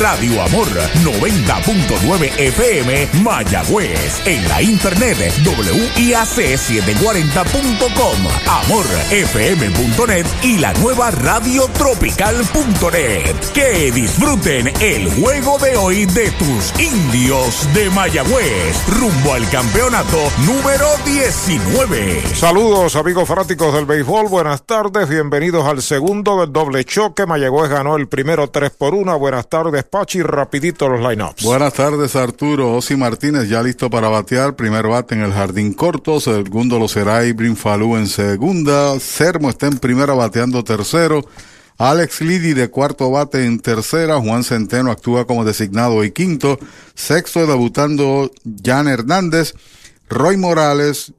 Radio Amor 90.9 FM Mayagüez. En la internet WIAC740.com, amorfm.net y la nueva radiotropical.net. Que disfruten el juego de hoy de tus indios de Mayagüez rumbo al campeonato número 19. Saludos amigos fanáticos del béisbol, buenas tardes, bienvenidos al segundo del doble choque. Mayagüez ganó el primero 3 por 1. Buenas tardes, Pachi, rapidito los lineups. Buenas tardes, Arturo. Osi Martínez ya listo para batear. Primer bate en el jardín corto. Segundo lo será Ibrin Falú en segunda. Sermo está en primera bateando tercero. Alex Lidi de cuarto bate en tercera. Juan Centeno actúa como designado y quinto. Sexto debutando Jan Hernández. Roy Morales,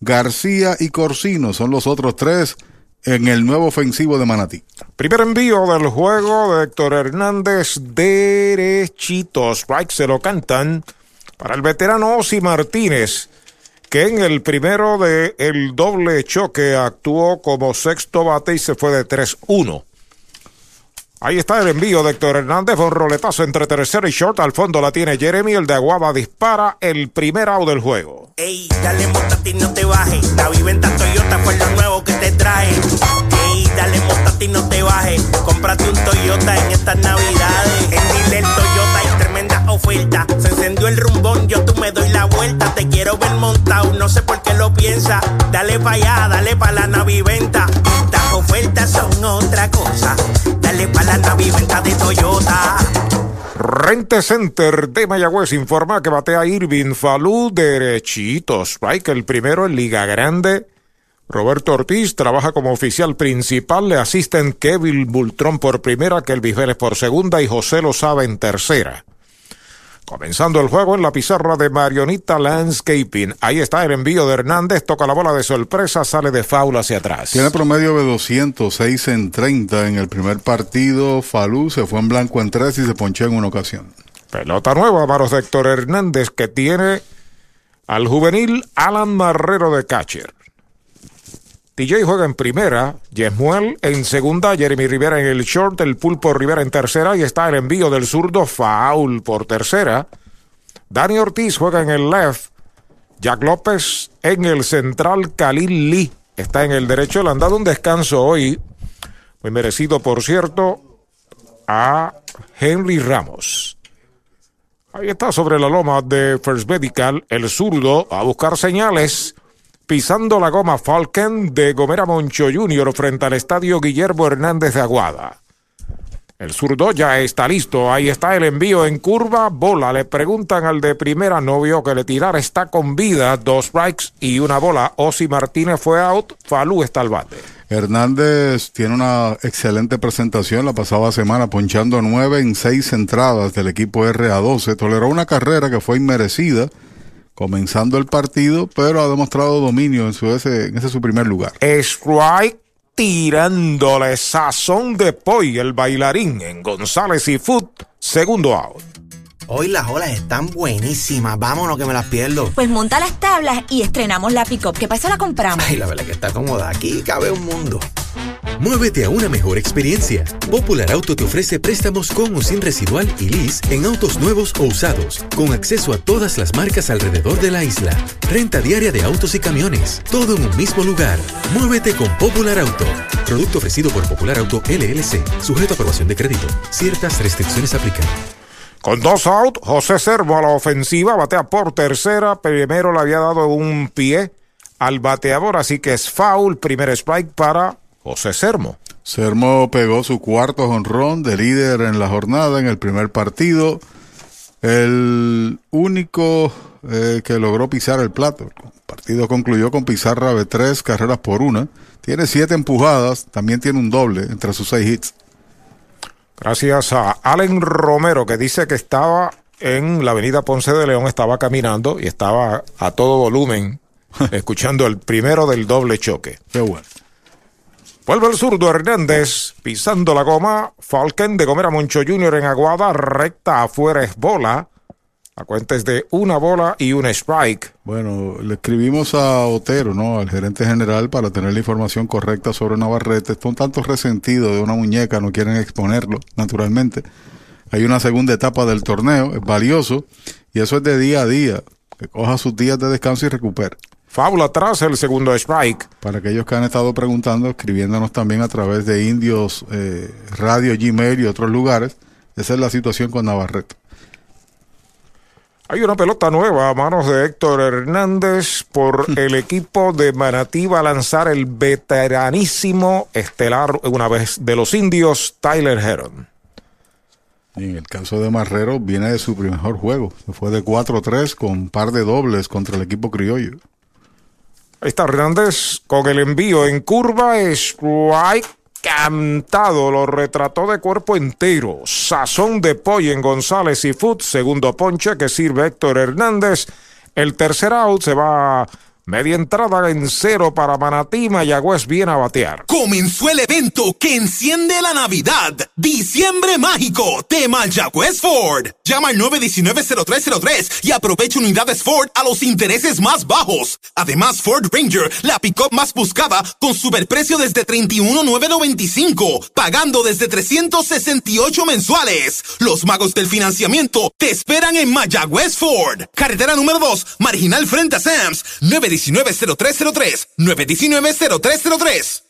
García y Corsino son los otros tres en el nuevo ofensivo de Manatí. Primer envío del juego de Héctor Hernández, derechito. Se lo cantan para el veterano Osi Martínez, que en el primero de el doble choque actuó como sexto bate y se fue de 3-1. Ahí está el envío de Héctor Hernández, fue un roletazo entre tercero y short. Al fondo la tiene Jeremy, el de Aguaba dispara el primer out del juego. Ey, dale montate y no te bajes. La viventa Toyota fue lo nuevo que te trae. Ey, dale montate y no te bajes. Cómprate un Toyota en estas navidades. En Dile oferta. Se encendió el rumbón, yo tú me doy la vuelta. Te quiero ver montado, no sé por qué lo piensa. Dale pa' allá, dale pa' la naviventa. Estas ofertas son otra cosa. Dale pa' la naviventa de Toyota. Rente Center de Mayagüez informa que batea Irving Falú derechito. Strike el primero en Liga Grande. Roberto Ortiz trabaja como oficial principal. Le asisten Kevin Bultrón por primera, Kelvis Vélez por segunda y José Lozada en tercera. Comenzando el juego en la pizarra de Marionita Landscaping. Ahí está el envío de Hernández. Toca la bola de sorpresa, sale de faula hacia atrás. Tiene promedio de 206 en 30 en el primer partido. Falú se fue en blanco en tres y se ponchó en una ocasión. Pelota nueva, de Héctor Hernández, que tiene al juvenil Alan Marrero de catcher. TJ juega en primera, Yemuel en segunda, Jeremy Rivera en el short, el pulpo Rivera en tercera y está el envío del zurdo Faul por tercera. Dani Ortiz juega en el left, Jack López en el central, Khalil Lee está en el derecho. Le han dado un descanso hoy, muy merecido por cierto, a Henry Ramos. Ahí está sobre la loma de First Medical, el zurdo a buscar señales pisando la goma Falcon de Gomera Moncho Jr. frente al estadio Guillermo Hernández de Aguada. El zurdo ya está listo. Ahí está el envío en curva. Bola. Le preguntan al de primera. No vio que le tirara. Está con vida. Dos strikes y una bola. Osi Martínez fue out. Falú está al bate. Hernández tiene una excelente presentación la pasada semana, ponchando nueve en seis entradas del equipo RA12. Toleró una carrera que fue inmerecida comenzando el partido, pero ha demostrado dominio en, su, ese, en ese su primer lugar. Strike tirándole sazón de Poi, el bailarín en González y Food, segundo out. Hoy las olas están buenísimas. Vámonos que me las pierdo. Pues monta las tablas y estrenamos la pick-up. ¿Qué pasa? La compramos. Ay, la verdad que está cómoda. Aquí cabe un mundo. Muévete a una mejor experiencia. Popular Auto te ofrece préstamos con o sin residual y lease en autos nuevos o usados, con acceso a todas las marcas alrededor de la isla. Renta diaria de autos y camiones, todo en un mismo lugar. Muévete con Popular Auto. Producto ofrecido por Popular Auto LLC, sujeto a aprobación de crédito. Ciertas restricciones aplican. Con dos out, José Servo a la ofensiva, batea por tercera. Primero le había dado un pie al bateador, así que es foul. Primer strike para José Sermo. Sermo pegó su cuarto jonrón de líder en la jornada en el primer partido. El único eh, que logró pisar el plato. El partido concluyó con pizarra de tres carreras por una. Tiene siete empujadas, también tiene un doble entre sus seis hits. Gracias a Allen Romero que dice que estaba en la avenida Ponce de León, estaba caminando y estaba a todo volumen escuchando el primero del doble choque. Qué bueno. Vuelve el zurdo Hernández pisando la goma. Falken de Gomera Moncho Jr. en Aguada. Recta afuera es bola. La cuenta es de una bola y un strike. Bueno, le escribimos a Otero, ¿no? Al gerente general para tener la información correcta sobre Navarrete. Está un tanto resentido de una muñeca, no quieren exponerlo, naturalmente. Hay una segunda etapa del torneo, es valioso, y eso es de día a día. Que coja sus días de descanso y recupere. Fábula atrás el segundo strike. Para aquellos que han estado preguntando, escribiéndonos también a través de Indios eh, Radio, Gmail y otros lugares, esa es la situación con Navarrete. Hay una pelota nueva a manos de Héctor Hernández por el equipo de Manatí va a lanzar el veteranísimo estelar una vez de los indios Tyler Heron. Y en el caso de Marrero viene de su mejor juego. Se fue de 4-3 con par de dobles contra el equipo criollo. Ahí está Hernández con el envío en curva, strike cantado, lo retrató de cuerpo entero. Sazón de pollo en González y Food, segundo ponche que sirve Héctor Hernández. El tercer out se va Media entrada en cero para Manatí, Mayagüez viene a batear. Comenzó el evento que enciende la Navidad. Diciembre mágico de Mayagüez Ford. Llama al 919-0303 y aprovecha unidades Ford a los intereses más bajos. Además, Ford Ranger, la pick-up más buscada, con superprecio desde 31,995, pagando desde 368 mensuales. Los magos del financiamiento te esperan en Mayagüez Ford. Carretera número 2, marginal frente a Sams. 919-0303. 919-0303.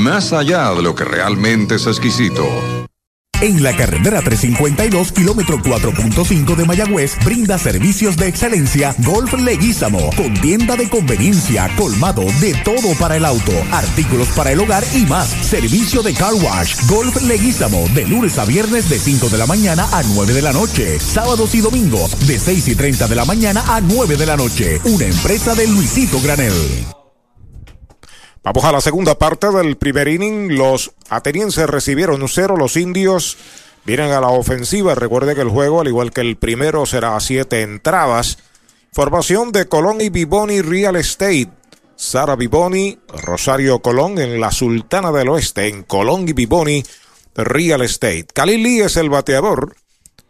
más allá de lo que realmente es exquisito. En la carretera 352, kilómetro 4.5 de Mayagüez, brinda servicios de excelencia Golf Leguízamo, con tienda de conveniencia, colmado, de todo para el auto, artículos para el hogar y más. Servicio de car wash, Golf Leguízamo, de lunes a viernes de 5 de la mañana a 9 de la noche, sábados y domingos de 6 y 30 de la mañana a 9 de la noche. Una empresa de Luisito Granel. Vamos a la segunda parte del primer inning. Los atenienses recibieron un cero. Los indios vienen a la ofensiva. Recuerde que el juego, al igual que el primero, será a siete entradas. Formación de Colón y Biboni Real Estate. Sara Biboni, Rosario Colón en la Sultana del Oeste, en Colón y Biboni Real Estate. Khalil Lee es el bateador.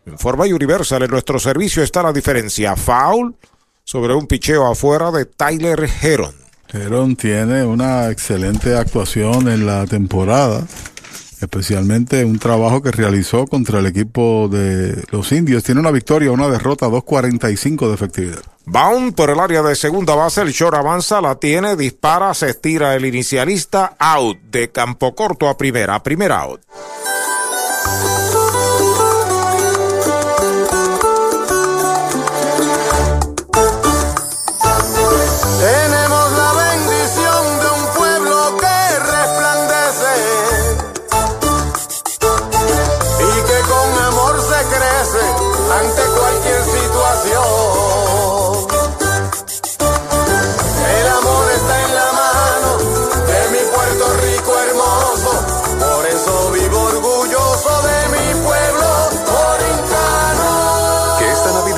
En forma universal, en nuestro servicio está la diferencia. Foul sobre un picheo afuera de Tyler Heron. Heron tiene una excelente actuación en la temporada, especialmente un trabajo que realizó contra el equipo de los indios. Tiene una victoria, una derrota, 2.45 de efectividad. Bound por el área de segunda base, el short avanza, la tiene, dispara, se estira el inicialista, out de campo corto a primera, primera out.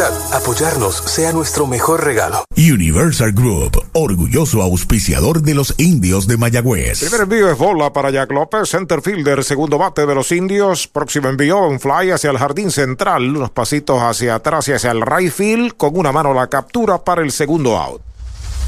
Navidad, apoyarnos sea nuestro mejor regalo. Universal Group, orgulloso auspiciador de los indios de Mayagüez. Primer envío es bola para Jack López, center fielder, segundo bate de los indios. Próximo envío, un fly hacia el jardín central, unos pasitos hacia atrás y hacia el right field, con una mano la captura para el segundo out.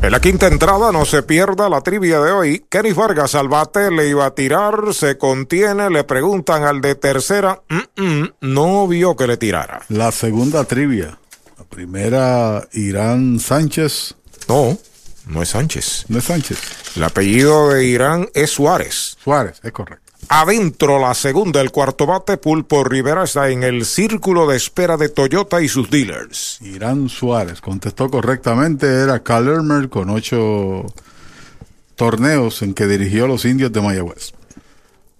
En la quinta entrada no se pierda la trivia de hoy. Kenny Vargas al bate le iba a tirar, se contiene, le preguntan al de tercera, mm, mm, no vio que le tirara. La segunda trivia. La primera, Irán Sánchez. No, no es Sánchez. No es Sánchez. El apellido de Irán es Suárez. Suárez, es correcto. Adentro la segunda, el cuarto bate, Pulpo Rivera está en el círculo de espera de Toyota y sus dealers. Irán Suárez contestó correctamente, era Cal con ocho torneos en que dirigió a los indios de Mayagüez.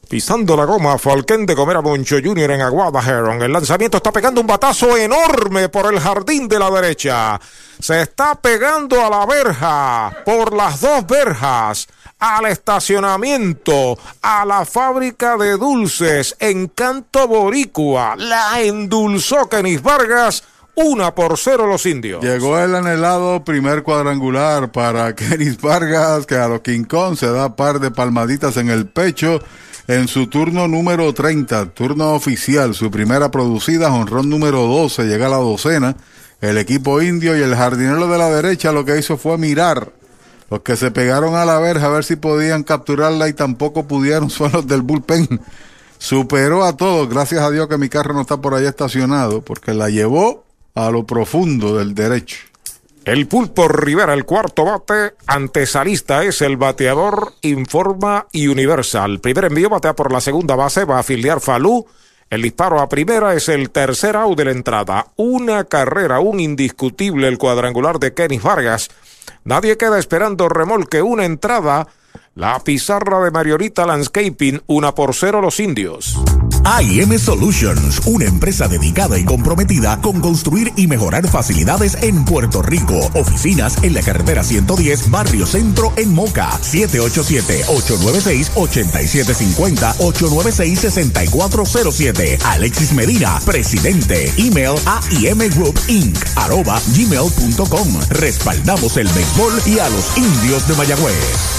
Pisando la goma, Falken de Comer a Moncho Jr. en Aguada Heron. El lanzamiento está pegando un batazo enorme por el jardín de la derecha. Se está pegando a la verja por las dos verjas al estacionamiento, a la fábrica de dulces Encanto Boricua. La endulzó Kenis Vargas. Una por cero los indios. Llegó el anhelado primer cuadrangular para Kenis Vargas, que a los Kong se da par de palmaditas en el pecho en su turno número 30, turno oficial, su primera producida, honrón número 12, llega a la docena. El equipo indio y el jardinero de la derecha lo que hizo fue mirar los que se pegaron a la verja a ver si podían capturarla y tampoco pudieron son los del bullpen. Superó a todos, gracias a Dios que mi carro no está por ahí estacionado, porque la llevó a lo profundo del derecho. El pulpo Rivera, el cuarto bate, antesalista es el bateador, informa y universal. Primer envío batea por la segunda base, va a afiliar Falú. El disparo a primera es el tercer out de la entrada. Una carrera, un indiscutible, el cuadrangular de Kenny Vargas. Nadie queda esperando remolque, una entrada. La pizarra de Mariorita Landscaping, una por cero los indios. AIM Solutions, una empresa dedicada y comprometida con construir y mejorar facilidades en Puerto Rico. Oficinas en la carretera 110, Barrio Centro en Moca. 787-896-8750, 896-6407. Alexis Medina, presidente. Email a Group Inc. arroba gmail.com. Respaldamos el béisbol y a los indios de Mayagüez.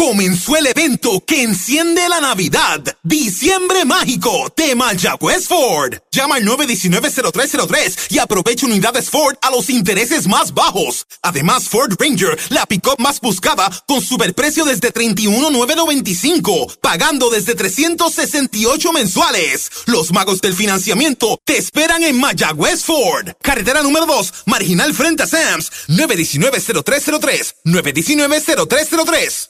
Comenzó el evento que enciende la Navidad. Diciembre Mágico de Mayagüez Ford. Llama al 919-0303 y aprovecha unidades Ford a los intereses más bajos. Además, Ford Ranger, la pick-up más buscada, con superprecio desde 31,995, pagando desde 368 mensuales. Los magos del financiamiento te esperan en Mayagüez Ford. Carretera número 2, marginal frente a Sams. 919-0303. 919-0303.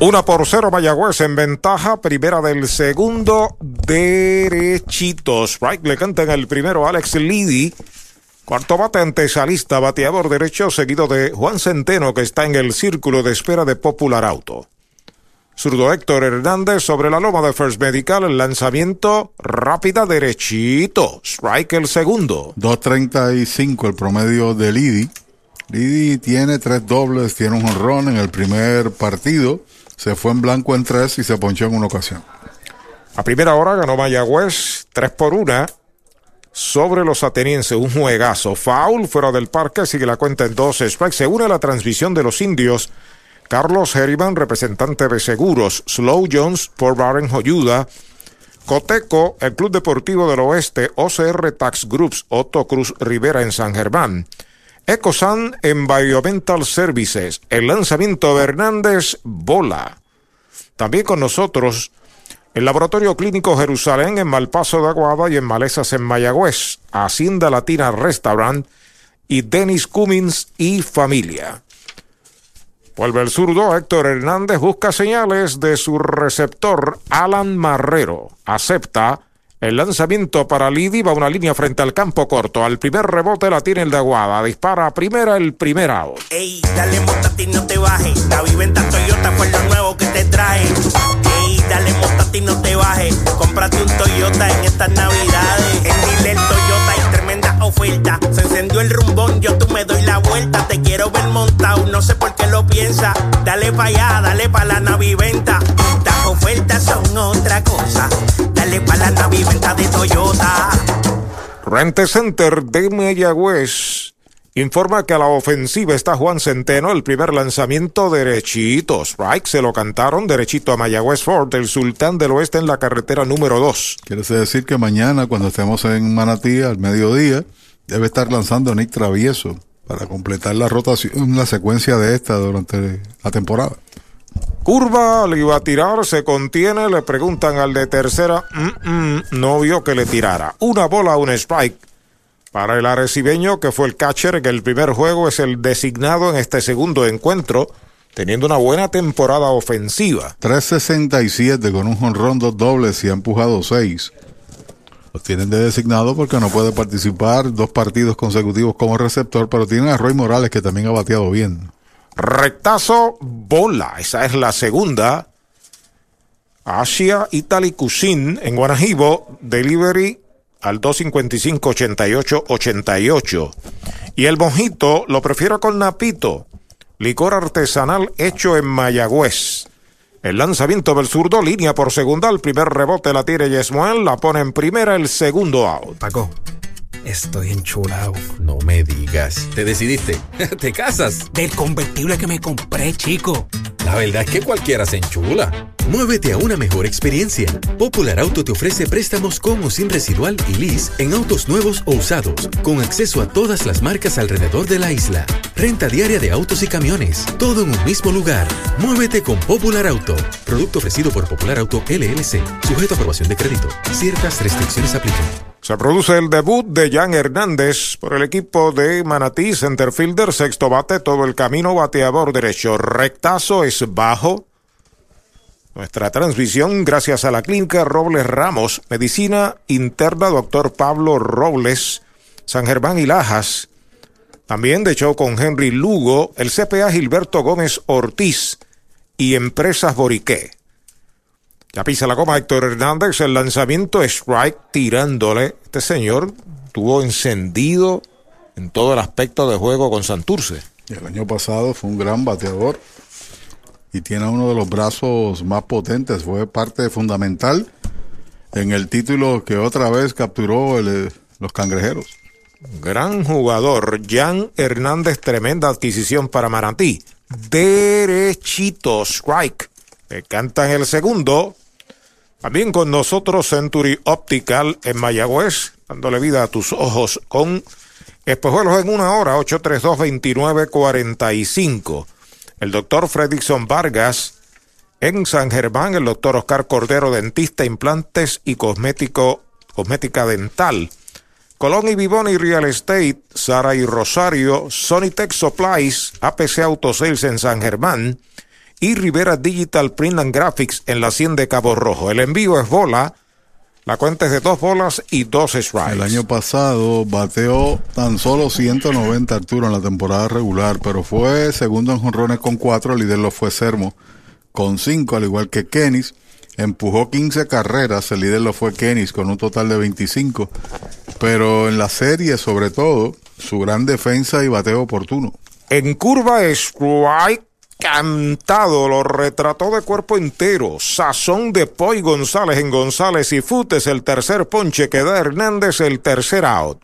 Una por cero Mayagüez en ventaja, primera del segundo, derechitos. Right le canta en el primero Alex Liddy. Cuarto bate antesalista, bateador derecho, seguido de Juan Centeno, que está en el círculo de espera de Popular Auto. Zurdo Héctor Hernández sobre la loma de First Medical, el lanzamiento rápida derechito. Strike el segundo. 2.35 el promedio de Liddy. Lidi tiene tres dobles, tiene un honrón en el primer partido. Se fue en blanco en tres y se ponchó en una ocasión. A primera hora ganó Mayagüez 3 por 1 sobre los atenienses. Un juegazo. Foul fuera del parque, sigue la cuenta en dos strikes. Se une la transmisión de los indios. Carlos Herriman, representante de seguros. Slow Jones por Barren Joyuda. Coteco, el Club Deportivo del Oeste. OCR Tax Groups. Otto Cruz Rivera en San Germán. Ecosan Environmental Services. El lanzamiento de Hernández Bola. También con nosotros el Laboratorio Clínico Jerusalén en Malpaso de Aguada y en Malezas en Mayagüez. Hacienda Latina Restaurant y Dennis Cummins y familia. Vuelve el zurdo, Héctor Hernández busca señales de su receptor Alan Marrero. Acepta el lanzamiento para Lidi, va una línea frente al campo corto. Al primer rebote la tiene el de Aguada. Dispara a primera el primer out. Ey, dale montate y no te bajes. La viventa Toyota fue lo nuevo que te trae. Ey, dale montate y no te bajes. Cómprate un Toyota en estas navidades. En Dile Toyota hay tremenda oferta. Se encendió el rumbón, yo tú me. Te quiero ver montado, no sé por qué lo piensa. Dale pa' allá, dale pa' la naviventa. Estas ofertas son otra cosa. Dale pa' la naviventa de Toyota. Rente Center de Mayagüez informa que a la ofensiva está Juan Centeno, el primer lanzamiento derechito. Strike se lo cantaron derechito a Mayagüez Ford, el sultán del oeste en la carretera número 2. Quiere decir que mañana, cuando estemos en Manatí al mediodía, debe estar lanzando Nick Travieso para completar la rotación, la secuencia de esta durante la temporada. Curva, le iba a tirar, se contiene, le preguntan al de tercera, mm, mm, no vio que le tirara. Una bola, un strike. Para el arecibeño, que fue el catcher que el primer juego es el designado en este segundo encuentro, teniendo una buena temporada ofensiva. 367 con un jonrón, dos dobles y ha empujado seis. Los tienen de designado porque no puede participar dos partidos consecutivos como receptor, pero tienen a Roy Morales que también ha bateado bien. Rectazo, bola. Esa es la segunda. Asia Italy Cuisine en Guanajibo. Delivery al 255-88-88. Y el mojito lo prefiero con napito. Licor artesanal hecho en Mayagüez. El lanzamiento del zurdo, línea por segunda. El primer rebote la tira Yesmuel. La pone en primera, el segundo out. Paco, estoy enchulado. No me digas. ¿Te decidiste? ¿Te casas? Del convertible que me compré, chico. La verdad es que cualquiera se enchula. Muévete a una mejor experiencia. Popular Auto te ofrece préstamos con o sin residual y lease en autos nuevos o usados, con acceso a todas las marcas alrededor de la isla. Renta diaria de autos y camiones, todo en un mismo lugar. Muévete con Popular Auto. Producto ofrecido por Popular Auto LLC, sujeto a aprobación de crédito. Ciertas restricciones aplican. Se produce el debut de Jan Hernández por el equipo de Manatí, centerfielder, sexto bate, todo el camino, bateador derecho, rectazo es bajo. Nuestra transmisión gracias a la clínica Robles Ramos, medicina interna doctor Pablo Robles, San Germán y Lajas. También de show con Henry Lugo, el CPA Gilberto Gómez Ortiz y Empresas Boriqué. Ya pisa la goma Héctor Hernández, el lanzamiento strike tirándole. Este señor tuvo encendido en todo el aspecto de juego con Santurce. El año pasado fue un gran bateador y tiene uno de los brazos más potentes. Fue parte fundamental en el título que otra vez capturó el, los cangrejeros. Gran jugador, Jan Hernández, tremenda adquisición para Marantí. Derechito, strike. Le cantan el segundo. También con nosotros Century Optical en Mayagüez, dándole vida a tus ojos con espejuelos en una hora, 832-2945. El doctor Fredrickson Vargas en San Germán, el doctor Oscar Cordero, dentista, implantes y cosmético, cosmética dental. Colón y Vivoni Real Estate, Sara y Rosario, Sonitech Supplies, APC Auto Sales en San Germán y Rivera Digital Print and Graphics en la 100 de Cabo Rojo. El envío es bola. La cuenta es de dos bolas y dos strikes. El año pasado bateó tan solo 190 Arturo en la temporada regular, pero fue segundo en jonrones con cuatro. El líder lo fue Sermo con cinco, al igual que Kenis. Empujó 15 carreras, el líder lo fue Kenis con un total de 25. Pero en la serie, sobre todo, su gran defensa y bateo oportuno. En curva, strike cantado, lo retrató de cuerpo entero. Sazón de Poy González en González y Futes, el tercer ponche que da Hernández, el tercer out.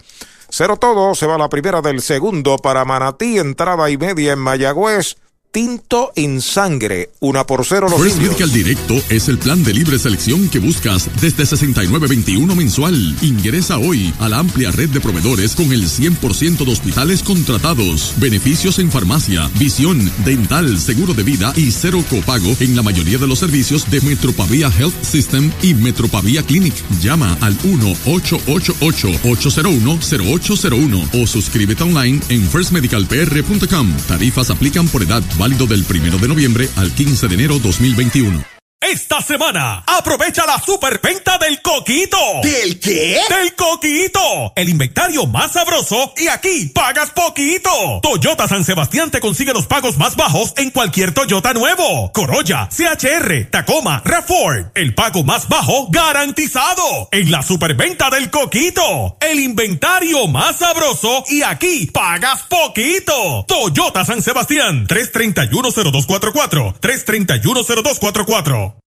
Cero todo, se va la primera del segundo para Manatí, entrada y media en Mayagüez tinto en sangre. Una por cero los First indios. Medical Directo es el plan de libre selección que buscas desde 69.21 mensual. Ingresa hoy a la amplia red de proveedores con el 100% de hospitales contratados. Beneficios en farmacia, visión, dental, seguro de vida y cero copago en la mayoría de los servicios de Metropavia Health System y Metropavia Clinic. Llama al 1-888-801-0801 o suscríbete online en firstmedicalpr.com. Tarifas aplican por edad válido del 1 de noviembre al 15 de enero 2021. Esta semana, aprovecha la superventa del Coquito. ¿Del qué? Del Coquito. El inventario más sabroso y aquí pagas poquito. Toyota San Sebastián te consigue los pagos más bajos en cualquier Toyota nuevo. Corolla, CHR, Tacoma, RAV4. El pago más bajo garantizado. En la superventa del Coquito. El inventario más sabroso y aquí pagas poquito. Toyota San Sebastián. 3310244. 3310244.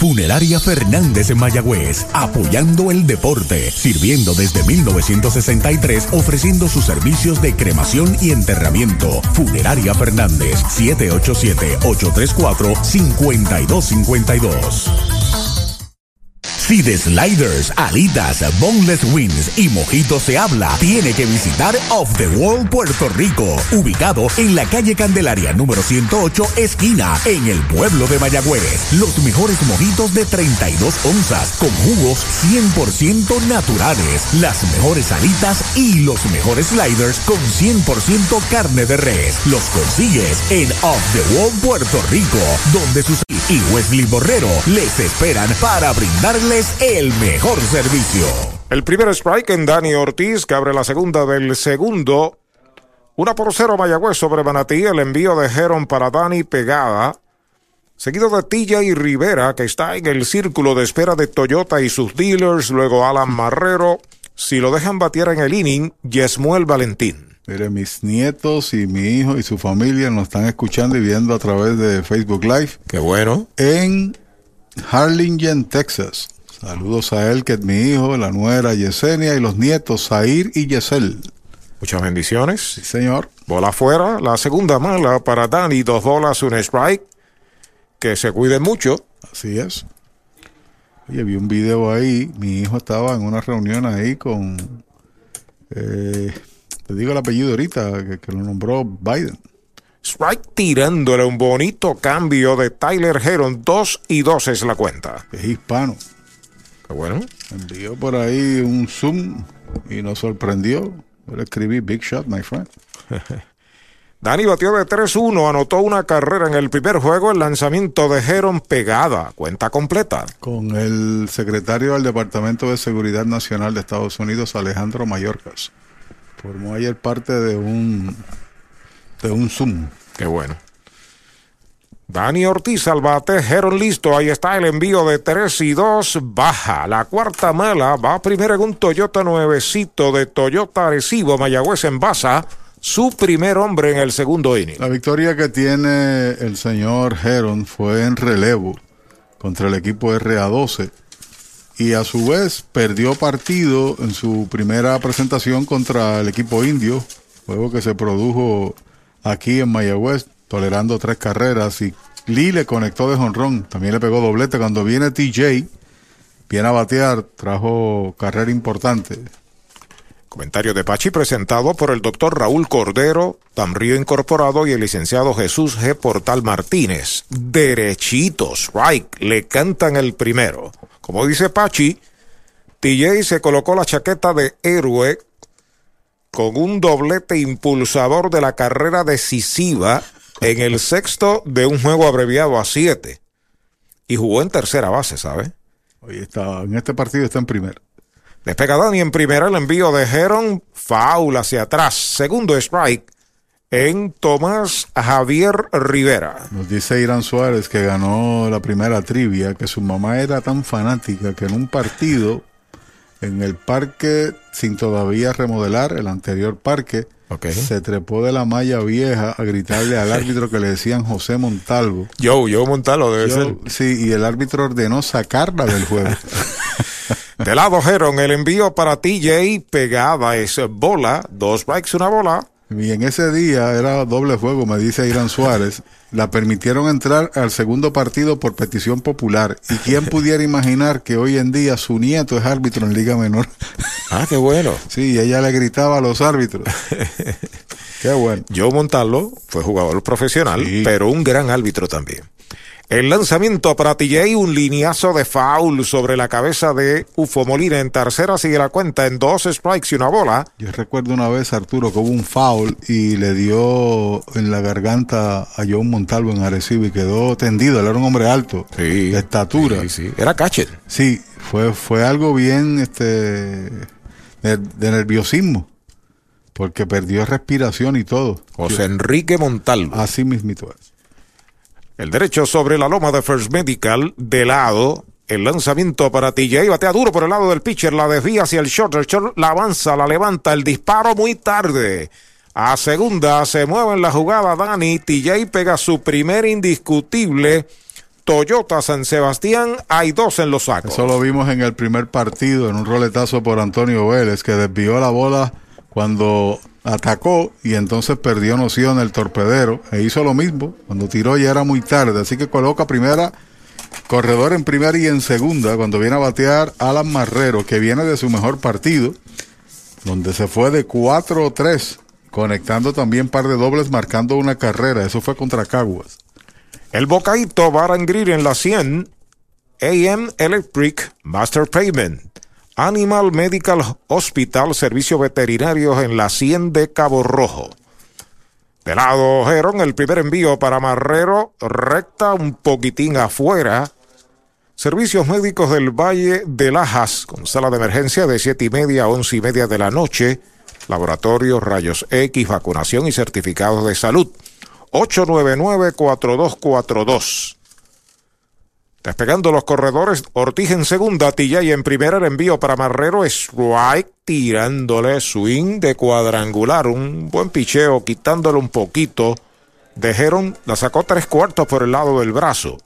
Funeraria Fernández en Mayagüez, apoyando el deporte, sirviendo desde 1963, ofreciendo sus servicios de cremación y enterramiento. Funeraria Fernández, 787-834-5252. Si de sliders, alitas, boneless wings y mojitos se habla, tiene que visitar Off the Wall Puerto Rico, ubicado en la calle Candelaria número 108, esquina, en el pueblo de Mayagüez. Los mejores mojitos de 32 onzas, con jugos 100% naturales, las mejores alitas y los mejores sliders con 100% carne de res. Los consigues en Off the Wall Puerto Rico, donde sus y Wesley Borrero les esperan para brindarles el mejor servicio. El primer strike en Dani Ortiz, que abre la segunda del segundo. Una por cero Mayagüez sobre Manatí. El envío de Heron para Dani Pegada. Seguido de Tilla y Rivera, que está en el círculo de espera de Toyota y sus dealers. Luego Alan Marrero. Si lo dejan batear en el inning, Yesmuel Valentín. Mire, mis nietos y mi hijo y su familia nos están escuchando y viendo a través de Facebook Live. Qué bueno. En Harlingen, Texas. Saludos a él, que es mi hijo, la nuera Yesenia y los nietos Zair y Yesel. Muchas bendiciones. Sí, señor. Bola afuera, la segunda mala para Dani, dos bolas, un strike. Que se cuide mucho. Así es. Oye, vi un video ahí, mi hijo estaba en una reunión ahí con, eh, te digo el apellido ahorita, que, que lo nombró Biden. Strike tirándole un bonito cambio de Tyler Heron, 2 y 2 es la cuenta. Es hispano. Bueno. Envió por ahí un Zoom y nos sorprendió. Yo le escribí Big Shot, my friend. Dani batió de 3-1, anotó una carrera en el primer juego, el lanzamiento de Heron pegada, cuenta completa. Con el secretario del Departamento de Seguridad Nacional de Estados Unidos, Alejandro Mayorkas. Formó ayer parte de un, de un Zoom. Qué bueno. Dani Ortiz al bate, Heron listo, ahí está el envío de 3 y 2, baja. La cuarta mala va primero en un Toyota nuevecito de Toyota Arecibo, Mayagüez en Baza su primer hombre en el segundo inning. La victoria que tiene el señor Heron fue en relevo contra el equipo RA12 y a su vez perdió partido en su primera presentación contra el equipo indio, juego que se produjo aquí en Mayagüez, tolerando tres carreras y Lee le conectó de jonrón, también le pegó doblete cuando viene TJ, viene a batear, trajo carrera importante, Comentario de Pachi presentado por el doctor Raúl Cordero, Tamrío Incorporado y el licenciado Jesús G. Portal Martínez. Derechitos, right, le cantan el primero. Como dice Pachi, TJ se colocó la chaqueta de héroe con un doblete impulsador de la carrera decisiva en el sexto de un juego abreviado a siete. Y jugó en tercera base, ¿sabe? Hoy está, en este partido está en primera. Despega Dani en primera, el envío de Heron, foul hacia atrás. Segundo strike en Tomás Javier Rivera. Nos dice Irán Suárez que ganó la primera trivia, que su mamá era tan fanática que en un partido en el parque, sin todavía remodelar, el anterior parque, se trepó de la malla vieja a gritarle al árbitro que le decían José Montalvo. Yo, yo Montalvo debe ser. Sí, y el árbitro ordenó sacarla del juego. de lado, Heron, el envío para TJ pegada es bola, dos strikes, una bola. Y en ese día era doble juego, me dice Irán Suárez. La permitieron entrar al segundo partido por petición popular. ¿Y quién pudiera imaginar que hoy en día su nieto es árbitro en Liga Menor? Ah, qué bueno. Sí, ella le gritaba a los árbitros. qué bueno. Joe Montalvo fue jugador profesional, pero un gran árbitro también. El lanzamiento para TJ, un lineazo de foul sobre la cabeza de Ufo Molina en tercera, sigue la cuenta en dos strikes y una bola. Yo recuerdo una vez, Arturo, que hubo un foul y le dio en la garganta a John Montalvo en Arecibo y quedó tendido. Él era un hombre alto, de estatura. Sí, sí. Era catcher. Sí, fue, fue algo bien este, de, de nerviosismo porque perdió respiración y todo. José Enrique Montalvo. Así mismito es. El derecho sobre la loma de First Medical, de lado. El lanzamiento para TJ, batea duro por el lado del pitcher, la desvía hacia el short, el short la avanza, la levanta, el disparo muy tarde. A segunda se mueve en la jugada Dani, TJ pega su primer indiscutible. Toyota San Sebastián, hay dos en los sacos. Eso lo vimos en el primer partido, en un roletazo por Antonio Vélez, que desvió la bola cuando atacó y entonces perdió noción el torpedero e hizo lo mismo. Cuando tiró ya era muy tarde, así que coloca primera, corredor en primera y en segunda cuando viene a batear Alan Marrero, que viene de su mejor partido, donde se fue de 4-3, conectando también par de dobles, marcando una carrera. Eso fue contra Caguas. El bocaito Baran en la 100, AM Electric Master Payment. Animal Medical Hospital, servicios veterinarios en la 100 de Cabo Rojo. De lado, Gerón, el primer envío para Marrero, recta un poquitín afuera. Servicios médicos del Valle de Lajas, con sala de emergencia de 7 y media a 11 y media de la noche. Laboratorios, rayos X, vacunación y certificados de salud. 899-4242. Despegando los corredores, Ortiz en segunda, Tillay en primera, el envío para Marrero, strike, tirándole swing de cuadrangular, un buen picheo, quitándole un poquito. Dejeron, la sacó tres cuartos por el lado del brazo.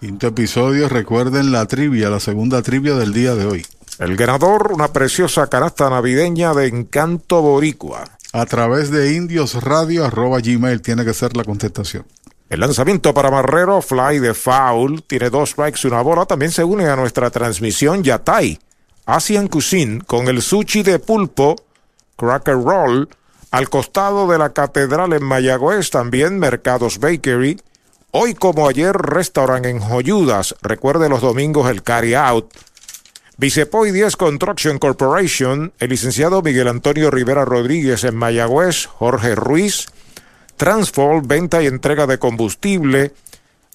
Quinto episodio, recuerden la trivia, la segunda trivia del día de hoy. El ganador, una preciosa canasta navideña de Encanto Boricua. A través de indiosradio arroba gmail tiene que ser la contestación. El lanzamiento para Marrero, fly de foul, tiene dos strikes y una bola. También se une a nuestra transmisión Yatay, Asian Cuisine, con el sushi de pulpo, cracker roll, al costado de la catedral en Mayagüez, también Mercados Bakery. Hoy como ayer, restaurant en Joyudas. Recuerde los domingos el carry out. Vicepoy 10 Construction Corporation, el licenciado Miguel Antonio Rivera Rodríguez en Mayagüez, Jorge Ruiz, Transfol, venta y entrega de combustible.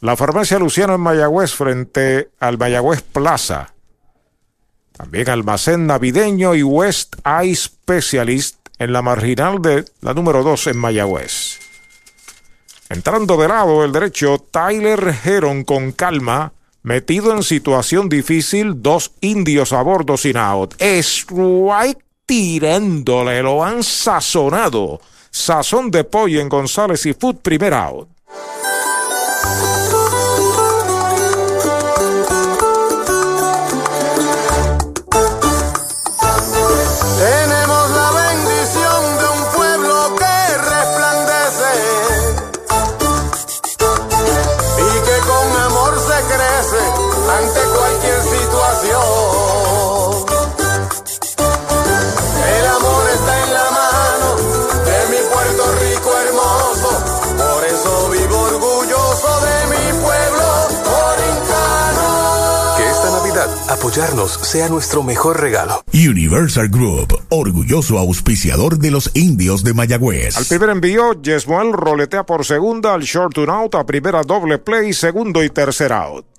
La farmacia Luciano en Mayagüez frente al Mayagüez Plaza. También almacén navideño y West Eye Specialist en la marginal de la número 2 en Mayagüez. Entrando de lado el derecho, Tyler Heron con calma, metido en situación difícil, dos indios a bordo sin out. Strike tirándole, lo han sazonado. Sazón de pollo en González y Food Primer Out. Apoyarnos sea nuestro mejor regalo. Universal Group, orgulloso auspiciador de los indios de Mayagüez. Al primer envío, Yesmuel roletea por segunda, al short to out, a primera doble play, segundo y tercer out.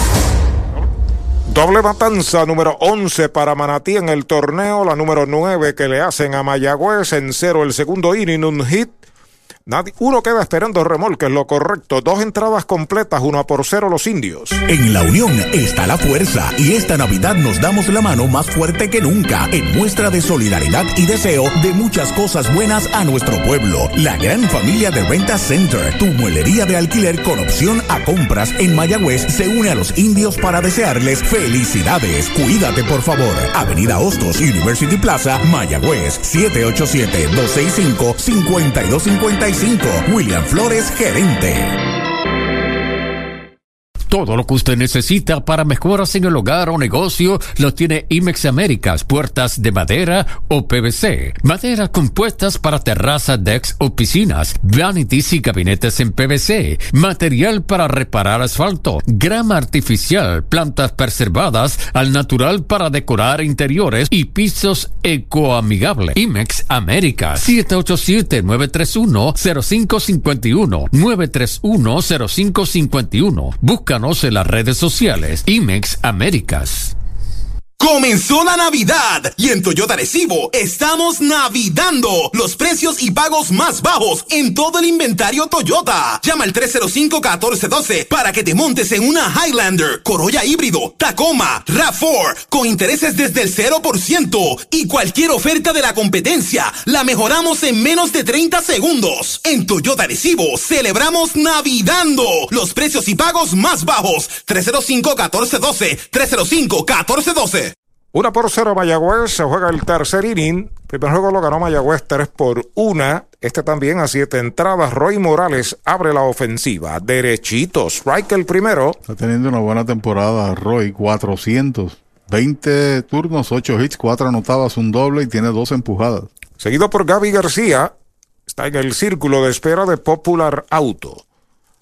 Doble matanza número 11 para Manatí en el torneo, la número 9 que le hacen a Mayagüez en cero el segundo inning, un hit Uno queda esperando remolque, lo correcto. Dos entradas completas, uno por cero los indios. En la unión está la fuerza y esta Navidad nos damos la mano más fuerte que nunca en muestra de solidaridad y deseo de muchas cosas buenas a nuestro pueblo. La gran familia de Renta Center, tu muelería de alquiler con opción a compras en Mayagüez, se une a los indios para desearles felicidades. Cuídate por favor. Avenida Hostos, University Plaza, Mayagüez, 787-265-5250 William Flores, gerente. Todo lo que usted necesita para mejoras en el hogar o negocio lo tiene IMEX Américas, puertas de madera o PVC, maderas compuestas para terrazas, decks o piscinas, vanities y gabinetes en PVC, material para reparar asfalto, grama artificial, plantas preservadas al natural para decorar interiores y pisos ecoamigables. IMEX Américas, 787-931-0551, 931-0551. Busca en las redes sociales. IMEX Américas. Comenzó la Navidad y en Toyota Recibo estamos navidando los precios y pagos más bajos en todo el inventario Toyota. Llama al 305-1412 para que te montes en una Highlander, Corolla híbrido, Tacoma, RAV4 con intereses desde el 0% y cualquier oferta de la competencia la mejoramos en menos de 30 segundos. En Toyota Recibo celebramos navidando los precios y pagos más bajos. 305-1412, 305-1412. Una por cero Mayagüez, se juega el tercer inning. Primer juego lo ganó Mayagüez 3 por una. Este también a siete entradas. Roy Morales abre la ofensiva. Derechito, strike el primero. Está teniendo una buena temporada Roy, 400. 20 turnos, 8 hits, 4 anotadas, un doble y tiene dos empujadas. Seguido por Gaby García. Está en el círculo de espera de Popular Auto.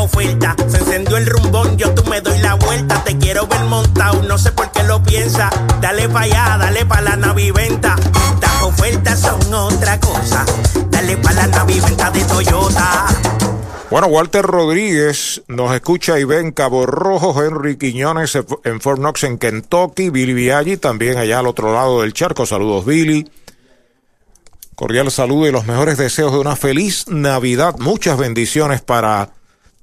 oferta. Se encendió el rumbón, yo tú me doy la vuelta. Te quiero ver montado, no sé por qué lo piensa. Dale pa' allá, dale pa' la naviventa. Las ofertas son otra cosa para la de Toyota. Bueno, Walter Rodríguez nos escucha y ve en Cabo Rojo, Henry Quiñones en Fort Knox en Kentucky, Billy Viaggi también allá al otro lado del charco. Saludos, Billy. Cordial saludo y los mejores deseos de una feliz Navidad. Muchas bendiciones para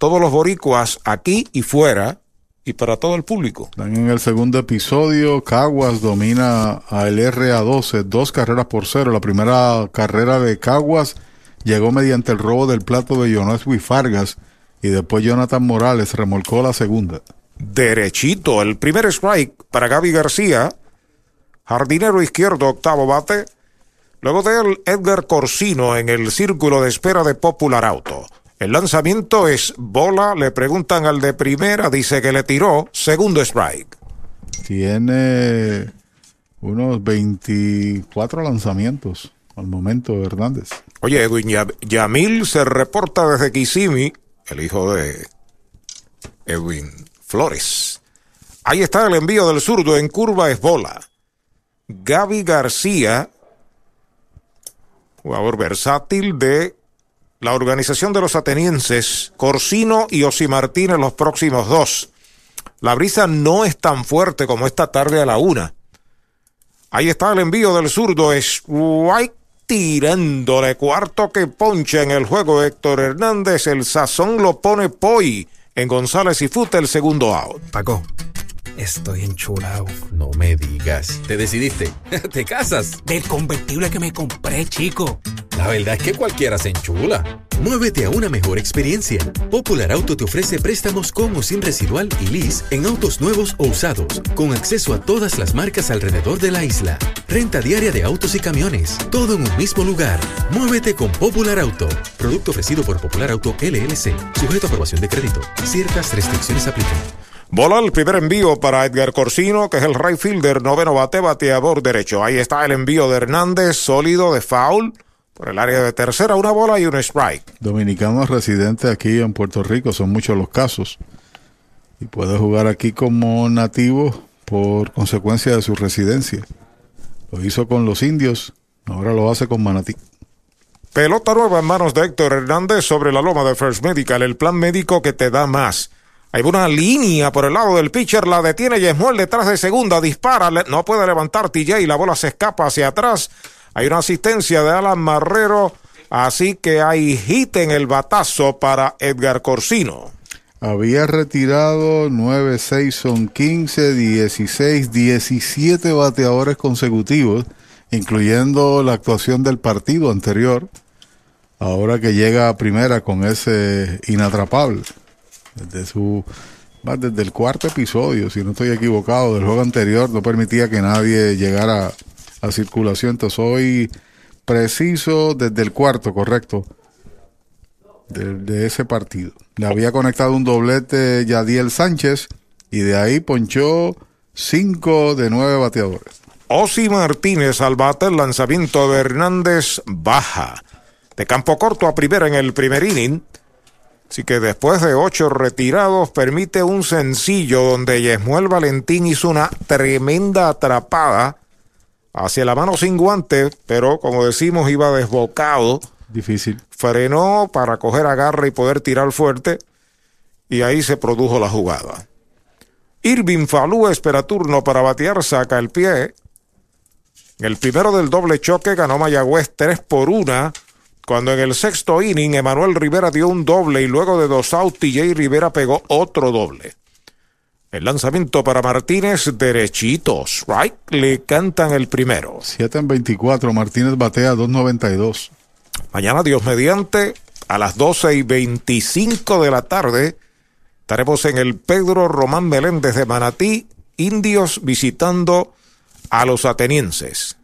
todos los boricuas aquí y fuera y para todo el público. en el segundo episodio, Caguas domina al RA12, dos carreras por cero. La primera carrera de Caguas llegó mediante el robo del plato de Jonas Fargas y después Jonathan Morales remolcó la segunda. Derechito, el primer strike para Gaby García, jardinero izquierdo, octavo bate. Luego de él, Edgar Corsino en el círculo de espera de Popular Auto. El lanzamiento es bola, le preguntan al de primera, dice que le tiró, segundo strike. Tiene unos 24 lanzamientos al momento, Hernández. Oye, Edwin Yamil se reporta desde Kissimmee, el hijo de Edwin Flores. Ahí está el envío del zurdo en curva es bola. Gaby García, jugador versátil de la organización de los atenienses, Corsino y Osi Martínez los próximos dos. La brisa no es tan fuerte como esta tarde a la una. Ahí está el envío del zurdo, es White tirándole cuarto que poncha en el juego Héctor Hernández. El sazón lo pone Poi en González y Fute el segundo out. Paco, estoy enchulado. No me digas. ¿Te decidiste? ¿Te casas? Del convertible que me compré, chico. La verdad es que cualquiera se enchula. Muévete a una mejor experiencia. Popular Auto te ofrece préstamos con o sin residual y lease en autos nuevos o usados, con acceso a todas las marcas alrededor de la isla. Renta diaria de autos y camiones, todo en un mismo lugar. Muévete con Popular Auto. Producto ofrecido por Popular Auto LLC, sujeto a aprobación de crédito. Ciertas restricciones aplican. Bola el primer envío para Edgar Corsino, que es el right fielder, noveno bate, bateador derecho. Ahí está el envío de Hernández, sólido de foul. Por el área de tercera, una bola y un strike. Dominicanos residentes aquí en Puerto Rico, son muchos los casos. Y puede jugar aquí como nativo por consecuencia de su residencia. Lo hizo con los indios, ahora lo hace con Manatí. Pelota nueva en manos de Héctor Hernández sobre la loma de First Medical, el plan médico que te da más. Hay una línea por el lado del pitcher, la detiene Yesmuel detrás de segunda, dispara, no puede levantar TJ, la bola se escapa hacia atrás. Hay una asistencia de Alan Marrero, así que hay hit en el batazo para Edgar Corsino. Había retirado 9, 6 son 15, 16, 17 bateadores consecutivos, incluyendo la actuación del partido anterior. Ahora que llega a primera con ese inatrapable. Desde su desde el cuarto episodio, si no estoy equivocado, del juego anterior, no permitía que nadie llegara a circulación. Entonces soy preciso desde el cuarto, correcto, de, de, ese partido. Le había conectado un doblete Yadiel Sánchez y de ahí ponchó cinco de nueve bateadores. Osi Martínez al bate, el lanzamiento de Hernández baja. De campo corto a primera en el primer inning. Así que después de ocho retirados, permite un sencillo donde Yesmuel Valentín hizo una tremenda atrapada hacia la mano sin guante, pero como decimos, iba desbocado. Difícil. Frenó para coger agarre y poder tirar fuerte. Y ahí se produjo la jugada. Irving Falú espera turno para batear, saca el pie. El primero del doble choque ganó Mayagüez 3 por 1. Cuando en el sexto inning Emanuel Rivera dio un doble y luego de dos outs TJ Rivera pegó otro doble. El lanzamiento para Martínez, derechitos, right, le cantan el primero. 7 en 24, Martínez batea 2.92. Mañana, Dios mediante, a las 12 y 25 de la tarde, estaremos en el Pedro Román Meléndez de Manatí, indios visitando a los atenienses.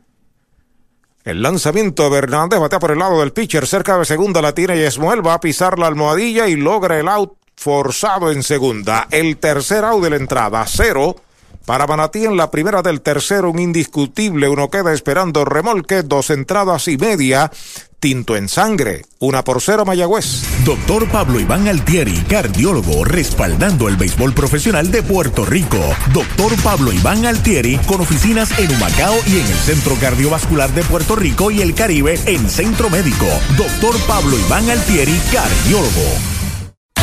El lanzamiento de Hernández batea por el lado del pitcher, cerca de segunda la tiene Yesmuel, va a pisar la almohadilla y logra el out forzado en segunda. El tercer out de la entrada, cero. Para Manatí en la primera del tercero, un indiscutible. Uno queda esperando remolque, dos entradas y media. Tinto en sangre, una por cero Mayagüez. Doctor Pablo Iván Altieri, cardiólogo, respaldando el béisbol profesional de Puerto Rico. Doctor Pablo Iván Altieri, con oficinas en Humacao y en el Centro Cardiovascular de Puerto Rico y el Caribe en Centro Médico. Doctor Pablo Iván Altieri, cardiólogo.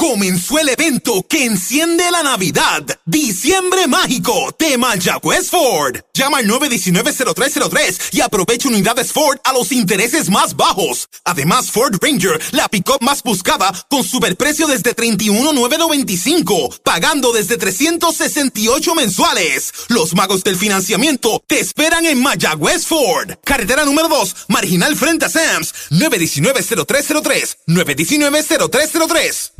Comenzó el evento que enciende la Navidad. Diciembre Mágico de Mayagüez Ford. Llama al 919-0303 y aprovecha unidades Ford a los intereses más bajos. Además, Ford Ranger, la pick-up más buscada, con superprecio desde 31,995, pagando desde 368 mensuales. Los magos del financiamiento te esperan en Mayagüez Ford. Carretera número 2, marginal frente a Sams. 919-0303. 919-0303.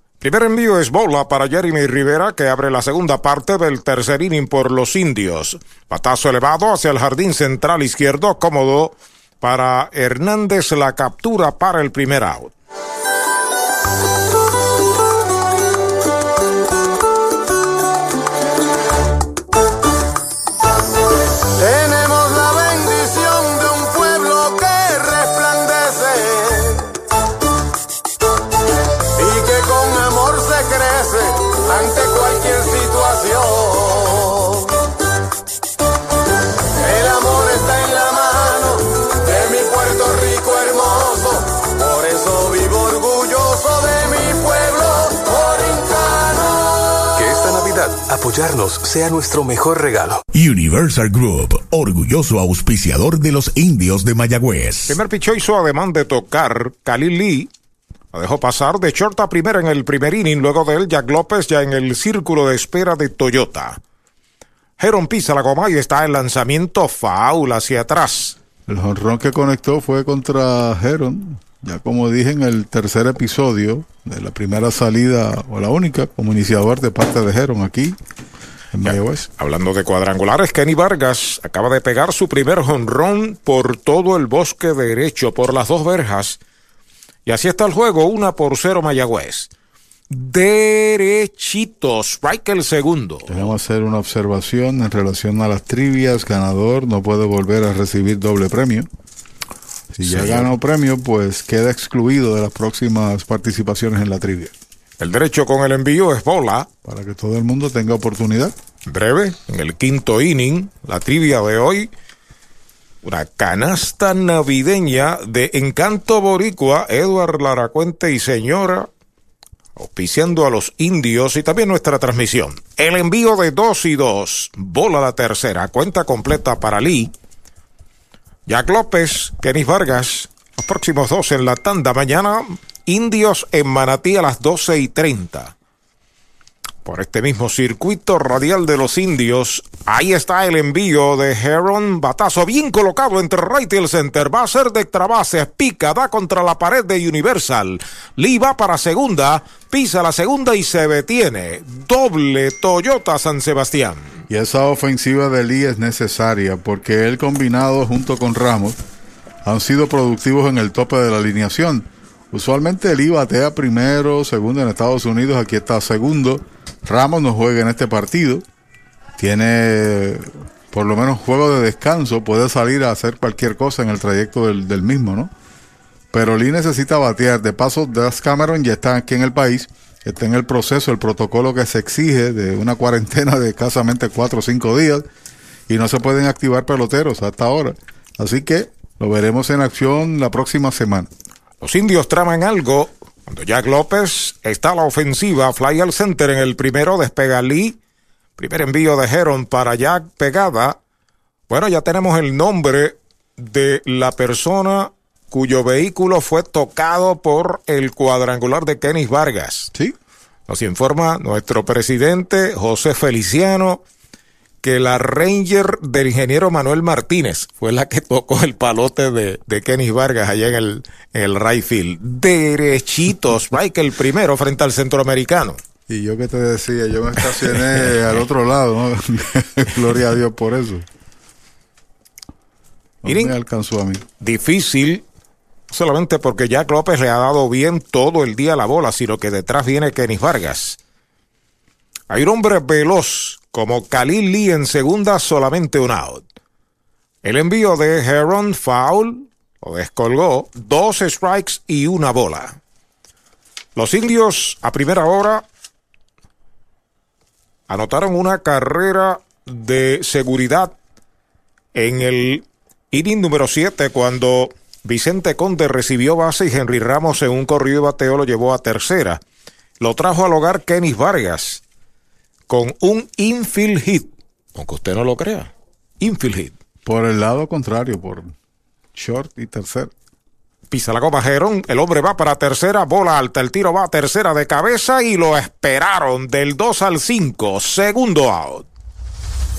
Primer envío es bola para Jeremy Rivera que abre la segunda parte del tercer inning por los indios. Patazo elevado hacia el jardín central izquierdo, cómodo para Hernández la captura para el primer out. Apoyarnos sea nuestro mejor regalo. Universal Group, orgulloso auspiciador de los indios de Mayagüez. Primer picho hizo ademán de tocar Khalil Lee. La dejó pasar de short a primera en el primer inning, luego de él Jack López ya en el círculo de espera de Toyota. Heron pisa la goma y está el lanzamiento foul hacia atrás. El jonrón que conectó fue contra Heron. Ya como dije en el tercer episodio de la primera salida, o la única, como iniciador de parte de Heron aquí en Mayagüez. Hablando de cuadrangulares, Kenny Vargas acaba de pegar su primer jonrón por todo el bosque derecho, por las dos verjas. Y así está el juego, una por cero Mayagüez. Derechito, strike el segundo. Debemos hacer una observación en relación a las trivias. Ganador no puede volver a recibir doble premio. Si ya Sí. ganó premio, pues queda excluido de las próximas participaciones en la trivia. El derecho con el envío es bola. Para que todo el mundo tenga oportunidad. Breve, en el quinto inning, la trivia de hoy. Una canasta navideña de Encanto Boricua, Edward Laracuente y señora, auspiciando a los indios y también nuestra transmisión. El envío de dos y dos, bola la tercera, cuenta completa para Lee. Jack López, Kenny Vargas, los próximos dos en la tanda. Mañana, indios en Manatí a las 12 y 30 por este mismo circuito radial de los indios. Ahí está el envío de Heron. Batazo bien colocado entre right y el center. Va a ser de extra base. Pica, da contra la pared de Universal. Lee va para segunda. Pisa la segunda y se detiene. Doble Toyota San Sebastián. Y esa ofensiva de Lee es necesaria porque él combinado junto con Ramos han sido productivos en el tope de la alineación. Usualmente Lee batea primero, segundo en Estados Unidos, aquí está segundo. Ramos no juega en este partido. Tiene por lo menos juego de descanso, puede salir a hacer cualquier cosa en el trayecto del, mismo, ¿no? Pero Lee necesita batear. De paso, Das Cameron ya está aquí en el país, está en el proceso, el protocolo que se exige de una cuarentena de escasamente cuatro o cinco días y no se pueden activar peloteros hasta ahora. Así que lo veremos en acción la próxima semana. Los indios traman algo. Cuando Jack López está a la ofensiva, fly al center en el primero, despega Lee. Primer envío de Heron para Jack pegada. Bueno, ya tenemos el nombre de la persona cuyo vehículo fue tocado por el cuadrangular de Kenny Vargas. Sí. Nos informa nuestro presidente José Feliciano que la Ranger del ingeniero Manuel Martínez fue la que tocó el palote de, de Kenny Vargas allá en el, en el right field. Derechito, strike el primero frente al centroamericano. Y yo que te decía, yo me estacioné al otro lado, ¿no? Gloria a Dios por eso. No Miren. me alcanzó a mí. Difícil, solamente porque Jack López le ha dado bien todo el día la bola, sino que detrás viene Kenny Vargas. Hay un hombre veloz como Khalil Lee en segunda, solamente un out. El envío de Heron foul lo descolgó, dos strikes y una bola. Los indios a primera hora anotaron una carrera de seguridad en el inning número 7 cuando Vicente Conde recibió base y Henry Ramos en un corrido de bateo lo llevó a tercera. Lo trajo al hogar Kenny Vargas con un infield hit, aunque usted no lo crea. Infield hit. Por el lado contrario, por short y tercer. Pisa la goma Gerón, el hombre va para tercera, bola alta, el tiro va a tercera de cabeza y lo esperaron del 2 al 5, segundo out.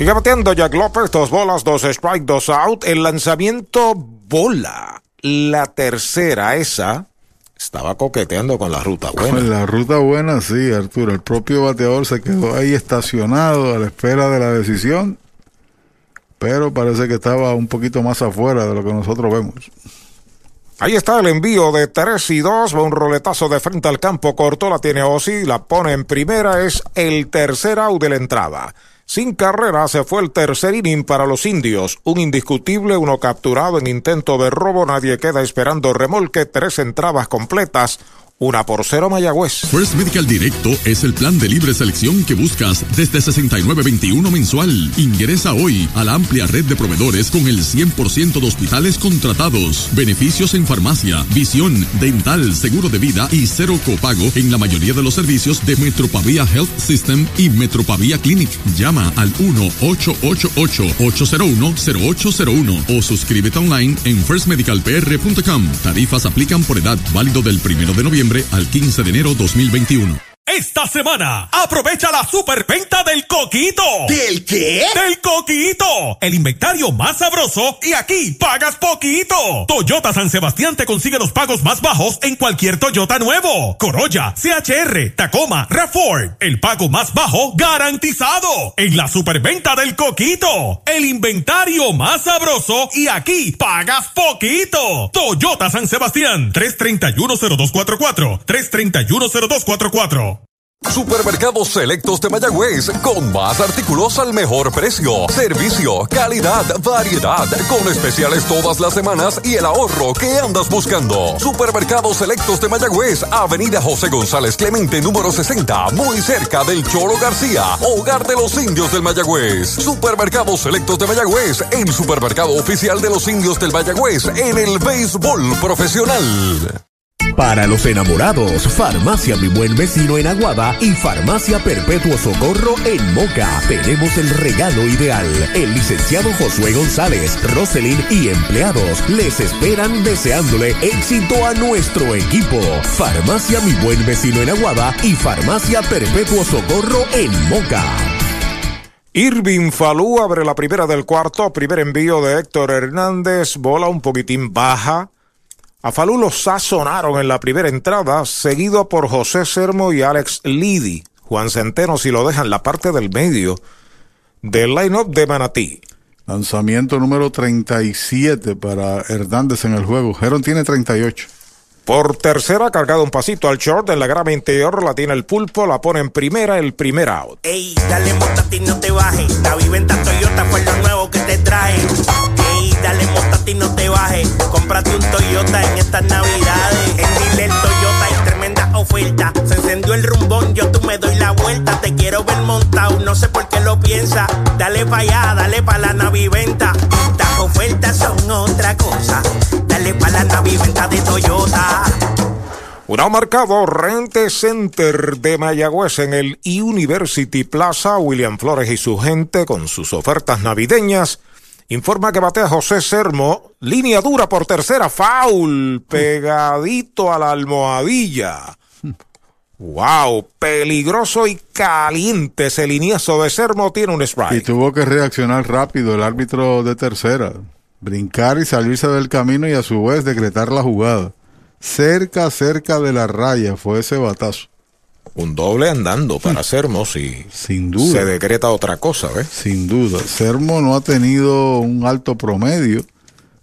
Sigue bateando Jack López, dos bolas, dos strike, dos out. El lanzamiento bola. La tercera, esa, estaba coqueteando con la ruta buena. Con la ruta buena, sí, Arturo. El propio bateador se quedó ahí estacionado a la espera de la decisión. Pero parece que estaba un poquito más afuera de lo que nosotros vemos. Ahí está el envío de 3 y 2, va un roletazo de frente al campo corto, la tiene Ozzy, la pone en primera, es el tercer out de la entrada. Sin carrera se fue el tercer inning para los indios. Un indiscutible, uno capturado en intento de robo. Nadie queda esperando remolque. Tres entradas completas. Una por cero Mayagüez. First Medical Directo es el plan de libre selección que buscas desde 69.21 mensual. Ingresa hoy a la amplia red de proveedores con el 100% de hospitales contratados. Beneficios en farmacia, visión, dental, seguro de vida y cero copago en la mayoría de los servicios de Metropavia Health System y Metropavia Clinic. Llama al 1-888-801-0801 o suscríbete online en firstmedicalpr.com. Tarifas aplican por edad válido del primero de noviembre al 15 de enero 2021. Esta semana, aprovecha la superventa del Coquito. ¿Del qué? Del Coquito. El inventario más sabroso y aquí pagas poquito. Toyota San Sebastián te consigue los pagos más bajos en cualquier Toyota nuevo. Corolla, CHR, Tacoma, RAV4. El pago más bajo garantizado. En la superventa del Coquito. El inventario más sabroso y aquí pagas poquito. Toyota San Sebastián. 3310244. 3310244. Supermercados Selectos de Mayagüez, con más artículos al mejor precio, servicio, calidad, variedad, con especiales todas las semanas y el ahorro que andas buscando. Supermercados Selectos de Mayagüez, Avenida José González Clemente, número 60, muy cerca del Cholo García, hogar de los indios del Mayagüez. Supermercados Selectos de Mayagüez, el supermercado oficial de los indios del Mayagüez en el béisbol profesional. Para los enamorados, Farmacia Mi Buen Vecino en Aguada y Farmacia Perpetuo Socorro en Moca. Tenemos el regalo ideal. El licenciado Josué González, Roselyn y empleados les esperan deseándole éxito a nuestro equipo. Farmacia Mi Buen Vecino en Aguada y Farmacia Perpetuo Socorro en Moca. Irving Falú abre la primera del cuarto. Primer envío de Héctor Hernández. Bola un poquitín baja. A Falú sazonaron en la primera entrada, seguido por José Sermo y Alex Lidi. Juan Centeno si lo dejan la parte del medio del line-up de Manatí. Lanzamiento número 37 para Hernández en el juego. Heron tiene 38. Por tercera, cargado un pasito al short en la grama interior, la tiene el pulpo, la pone en primera, el primer out. Ey, dale montate no te bajes. La viventa Toyota fue lo nuevo que te trae. Ey, dale montate no te bajes. Cómprate un Toyota en estas navidades. En Dile Toyota oferta. Se encendió el rumbón, yo tú me doy la vuelta. Te quiero ver montado, no sé por qué lo piensa. Dale pa' allá, dale pa' la naviventa. Estas ofertas son otra cosa. Dale pa' la naviventa de Toyota. Un marcado Rente Center de Mayagüez en el University Plaza. William Flores y su gente con sus ofertas navideñas. Informa que batea José Sermo. Línea dura por tercera. Foul. Pegadito a la almohadilla. Wow, peligroso y caliente ese lineazo de Sermo tiene un strike. Y tuvo que reaccionar rápido el árbitro de tercera. Brincar y salirse del camino y a su vez decretar la jugada. Cerca, cerca de la raya fue ese batazo. Un doble andando para Sermo si Sin duda. se decreta otra cosa, ¿ves? Sin duda. Sermo no ha tenido un alto promedio,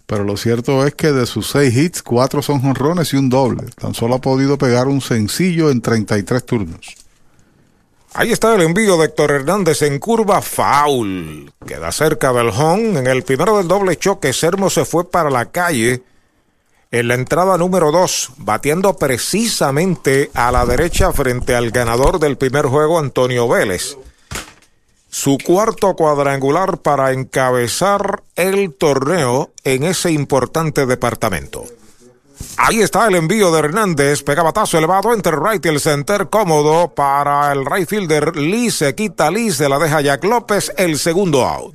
pero lo cierto es que de sus seis hits, cuatro son jonrones y un doble. Tan solo ha podido pegar un sencillo en 33 turnos. Ahí está el envío de Héctor Hernández en curva foul. Queda cerca del home. En el primero del doble choque, Sermo se fue para la calle. En la entrada número 2, batiendo precisamente a la derecha frente al ganador del primer juego, Antonio Vélez. Su cuarto cuadrangular para encabezar el torneo en ese importante departamento. Ahí está el envío de Hernández, pega batazo elevado entre right y el center cómodo para el right fielder Lee, se quita Lee, se la deja Jack López, el segundo out.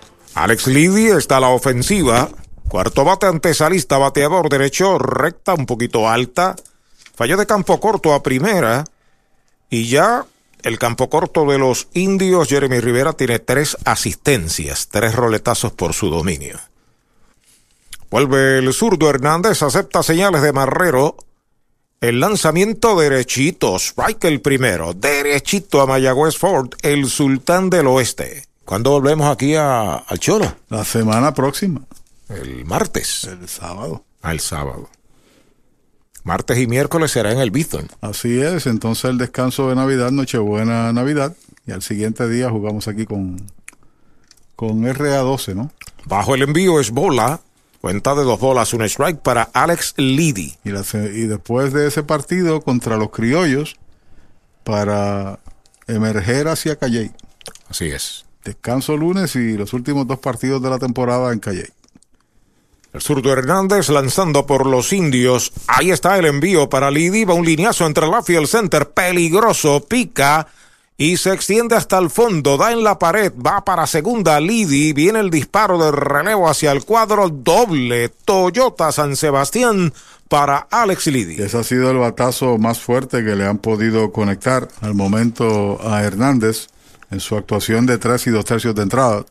Alex Liddy está a la ofensiva. Cuarto bate antesalista, bateador derecho, recta, un poquito alta. Falló de campo corto a primera. Y ya el campo corto de los indios, Jeremy Rivera, tiene tres asistencias, tres roletazos por su dominio. Vuelve el zurdo Hernández, acepta señales de Marrero. El lanzamiento derechito, strike el primero, derechito a Mayagüez Ford, el sultán del oeste. ¿Cuándo volvemos aquí a, al Cholo? La semana próxima. El martes. El sábado. Al sábado. Martes y miércoles será en el Bithorn. Así es, entonces el descanso de Navidad, Nochebuena Navidad, y al siguiente día jugamos aquí con, con RA12, ¿no? Bajo el envío es bola, cuenta de dos bolas, un strike para Alex Liddy. Y, la, y después de ese partido contra los criollos, para emerger hacia Calley. Así es. Descanso lunes y los últimos dos partidos de la temporada en Calley. El zurdo Hernández lanzando por los indios. Ahí está el envío para Liddy. Va un lineazo entre la field center. Peligroso. Pica. Y se extiende hasta el fondo. Da en la pared. Va para segunda Liddy. Viene el disparo de relevo hacia el cuadro doble. Toyota San Sebastián para Alex Liddy. Ese ha sido el batazo más fuerte que le han podido conectar al momento a Hernández en su actuación de tres y dos tercios de entrada.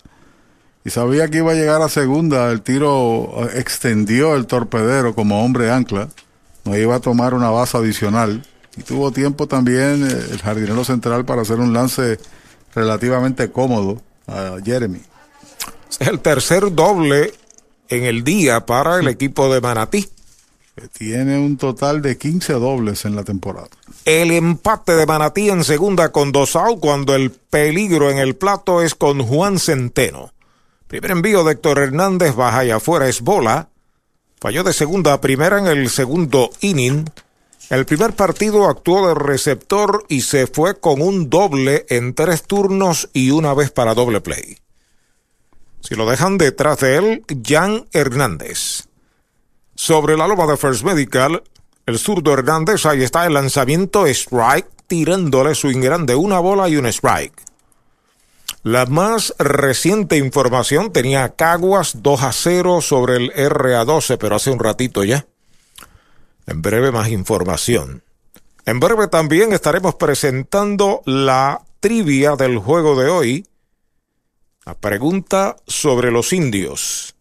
Y sabía que iba a llegar a segunda, el tiro extendió el torpedero como hombre ancla, no iba a tomar una base adicional. Y tuvo tiempo también el jardinero central para hacer un lance relativamente cómodo a Jeremy. Es el tercer doble en el día para el equipo de Manatí. Tiene un total de 15 dobles en la temporada. El empate de Manatí en segunda con dos cuando el peligro en el plato es con Juan Centeno. Primer envío de Héctor Hernández, baja y afuera es bola. Falló de segunda a primera en el segundo inning. El primer partido actuó de receptor y se fue con un doble en tres turnos y una vez para doble play. Si lo dejan detrás de él, Jan Hernández. Sobre la loma de First Medical, el zurdo Hernández, ahí está el lanzamiento strike, tirándole su grande una bola y un strike. La más reciente información tenía Caguas 2 a 0 sobre el RA12, pero hace un ratito ya. En breve más información. En breve también estaremos presentando la trivia del juego de hoy. La pregunta sobre los indios.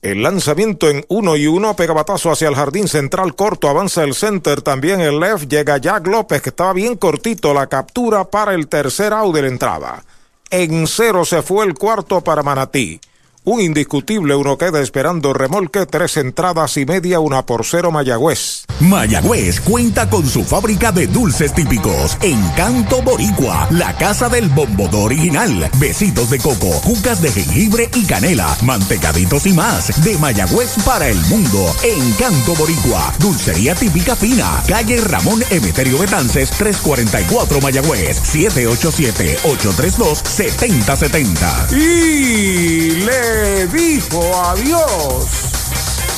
El lanzamiento en uno y uno, pega batazo hacia el jardín central corto, avanza el center, también el left, llega Jack López que estaba bien cortito, la captura para el tercer out de la entrada. En cero se fue el cuarto para Manatí. Un indiscutible uno queda esperando remolque, tres entradas y media, una por cero Mayagüez. Mayagüez cuenta con su fábrica de dulces típicos. Encanto Boricua, la casa del bombodo original. Besitos de coco, cucas de jengibre y canela, mantecaditos y más. De Mayagüez para el mundo. Encanto Boricua, dulcería típica fina. Calle Ramón Emeterio Betances, 344 Mayagüez, 787-832-7070. Y le dijo adiós.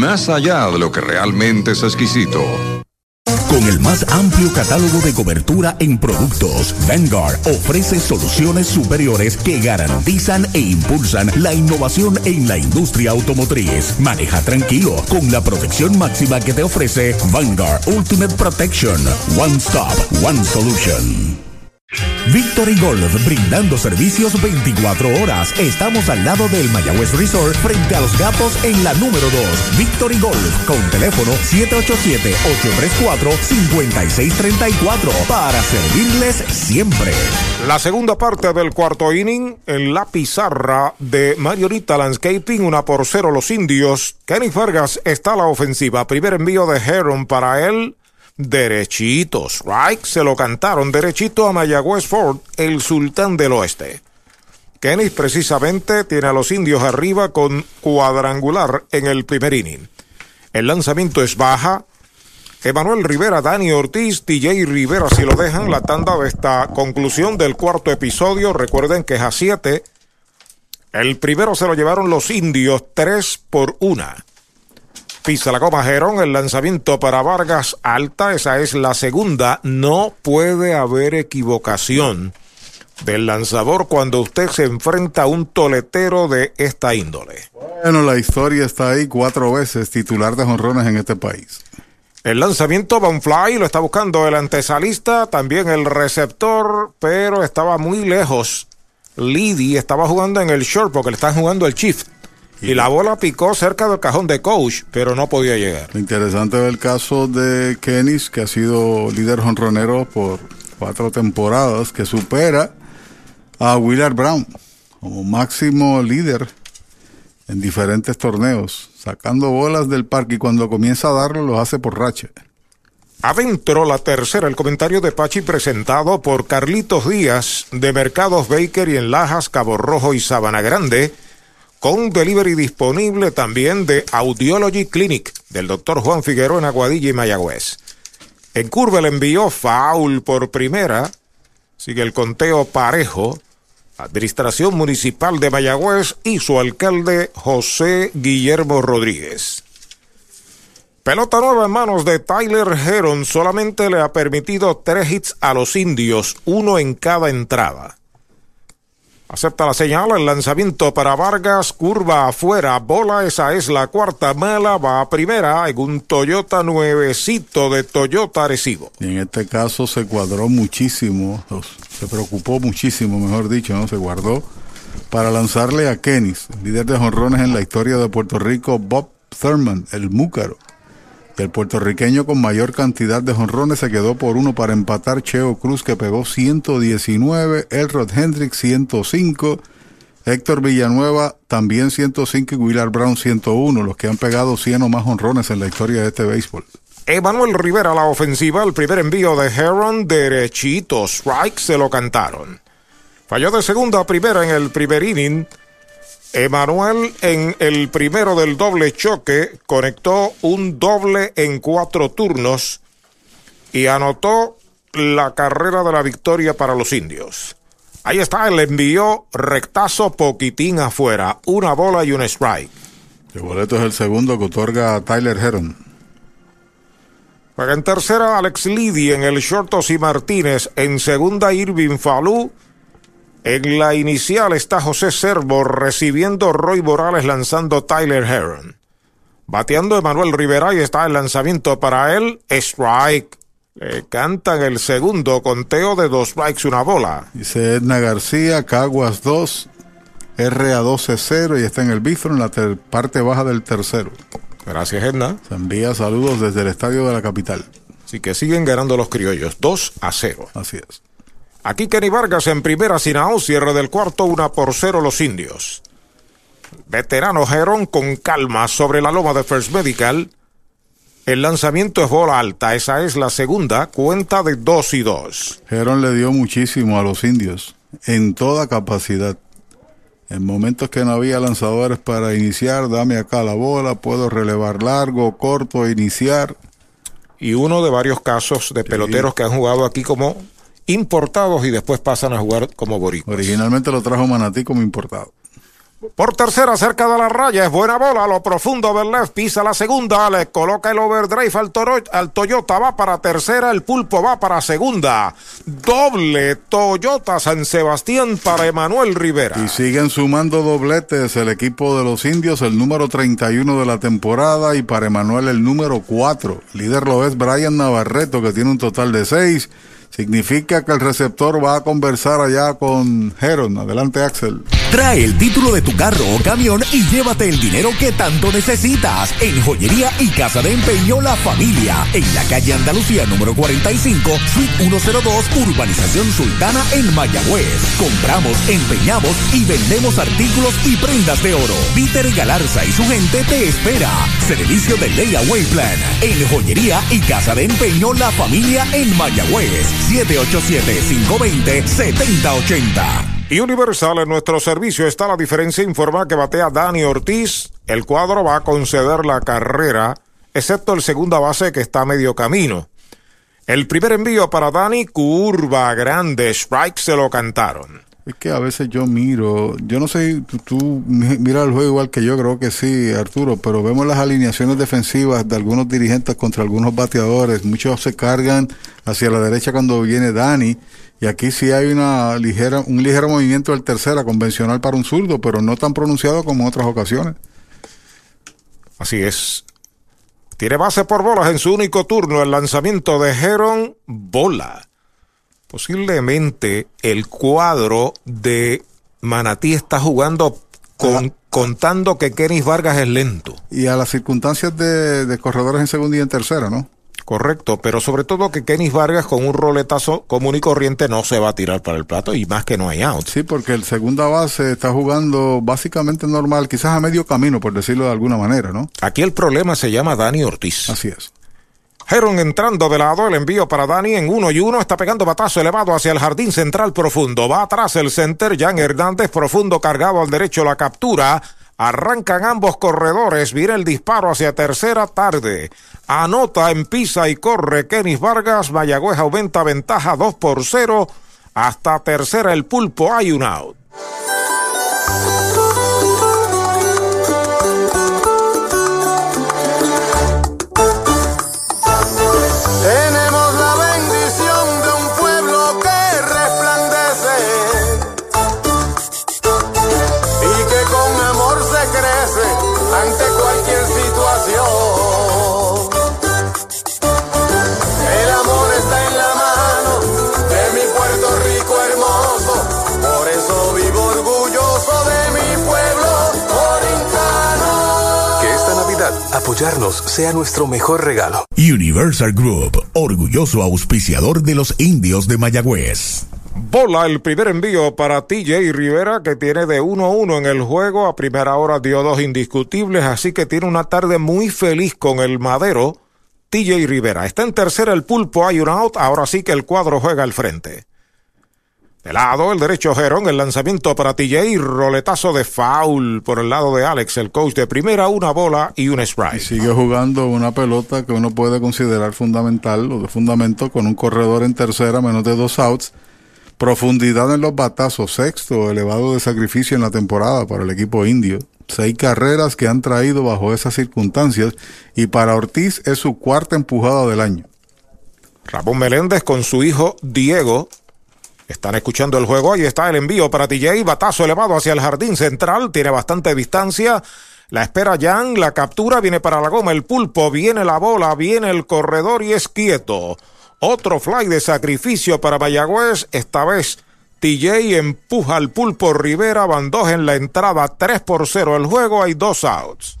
más allá de lo que realmente es exquisito. Con el más amplio catálogo de cobertura en productos, Vanguard ofrece soluciones superiores que garantizan e impulsan la innovación en la industria automotriz. Maneja tranquilo con la protección máxima que te ofrece Vanguard Ultimate Protection. One Stop, One Solution. Victory Golf, brindando servicios 24 horas. Estamos al lado del Mayagüez Resort, frente a los gatos en la número 2. Victory Golf, con teléfono 787-834-5634, para servirles siempre. La segunda parte del cuarto inning, en la pizarra de Marionita Landscaping, una por cero los indios. Kenny Vargas está a la ofensiva. Primer envío de Heron para él derechitos. Right, se lo cantaron derechito a Mayagüez Ford, el sultán del oeste. Kenny precisamente tiene a los indios arriba con cuadrangular en el primer inning. El lanzamiento es baja. Emanuel Rivera, Dani Ortiz, TJ Rivera, si lo dejan, la tanda de esta conclusión del cuarto episodio. Recuerden que es a siete. El primero se lo llevaron los indios, tres por una. Pisa la goma Gerón, el lanzamiento para Vargas alta, esa es la segunda. No puede haber equivocación del lanzador cuando usted se enfrenta a un toletero de esta índole. Bueno, la historia está ahí cuatro veces titular de jonrones en este país. El lanzamiento Bonfly lo está buscando el antesalista, también el receptor, pero estaba muy lejos. Liddy estaba jugando en el short porque le están jugando el shift. Y la bola picó cerca del cajón de coach, pero no podía llegar. Interesante del caso de Kennis, que ha sido líder jonronero por cuatro temporadas, que supera a Willard Brown como máximo líder en diferentes torneos, sacando bolas del parque y cuando comienza a darlo lo hace por racha. Adentro la tercera, el comentario de Pachi presentado por Carlitos Díaz de Mercados Baker y en Lajas, Cabo Rojo y Sabana Grande con delivery disponible también de Audiology Clinic del doctor Juan Figueroa en Aguadilla y Mayagüez. En curva le envió foul por primera, sigue el conteo parejo. Administración Municipal de Mayagüez y su alcalde José Guillermo Rodríguez. Pelota nueva en manos de Tyler Heron solamente le ha permitido tres hits a los indios, uno en cada entrada. Acepta la señal, el lanzamiento para Vargas, curva afuera, bola, esa es la cuarta mala, va a primera en un Toyota nuevecito de Toyota Arecibo. Y en este caso se cuadró muchísimo, se preocupó muchísimo, mejor dicho, ¿no? Se guardó para lanzarle a Kenis, líder de jonrones en la historia de Puerto Rico, Bob Thurman, el múcaro. El puertorriqueño con mayor cantidad de jonrones se quedó por uno para empatar. Cheo Cruz que pegó 119, Elrod Hendricks 105, Héctor Villanueva también 105 y Willard Brown 101, los que han pegado 100 o más honrones en la historia de este béisbol. Emanuel Rivera la ofensiva, el primer envío de Heron derechito, strike se lo cantaron. Falló de segunda a primera en el primer inning. Emanuel en el primero del doble choque conectó un doble en cuatro turnos y anotó la carrera de la victoria para los indios. Ahí está, el envío rectazo poquitín afuera, una bola y un strike. El boleto es el segundo que otorga Tyler Heron. En tercera Alex Liddy en el Shortos y Martínez. En segunda Irving Falú. En la inicial está José Servo recibiendo Roy Morales lanzando Tyler Heron. Bateando Emanuel Rivera y está el lanzamiento para él. Strike. Le cantan el segundo conteo de dos strikes, una bola. Dice Edna García, Caguas 2, RA 12-0 y está en el bistro en la parte baja del tercero. Gracias, Edna. Se envía saludos desde el estadio de la capital. Así que siguen ganando los criollos, 2 a 0. Así es. Aquí Kenny Vargas en primera sin cierre del cuarto, una por cero los indios. Veterano Gerón con calma sobre la loma de First Medical. El lanzamiento es bola alta, esa es la segunda, cuenta de dos y dos. Gerón le dio muchísimo a los indios, en toda capacidad. En momentos que no había lanzadores para iniciar, dame acá la bola, puedo relevar largo, corto, iniciar. Y uno de varios casos de peloteros que han jugado aquí como importados y después pasan a jugar como boricuas. Originalmente lo trajo Manatí como importado. Por tercera, cerca de la raya, es buena bola. A lo profundo del left, pisa la segunda. Le coloca el overdrive al, toro, al Toyota. Va para tercera. El pulpo va para segunda. Doble Toyota San Sebastián para Emanuel Rivera. Y siguen sumando dobletes el equipo de los indios, el número 31 de la temporada. Y para Emanuel, el número 4. Líder lo es Brian Navarreto, que tiene un total de 6. Significa que el receptor va a conversar allá con Heron. Adelante, Axel. Trae el título de tu carro o camión y llévate el dinero que tanto necesitas en Joyería y Casa de Empeño La Familia, en la calle Andalucía número 45, suite 102, Urbanización Sultana en Mayagüez. Compramos, empeñamos y vendemos artículos y prendas de oro. Peter Galarza y su gente te espera. Servicio de Layaway Plan en Joyería y Casa de Empeño La Familia en Mayagüez. 787-520-7080. Y Universal en nuestro servicio está la diferencia. Informa que batea Dani Ortiz. El cuadro va a conceder la carrera, excepto el segunda base que está a medio camino. El primer envío para Dani, curva grande, strike se lo cantaron. Es que a veces yo miro, yo no sé, tú, tú miras el juego igual que yo, creo que sí, Arturo, pero vemos las alineaciones defensivas de algunos dirigentes contra algunos bateadores. Muchos se cargan hacia la derecha cuando viene Dani, y aquí sí hay una ligera, un ligero movimiento del tercera, convencional para un zurdo, pero no tan pronunciado como en otras ocasiones. Así es. Tiene base por bolas en su único turno. El lanzamiento de Heron, bola. Posiblemente el cuadro de Manatí está jugando con, contando que Kenis Vargas es lento. Y a las circunstancias de, de corredores en segunda y en tercera, ¿no? Correcto, pero sobre todo que Kenis Vargas con un roletazo común y corriente no se va a tirar para el plato y más que no hay out. Sí, porque el segunda base está jugando básicamente normal, quizás a medio camino, por decirlo de alguna manera, ¿no? Aquí el problema se llama Dani Ortiz. Así es. Heron entrando de lado, el envío para Dani en uno y uno, está pegando batazo elevado hacia el jardín central profundo. Va atrás el center, Jan Hernández profundo cargado al derecho la captura. Arrancan ambos corredores, viene el disparo hacia tercera tarde. Anota, empisa y corre Kenis Vargas. Mayagüez aumenta ventaja 2 por 0. Hasta tercera el pulpo, hay un out. Apoyarnos sea nuestro mejor regalo. Universal Group, orgulloso auspiciador de los indios de Mayagüez. Bola el primer envío para TJ Rivera que tiene de 1-1 en el juego. A primera hora dio dos indiscutibles, así que tiene una tarde muy feliz con el madero. TJ Rivera. Está en tercera el pulpo, hay un out. Ahora sí que el cuadro juega al frente. De lado, el derecho Gerón, el lanzamiento para TJ, roletazo de foul por el lado de Alex, el coach de primera, una bola y un strike. Y sigue jugando una pelota que uno puede considerar fundamental o de fundamento con un corredor en tercera, menos de dos outs. Profundidad en los batazos, sexto elevado de sacrificio en la temporada para el equipo indio. Seis carreras que han traído bajo esas circunstancias y para Ortiz es su cuarta empujada del año. Ramón Meléndez con su hijo Diego están escuchando el juego. Ahí está el envío para TJ. Batazo elevado hacia el jardín central. Tiene bastante distancia. La espera Jan. La captura viene para la goma. El pulpo. Viene la bola. Viene el corredor y es quieto. Otro fly de sacrificio para Mayagüez. Esta vez TJ empuja al pulpo Rivera. Bandoja en la entrada. 3 por 0 el juego. Hay dos outs.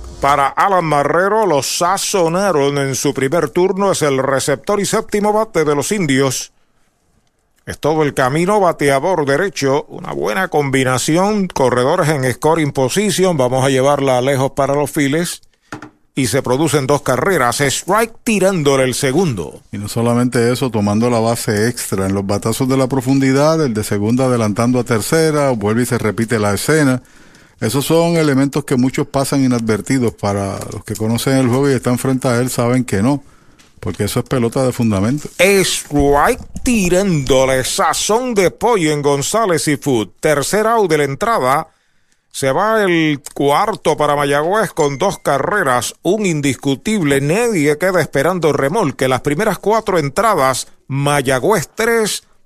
para Alan Marrero, los sazonaron en su primer turno, es el receptor y séptimo bate de los indios. Es todo el camino bateador derecho, una buena combinación, corredores en scoring position, vamos a llevarla lejos para los files y se producen dos carreras, strike tirándole el segundo. Y no solamente eso, tomando la base extra en los batazos de la profundidad, el de segunda adelantando a tercera, vuelve y se repite la escena. Esos son elementos que muchos pasan inadvertidos para los que conocen el juego y están frente a él, saben que no. Porque eso es pelota de fundamento. Strike tirándole sazón de pollo en González y Food. Tercer out de la entrada. Se va el cuarto para Mayagüez con dos carreras, un indiscutible. Nadie queda esperando remolque. Las primeras cuatro entradas, Mayagüez 3,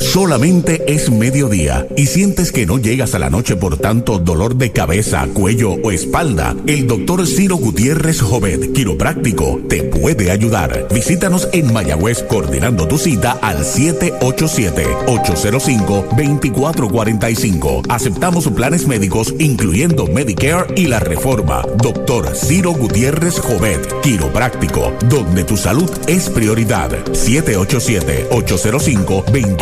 Solamente es mediodía y sientes que no llegas a la noche por tanto dolor de cabeza, cuello o espalda. El doctor Ciro Gutiérrez Jovet, quiropráctico, te puede ayudar. Visítanos en Mayagüez coordinando tu cita al 787-805-2445. Aceptamos planes médicos incluyendo Medicare y la reforma. Doctor Ciro Gutiérrez Jovet, quiropráctico, donde tu salud es prioridad. 787 805 2445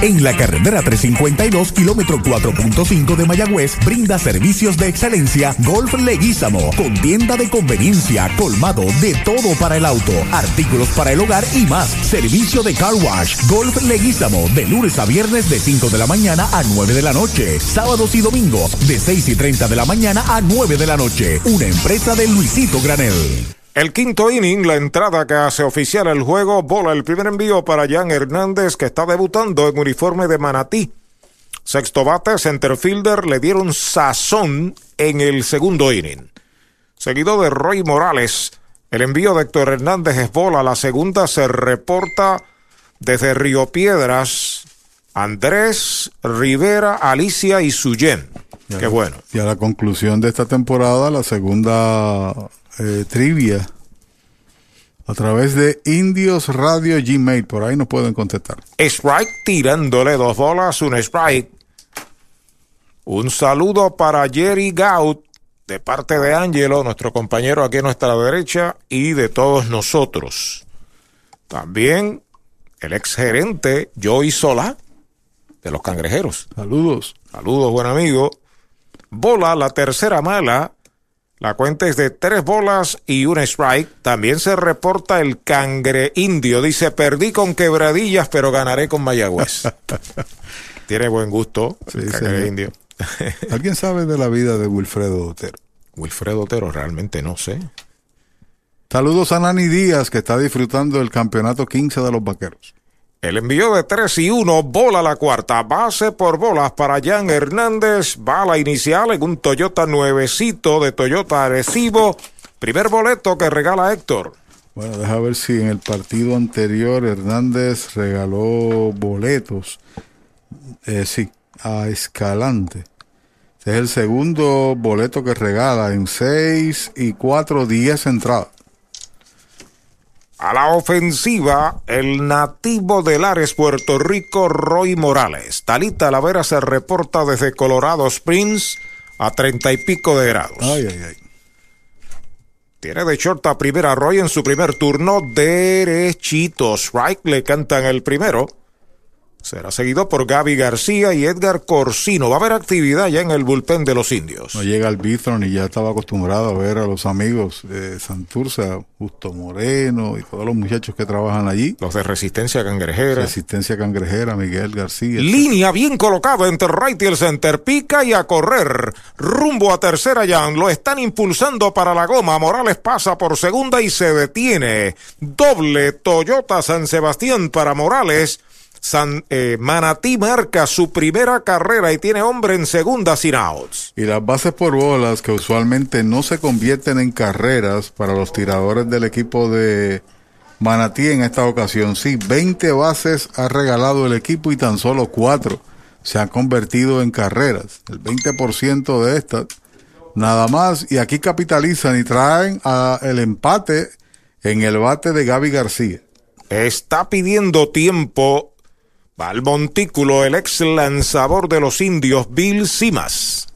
En la carretera 352, kilómetro 4.5 de Mayagüez, brinda servicios de excelencia Golf Leguízamo, con tienda de conveniencia, colmado de todo para el auto, artículos para el hogar y más. Servicio de car wash, Golf Leguízamo, de lunes a viernes de 5 de la mañana a 9 de la noche, sábados y domingos de 6 y 30 de la mañana a 9 de la noche. Una empresa de Luisito Granel. El quinto inning, la entrada que hace oficial el juego, bola el primer envío para Jan Hernández que está debutando en uniforme de Manatí. Sexto bate, centerfielder, le dieron sazón en el segundo inning. Seguido de Roy Morales, el envío de Héctor Hernández es bola. La segunda se reporta desde Río Piedras, Andrés, Rivera, Alicia y Suyen. Qué bueno. Y a la conclusión de esta temporada, la segunda eh, trivia a través de Indios Radio Gmail. Por ahí nos pueden contestar. Strike tirándole dos bolas, un strike. Un saludo para Jerry Gaut de parte de Angelo, nuestro compañero aquí a nuestra derecha, y de todos nosotros. También el ex gerente Joey Sola de los Cangrejeros. Saludos. Saludos, buen amigo. Bola, la tercera mala la cuenta es de tres bolas y un strike. También se reporta el cangre indio. Dice, perdí con quebradillas, pero ganaré con Mayagüez. Tiene buen gusto el cangre indio. ¿Alguien sabe de la vida de Wilfredo Otero? Wilfredo Otero, realmente no sé. Saludos a Nani Díaz, que está disfrutando del campeonato 15 de los vaqueros. El envío de 3 y 1, bola la cuarta, base por bolas para Jan Hernández, bala inicial en un Toyota nuevecito de Toyota Arecibo, primer boleto que regala Héctor. Bueno, deja ver si en el partido anterior Hernández regaló boletos, eh, sí, a Escalante. Este es el segundo boleto que regala en 6 y 4 días entradas. A la ofensiva, el nativo de Lares, Puerto Rico, Roy Morales. Talita Lavera se reporta desde Colorado Springs a treinta y pico de grados. Ay, ay, ay. Tiene de short a primera Roy en su primer turno derechito. Strike le cantan el primero. Será seguido por Gaby García y Edgar Corsino. Va a haber actividad ya en el bullpen de los indios. No llega el Bithorn y ya estaba acostumbrado a ver a los amigos de Santurce, Justo Moreno y todos los muchachos que trabajan allí. Los de Resistencia Cangrejera. Resistencia Cangrejera, Miguel García. Línea bien colocada entre right y el center. Pica y a correr. Rumbo a tercera ya. Lo están impulsando para la goma. Morales pasa por segunda y se detiene. Doble Toyota San Sebastián para Morales. San eh, Manatí marca su primera carrera y tiene hombre en segunda sin outs. Y las bases por bolas que usualmente no se convierten en carreras para los tiradores del equipo de Manatí en esta ocasión. Sí, 20 bases ha regalado el equipo y tan solo 4 se han convertido en carreras. El 20% de estas, nada más. Y aquí capitalizan y traen a el empate en el bate de Gaby García. Está pidiendo tiempo al montículo el ex lanzador de los indios, Bill Simas.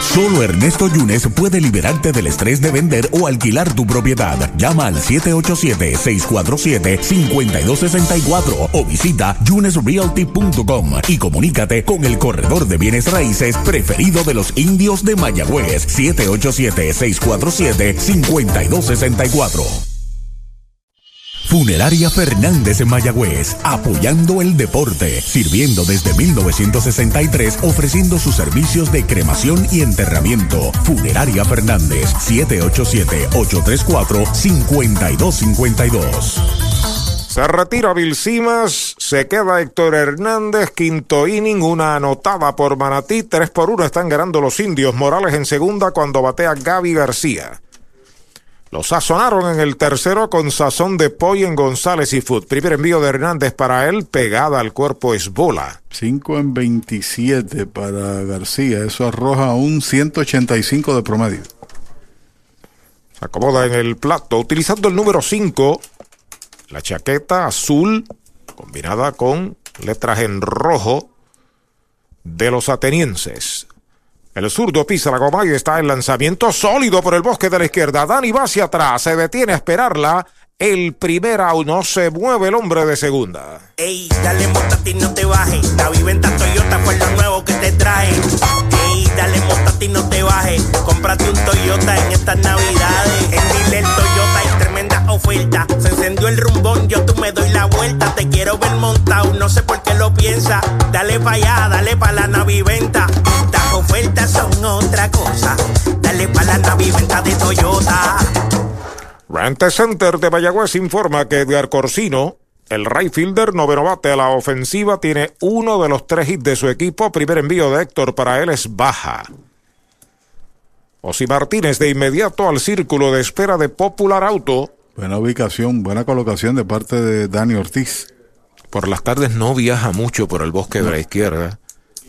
Solo Ernesto Yunes puede liberarte del estrés de vender o alquilar tu propiedad. Llama al 787-647-5264 o visita yunesrealty.com y comunícate con el corredor de bienes raíces preferido de los indios de Mayagüez. 787-647-5264. Funeraria Fernández en Mayagüez, apoyando el deporte, sirviendo desde 1963, ofreciendo sus servicios de cremación y enterramiento. Funeraria Fernández, 787-834-5252. Se retira Bill Simas, se queda Héctor Hernández, quinto inning, una anotada por Manatí, 3 por 1 están ganando los indios. Morales en segunda cuando batea Gaby García. Lo sazonaron en el tercero con sazón de pollo en González y Food. Primer envío de Hernández para él, pegada al cuerpo es bola. 5 en 27 para García. Eso arroja un 185 de promedio. Se acomoda en el plato utilizando el número 5. La chaqueta azul combinada con letras en rojo de los atenienses. El zurdo pisa la goma y está el lanzamiento sólido por el bosque de la izquierda. Dani va hacia atrás, se detiene a esperarla. El primer out no se mueve el hombre de segunda. Ey, dale ti no te bajes. La viventa Toyota fue lo nuevo que te trae. Ey, dale ti no te bajes. Cómprate un Toyota en estas navidades. En Dile Toyota hay tremenda oferta. Se encendió el rumbón, yo tú me doy la vuelta. Te quiero ver montado, no sé por qué lo piensa. Dale pa' allá, dale pa' la naviventa ofertas son otra cosa. Dale para la naviventa de Toyota. Rente Center de Mayagüez informa que Edgar Corsino, el right fielder noveno bate a la ofensiva, tiene uno de los tres hits de su equipo. Primer envío de Héctor para él es baja. Osi Martínez de inmediato al círculo de espera de Popular Auto. Buena ubicación, buena colocación de parte de Dani Ortiz. Por las tardes no viaja mucho por el bosque de la izquierda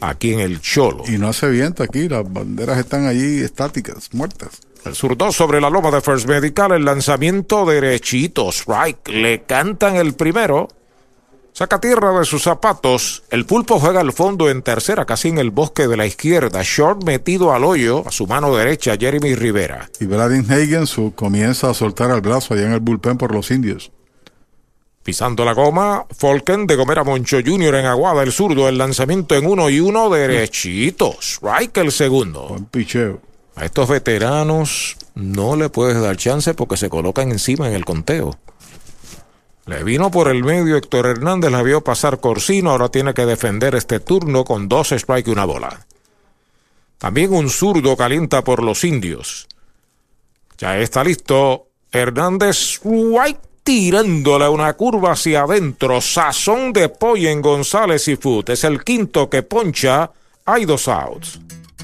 aquí en el Cholo. Y no hace viento aquí, las banderas están allí estáticas, muertas. El zurdo sobre la loma de First Medical, el lanzamiento derechito, strike, le cantan el primero. Saca tierra de sus zapatos. El pulpo juega al fondo en tercera, casi en el bosque de la izquierda. Short metido al hoyo, a su mano derecha, Jeremy Rivera. Y Vladimir Hagen su, comienza a soltar el brazo allá en el bullpen por los indios. Pisando la goma, Folken de Gomera Moncho Jr. en Aguada, el zurdo, el lanzamiento en uno y uno derechito. Strike el segundo. Buen picheo. A estos veteranos no le puedes dar chance porque se colocan encima en el conteo. Le vino por el medio Héctor Hernández, la vio pasar Corsino, ahora tiene que defender este turno con dos strike y una bola. También un zurdo calienta por los indios. Ya está listo Hernández White tirándole una curva hacia adentro. Sazón de pollo en González y Food. Es el quinto que poncha. Hay dos outs.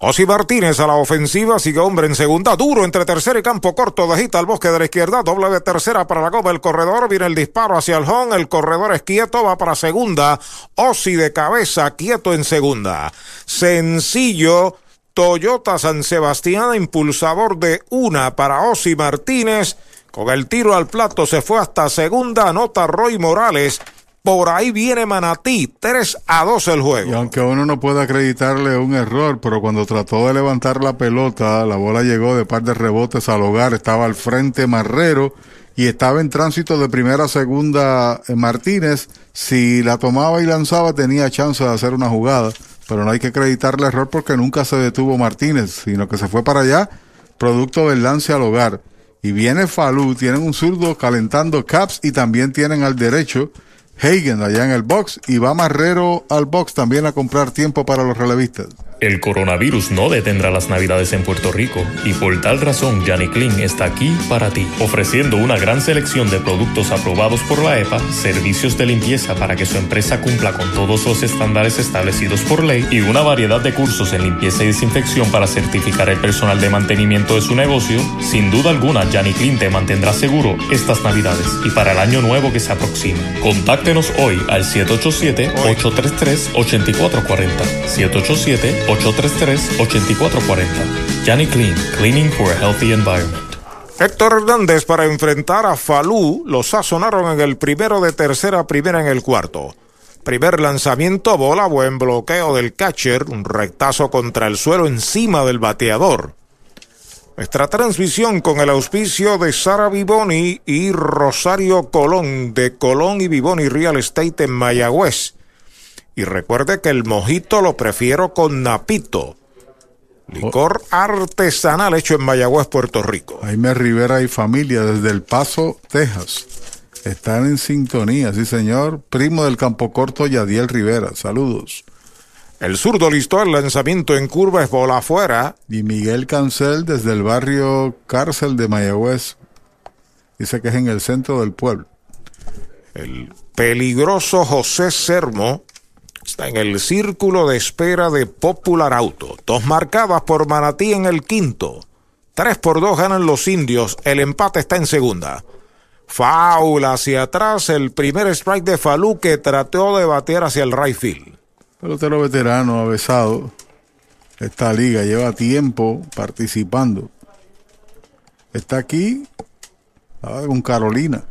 Osi Martínez a la ofensiva, sigue hombre en segunda, duro entre tercera y campo corto, dejita al bosque de la izquierda, doble de tercera para la goma el corredor, viene el disparo hacia el el corredor es quieto, va para segunda, Osi de cabeza, quieto en segunda. Sencillo, Toyota San Sebastián, impulsador de una para Osi Martínez, con el tiro al plato se fue hasta segunda, anota Roy Morales. Por ahí viene Manatí, 3 a 2 el juego. Y aunque uno no puede acreditarle un error, pero cuando trató de levantar la pelota, la bola llegó de par de rebotes al hogar, estaba al frente Marrero y estaba en tránsito de primera a segunda eh, Martínez. Si la tomaba y lanzaba tenía chance de hacer una jugada, pero no hay que acreditarle error porque nunca se detuvo Martínez, sino que se fue para allá, producto del lance al hogar. Y viene Falú, tienen un zurdo calentando caps y también tienen al derecho Hagen allá en el box y va Marrero al box también a comprar tiempo para los relevistas. El coronavirus no detendrá las navidades en Puerto Rico y por tal razón Janny Clean está aquí para ti, ofreciendo una gran selección de productos aprobados por la EPA, servicios de limpieza para que su empresa cumpla con todos los estándares establecidos por ley y una variedad de cursos en limpieza y desinfección para certificar el personal de mantenimiento de su negocio, sin duda alguna Janny Clean te mantendrá seguro estas navidades y para el año nuevo que se aproxima. Contáctenos hoy al 787-833-8440. 787 833-8440. Janny Clean, Cleaning for a Healthy Environment. Héctor Hernández para enfrentar a Falú lo sazonaron en el primero de tercera, primera en el cuarto. Primer lanzamiento, bola, buen bloqueo del catcher, un rectazo contra el suelo encima del bateador. Nuestra transmisión con el auspicio de Sara Vivoni y Rosario Colón de Colón y Vivoni Real Estate en Mayagüez. Y recuerde que el mojito lo prefiero con napito. Licor artesanal hecho en Mayagüez, Puerto Rico. Jaime Rivera y familia desde El Paso, Texas. Están en sintonía, sí señor. Primo del Campo Corto, Yadiel Rivera. Saludos. El zurdo listó el lanzamiento en curva, es bola afuera. Y Miguel Cancel desde el barrio Cárcel de Mayagüez. Dice que es en el centro del pueblo. El peligroso José Sermo está en el círculo de espera de Popular Auto. Dos marcadas por Manatí en el quinto. Tres por dos ganan los indios. El empate está en segunda. Faula hacia atrás. El primer strike de Falú que trató de batear hacia el right field. Pelotero veterano, avesado. Esta liga lleva tiempo participando. Está aquí con Carolina.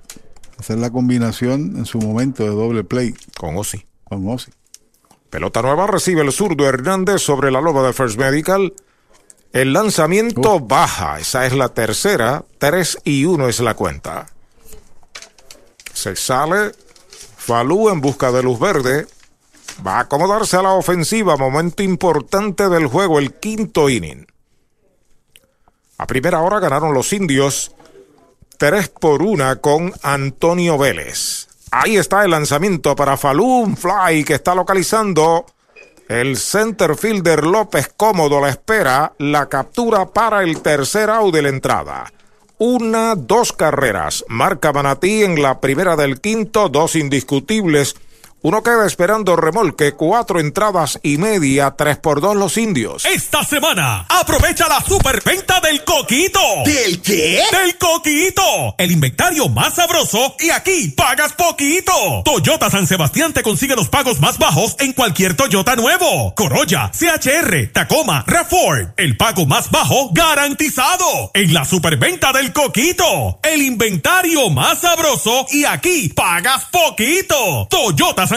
Hacer la combinación en su momento de doble play. Con Osi. Con Osi. Pelota nueva recibe el zurdo Hernández sobre la loba de First Medical. El lanzamiento baja. Esa es la tercera. 3 y 1 es la cuenta. Se sale Falú en busca de luz verde. Va a acomodarse a la ofensiva. Momento importante del juego, el quinto inning. A primera hora ganaron los indios 3 por 1 con Antonio Vélez. Ahí está el lanzamiento para Falun Fly que está localizando. El center fielder López cómodo la espera. La captura para el tercer out de la entrada. Una, dos carreras. Marca Manatí en la primera del quinto, dos indiscutibles. Uno queda esperando remolque, cuatro entradas y media, tres por dos los indios. Esta semana, aprovecha la superventa del coquito. ¿Del qué? Del coquito. El inventario más sabroso y aquí pagas poquito. Toyota San Sebastián te consigue los pagos más bajos en cualquier Toyota nuevo. Corolla, CHR, Tacoma, Rafford. El pago más bajo garantizado. En la superventa del coquito. El inventario más sabroso y aquí pagas poquito. Toyota San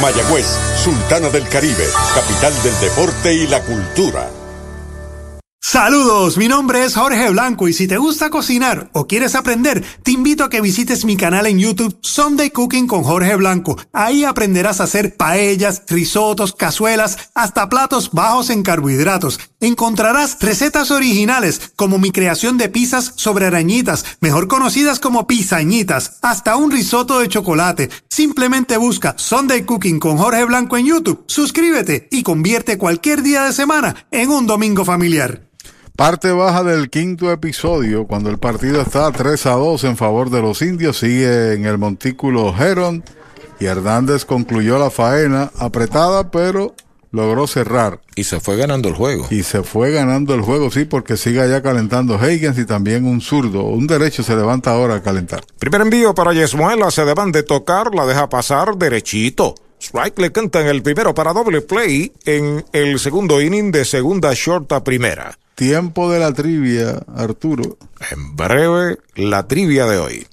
Mayagüez, Sultana del Caribe, capital del deporte y la cultura. Saludos, mi nombre es Jorge Blanco y si te gusta cocinar o quieres aprender, te invito a que visites mi canal en YouTube Sunday Cooking con Jorge Blanco. Ahí aprenderás a hacer paellas, risotos, cazuelas, hasta platos bajos en carbohidratos. Encontrarás recetas originales como mi creación de pizzas sobre arañitas, mejor conocidas como pizañitas, hasta un risotto de chocolate. Simplemente busca Sunday Cooking con Jorge Blanco en YouTube, suscríbete y convierte cualquier día de semana en un domingo familiar. Parte baja del quinto episodio, cuando el partido está 3 a 2 en favor de los indios, sigue en el montículo Heron y Hernández concluyó la faena apretada, pero logró cerrar. Y se fue ganando el juego. Y se fue ganando el juego, sí, porque sigue allá calentando Higgins y también un zurdo. Un derecho se levanta ahora a calentar. Primer envío para Yesmuela, se deban de tocar, la deja pasar derechito. Strike le canta en el primero para doble play en el segundo inning de segunda short a primera. Tiempo de la trivia, Arturo. En breve, la trivia de hoy.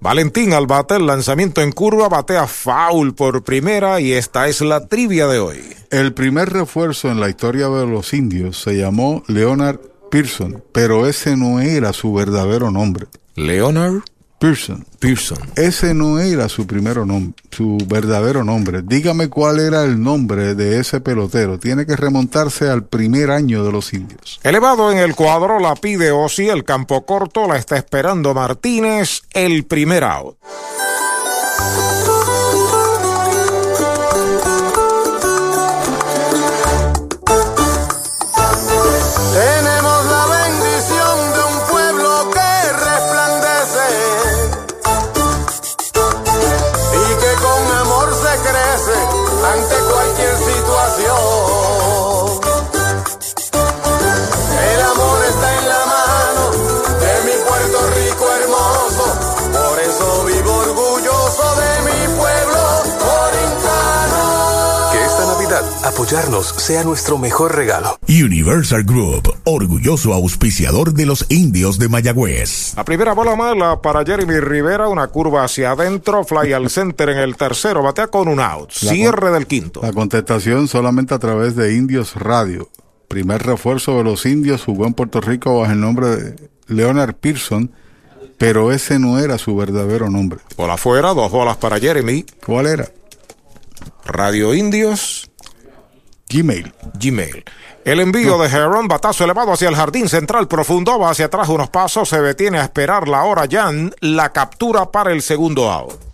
Valentín al bate, el lanzamiento en curva, batea foul por primera y esta es la trivia de hoy. El primer refuerzo en la historia de los indios se llamó Leonard Pearson, pero ese no era su verdadero nombre. Leonard Pearson. Pearson. Ese no era su primero nombre, su verdadero nombre. Dígame cuál era el nombre de ese pelotero. Tiene que remontarse al primer año de los indios. Elevado en el cuadro, la pide Osi, el campo corto, la está esperando Martínez, el primer out. Apoyarnos sea nuestro mejor regalo. Universal Group, orgulloso auspiciador de los indios de Mayagüez. La primera bola mala para Jeremy Rivera, una curva hacia adentro, fly al center en el tercero, batea con un out, cierre del quinto. La contestación solamente a través de Indios Radio. Primer refuerzo de los indios jugó en Puerto Rico bajo el nombre de Leonard Pearson, pero ese no era su verdadero nombre. Bola afuera, dos bolas para Jeremy. ¿Cuál era? Radio Indios. Gmail. Gmail. El envío de Heron, batazo elevado hacia el jardín central profundo, va hacia atrás unos pasos, se detiene a esperar la hora Jan, la captura para el segundo out.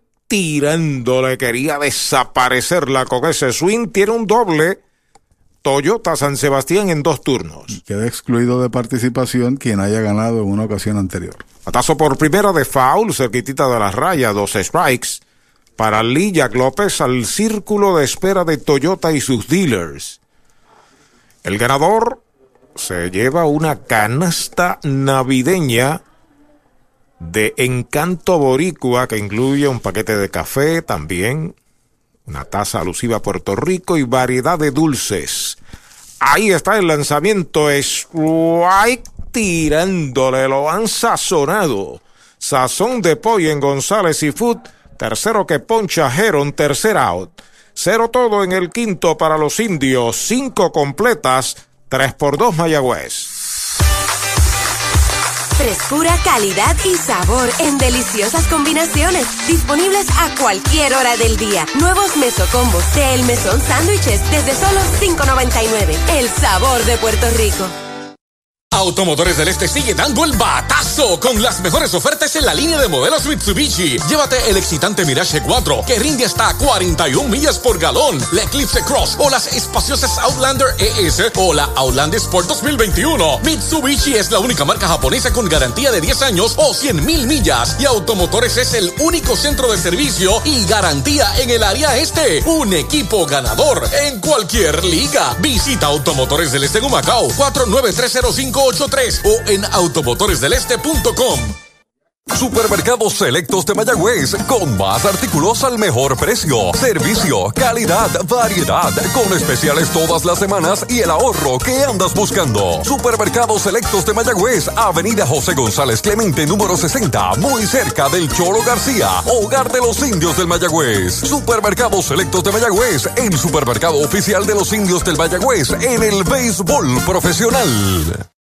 tirándole, quería desaparecerla con ese swing, tiene un doble. Toyota San Sebastián en dos turnos. Queda excluido de participación quien haya ganado en una ocasión anterior. Batazo por primera de foul, cerquitita de la raya, dos strikes. Para Lee Jack López al círculo de espera de Toyota y sus dealers. El ganador se lleva una canasta navideña de Encanto Boricua que incluye un paquete de café también, una taza alusiva a Puerto Rico y variedad de dulces. Ahí está el lanzamiento Strike tirándole, lo han sazonado. Sazón de pollo en González y Food, tercero que poncha Heron, tercer out. Cero todo en el quinto para los indios, cinco completas, tres por dos Mayagüez. Frescura, calidad y sabor en deliciosas combinaciones. Disponibles a cualquier hora del día. Nuevos mesocombos de El Mesón Sándwiches desde solo $5.99. El sabor de Puerto Rico. Automotores del Este sigue dando el batazo con las mejores ofertas en la línea de modelos Mitsubishi. Llévate el excitante Mirage e 4 que rinde hasta 41 millas por galón, la Eclipse Cross o las espaciosas Outlander ES o la Outlander Sport 2021. Mitsubishi es la única marca japonesa con garantía de 10 años o 100 mil millas y Automotores es el único centro de servicio y garantía en el área este. Un equipo ganador en cualquier liga. Visita Automotores del Este en Macao 49305 o en automotoresdeleste.com. Supermercados Selectos de Mayagüez, con más artículos al mejor precio, servicio, calidad, variedad, con especiales todas las semanas y el ahorro que andas buscando. Supermercados Selectos de Mayagüez, Avenida José González Clemente, número 60, muy cerca del Choro García, hogar de los indios del Mayagüez. Supermercados Selectos de Mayagüez, el supermercado oficial de los indios del Mayagüez en el béisbol profesional.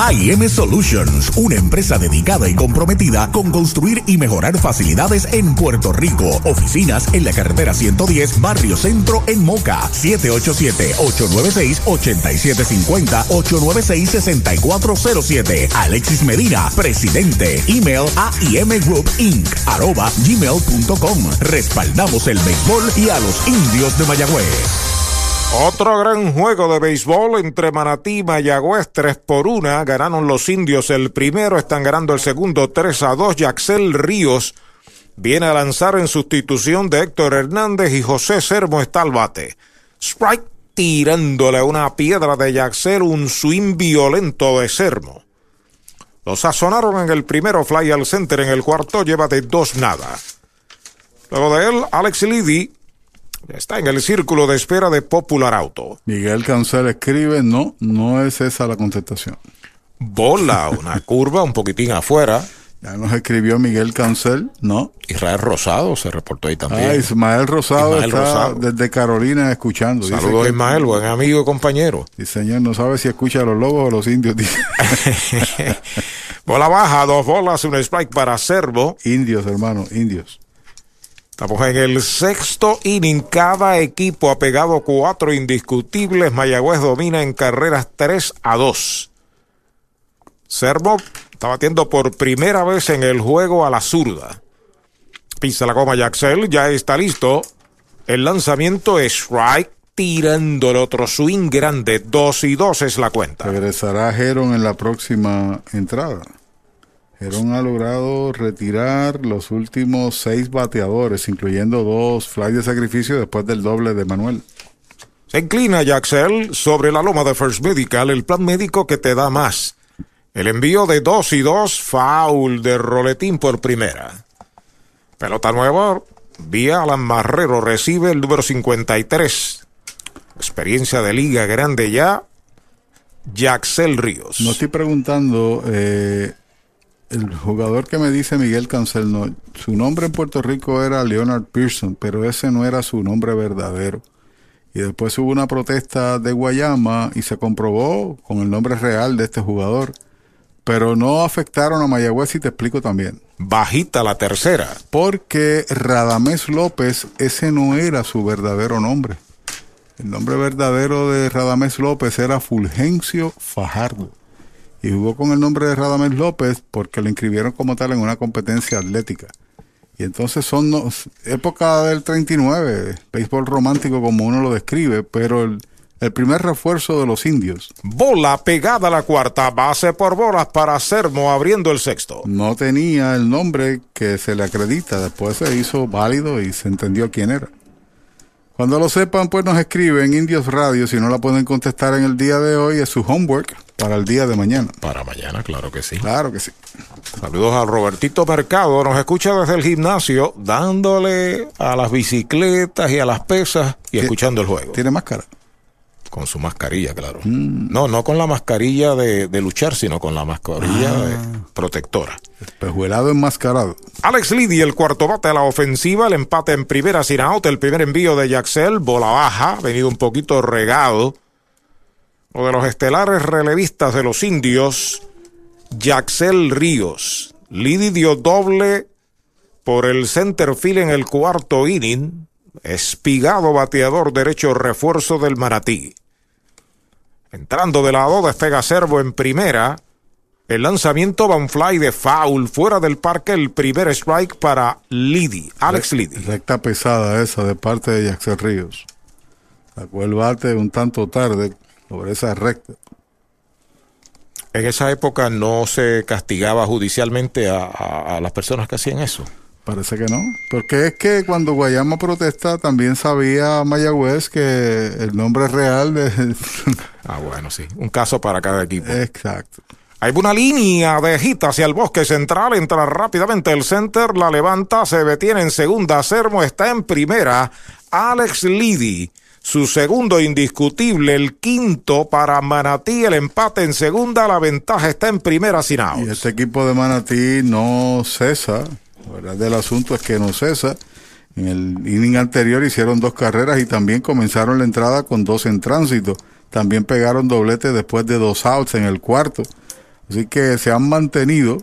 AIM Solutions, una empresa dedicada y comprometida con construir y mejorar facilidades en Puerto Rico. Oficinas en la carretera 110, Barrio Centro en Moca. 787-896-8750, 896-6407. Alexis Medina, presidente. Email gmail.com. Respaldamos el béisbol y a los indios de Mayagüez. Otro gran juego de béisbol entre Manatí y Mayagüez, 3 por 1. Ganaron los indios el primero, están ganando el segundo 3 a 2. Yaxel Ríos viene a lanzar en sustitución de Héctor Hernández y José Sermo está al bate. Strike tirándole una piedra de Yaxel, un swing violento de Sermo. Lo sazonaron en el primero, fly al center en el cuarto, lleva de dos nada. Luego de él, Alex Liddy Está en el círculo de espera de Popular Auto. Miguel Cancel escribe, no, no es esa la contestación. Bola, una curva un poquitín afuera. Ya nos escribió Miguel Cancel, ¿no? Israel Rosado se reportó ahí también. Ah, Ismael Rosado está desde Carolina escuchando. Saludos Ismael, buen amigo y compañero. Sí, señor, no sabe si escucha a los lobos o los indios. Bola baja, dos bolas, un strike para Servo. Indios, hermano, indios. Estamos en el sexto inning. Cada equipo ha pegado cuatro indiscutibles. Mayagüez domina en carreras 3 a 2. Servo está batiendo por primera vez en el juego a la zurda. Pisa la goma Jaxel, ya está listo. El lanzamiento es strike, tirando el otro swing grande. 2 y 2 es la cuenta. Regresará Heron en la próxima entrada. Heron ha logrado retirar los últimos seis bateadores, incluyendo dos fly de sacrificio después del doble de Manuel. Se inclina Jaxel sobre la loma de First Medical, el plan médico que te da más. El envío de dos y dos, foul de roletín por primera. Pelota nueva, vía Alan Marrero, recibe el número 53. Experiencia de liga grande ya, Jaxel Ríos. No estoy preguntando eh, el jugador que me dice Miguel Cancel, no, su nombre en Puerto Rico era Leonard Pearson, pero ese no era su nombre verdadero. Y después hubo una protesta de Guayama y se comprobó con el nombre real de este jugador. Pero no afectaron a Mayagüez y te explico también. Bajita la tercera. Porque Radamés López, ese no era su verdadero nombre. El nombre verdadero de Radamés López era Fulgencio Fajardo y jugó con el nombre de Radamés López porque lo inscribieron como tal en una competencia atlética. Y entonces son época del 39, béisbol romántico como uno lo describe, pero el primer refuerzo de los indios. Bola pegada a la cuarta, base por bolas para Sermo abriendo el sexto. No tenía el nombre que se le acredita, después se hizo válido y se entendió quién era. Cuando lo sepan, pues nos escriben Indios Radio. Si no la pueden contestar en el día de hoy, es su homework para el día de mañana. Para mañana, claro que sí. Claro que sí. Saludos a Robertito Mercado. Nos escucha desde el gimnasio, dándole a las bicicletas y a las pesas y escuchando el juego. ¿Tiene máscara? Con su mascarilla, claro. No, no con la mascarilla de, de luchar, sino con la mascarilla Ah. protectora. Espejuelado enmascarado. Alex Liddy, el cuarto bate a la ofensiva, el empate en primera sin out, el primer envío de Yaxel, bola baja, venido un poquito regado. O de los estelares relevistas de los indios, Yaxel Ríos. Liddy dio doble por el center field en el cuarto inning. Espigado bateador derecho refuerzo del Manatí. Entrando de lado, despega Servo en primera. El lanzamiento va un fly de foul fuera del parque, el primer strike para Liddy, Alex Liddy. Recta pesada esa de parte de Jackson Ríos. Sacó el bate un tanto tarde sobre esa recta. En esa época no se castigaba judicialmente a, a- a las personas que hacían eso. Parece que no. Porque es que cuando Guayama protesta también sabía Mayagüez que el nombre real de... ah, bueno, sí. Un caso para cada equipo. Exacto. Hay una línea de hit hacia el bosque central, entra rápidamente el center, la levanta, se detiene en segunda, Sermo está en primera, Alex Liddy, su segundo indiscutible, el quinto para Manatí, el empate en segunda, la ventaja está en primera sin out. Y este equipo de Manatí no cesa. La verdad del asunto es que no cesa. En el inning anterior hicieron dos carreras y también comenzaron la entrada con dos en tránsito. También pegaron doblete después de dos outs en el cuarto. Así que se han mantenido.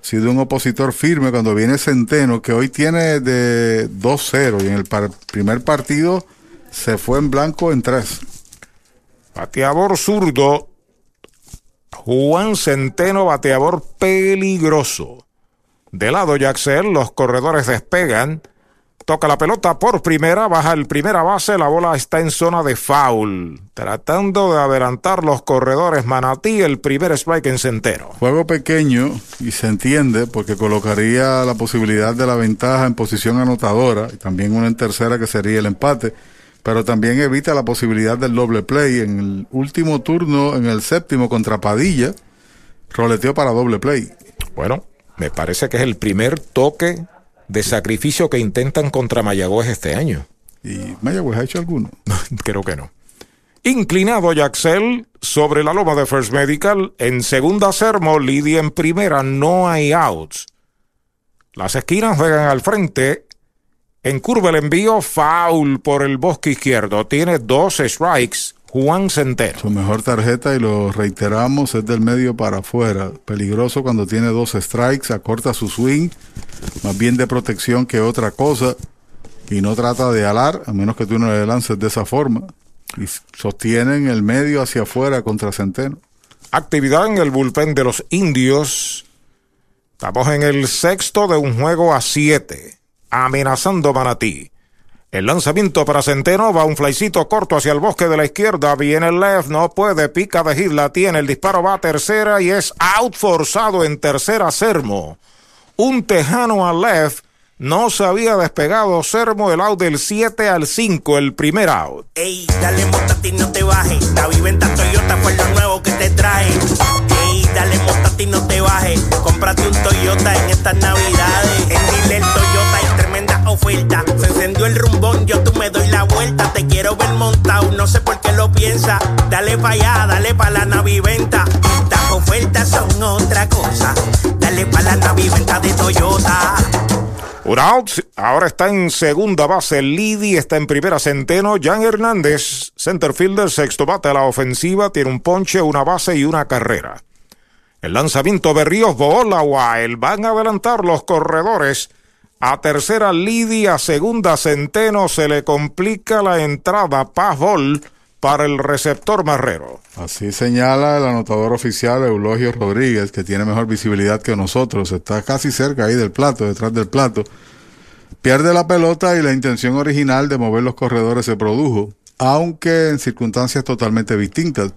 Ha sido un opositor firme cuando viene Centeno, que hoy tiene de 2-0 y en el par- primer partido se fue en blanco en tres. Bateador zurdo, Juan Centeno, bateador peligroso. De lado Yaxel, los corredores despegan. Toca la pelota por primera, baja el primera base, la bola está en zona de foul. Tratando de adelantar los corredores Manatí, el primer strike en Centeno. Juego pequeño y se entiende porque colocaría la posibilidad de la ventaja en posición anotadora y también una en tercera que sería el empate, pero también evita la posibilidad del doble play. En el último turno, en el séptimo contra Padilla, roleteó para doble play. Bueno, me parece que es el primer toque de sacrificio que intentan contra Mayagüez este año. ¿Y Mayagüez ha hecho alguno? Creo que no. Inclinado Yaxel sobre la loma de First Medical. En segunda Sermo, Lidia en primera. No hay outs. Las esquinas juegan al frente. En curva el envío, foul por el bosque izquierdo. Tiene dos strikes. Juan Centeno. Su mejor tarjeta, y lo reiteramos, es del medio para afuera. Peligroso cuando tiene dos strikes, acorta su swing, más bien de protección que otra cosa, y no trata de alar, a menos que tú no le lances de esa forma. Y sostienen el medio hacia afuera contra Centeno. Actividad en el bullpen de los indios. Estamos en el sexto de un juego a siete. Amenazando Manatí. El lanzamiento para Centeno va un flycito corto hacia el bosque de la izquierda. Viene el left, no puede, pica de hit, la tiene. El disparo va a tercera y es out forzado en tercera Sermo. Un tejano al left. No se había despegado Sermo el out del 7 al 5, el primer out. Ey, dale montate y no te bajes. La viventa Toyota fue lo nuevo que te trae. Ey, dale montate y no te bajes. Cómprate un Toyota en estas navidades. En Dile Toyota hay oferta. Se encendió el rumbón, yo tú me doy la vuelta. Te quiero ver montado, no sé por qué lo piensa. Dale pa' allá, dale pa' la naviventa. Estas ofertas son otra cosa. Dale pa' la naviventa de Toyota. Un out, ahora está en segunda base Lidi, está en primera Centeno, Jan Hernández, center fielder, sexto bate a la ofensiva, tiene un ponche, una base y una carrera. El lanzamiento de Ríos Bola Wild, van a adelantar los corredores. A tercera Lidi, a segunda Centeno, se le complica la entrada, paz ball para el receptor Marrero. Así señala el anotador oficial Eulogio Rodríguez, que tiene mejor visibilidad que nosotros. Está casi cerca ahí del plato, detrás del plato. Pierde la pelota y la intención original de mover los corredores se produjo. aunque en circunstancias totalmente distintas.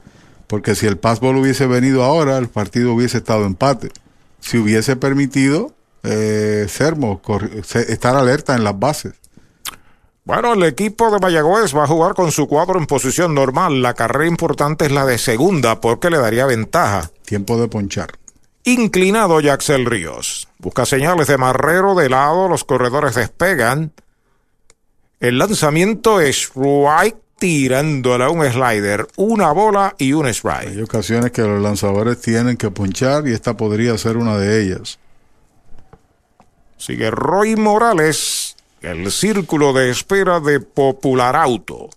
Porque si el passball hubiese venido ahora, el partido hubiese estado empate. Si hubiese permitido eh, Sermo estar alerta en las bases. Bueno, el equipo de Mayagüez va a jugar con su cuadro en posición normal. La carrera importante es la de segunda porque le daría ventaja. Tiempo de ponchar. Inclinado Jaxel Ríos. Busca señales de Marrero de lado, los corredores despegan. El lanzamiento es right tirándole a un slider, una bola y un strike. Hay ocasiones que los lanzadores tienen que ponchar y esta podría ser una de ellas. Sigue Roy Morales, el círculo de espera de Popular Auto.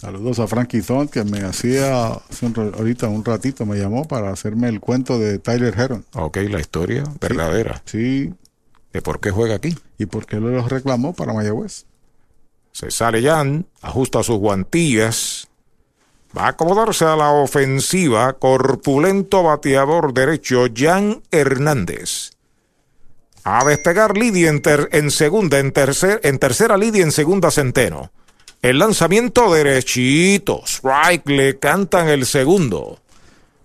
Saludos a Frankie Thon, que me hacía ahorita un ratito, me llamó para hacerme el cuento de Tyler Heron. Ok, la historia verdadera. Sí. ¿De por qué juega aquí? ¿Y por qué lo reclamó para Mayagüez? Se sale Jan, ajusta sus guantillas, va a acomodarse a la ofensiva, corpulento bateador derecho, Jan Hernández. A despegar Lidia en, segunda, en, tercer, en tercera Lidia en segunda Centeno. El lanzamiento derechito. Strike le cantan el segundo.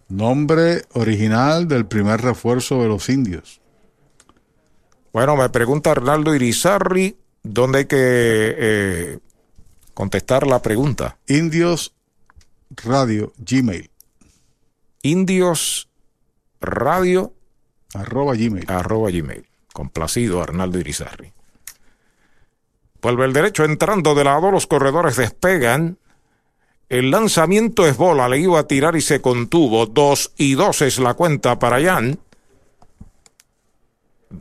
Nombre original del primer refuerzo de los indios. Bueno, me pregunta Arnaldo Irizarri dónde hay que eh, contestar la pregunta. Indios Radio Gmail. Indios Radio arroba Gmail. Arroba Gmail. Complacido Arnaldo Irizarri. Vuelve el derecho entrando de lado, los corredores despegan. El lanzamiento es bola, le iba a tirar y se contuvo. Dos y dos es la cuenta para Jan.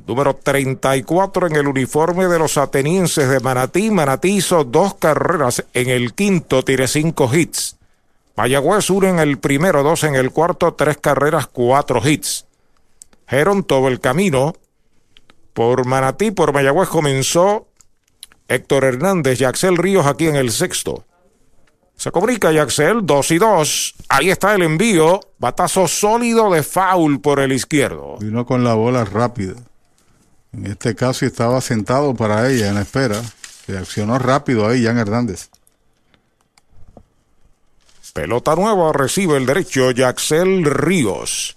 Número 34 en el uniforme de los atenienses de Manatí. Manatí hizo dos carreras en el quinto, tire cinco hits. Mayagüez uno en el primero, dos en el cuarto, tres carreras, cuatro hits. Heron todo el camino. Por Manatí, por Mayagüez comenzó Héctor Hernández y Axel Ríos aquí en el sexto. Se comunica Yaxel, dos y dos. Ahí está el envío. Batazo sólido de foul por el izquierdo. Vino con la bola rápida. En este caso estaba sentado para ella en la espera. Reaccionó rápido ahí Jan Hernández. Pelota nueva recibe el derecho Yaxel Ríos.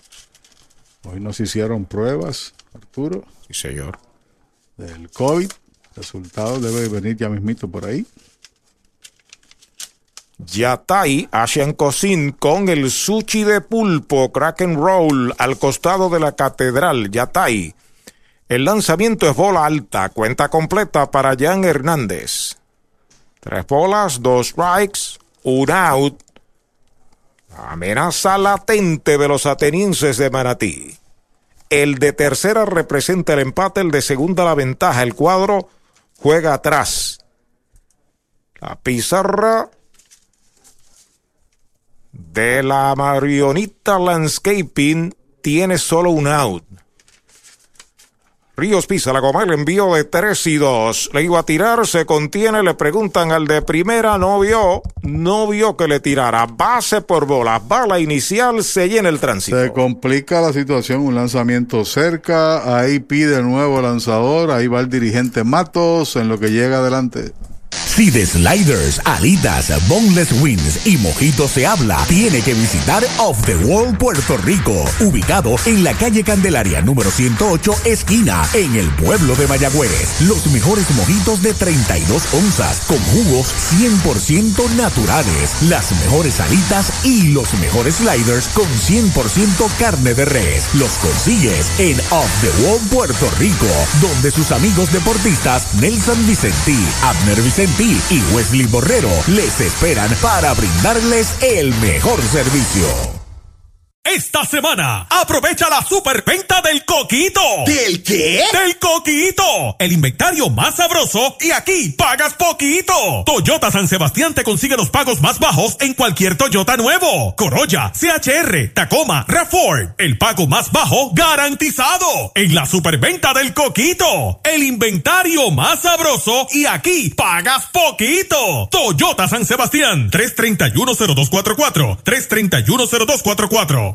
Hoy nos hicieron pruebas, Arturo. Sí, señor. Del COVID. Resultado debe venir ya mismito por ahí. Yatay Asian Cocin con el sushi de pulpo crack and roll al costado de la catedral Yatay. El lanzamiento es bola alta, cuenta completa para Jan Hernández. Tres bolas, dos strikes, un out. Amenaza latente de los atenienses de Manatí. El de tercera representa el empate, el de segunda la ventaja. El cuadro juega atrás. La pizarra de la marionita landscaping tiene solo un out. Ríos pisa la goma, el envío de 3 y 2. Le iba a tirar, se contiene, le preguntan al de primera, no vio, no vio que le tirara. Base por bola, bala inicial, se llena el tránsito. Se complica la situación, un lanzamiento cerca, ahí pide nuevo lanzador, ahí va el dirigente Matos en lo que llega adelante. Si de sliders, alitas, boneless wings y mojitos se habla, tiene que visitar Off the World Puerto Rico, ubicado en la calle Candelaria número 108, esquina, en el pueblo de Mayagüez. Los mejores mojitos de 32 onzas, con jugos 100% naturales, las mejores alitas y los mejores sliders con 100% carne de res. Los consigues en Off the World Puerto Rico, donde sus amigos deportistas Nelson Vicentí, Abner Vicentí, y Wesley Borrero les esperan para brindarles el mejor servicio. Esta semana, aprovecha la superventa del coquito. ¿Del qué? Del coquito. El inventario más sabroso y aquí pagas poquito. Toyota San Sebastián te consigue los pagos más bajos en cualquier Toyota nuevo. Corolla, CHR, Tacoma, RAV4. El pago más bajo garantizado. En la superventa del coquito. El inventario más sabroso y aquí pagas poquito. Toyota San Sebastián. 3310244. 3310244.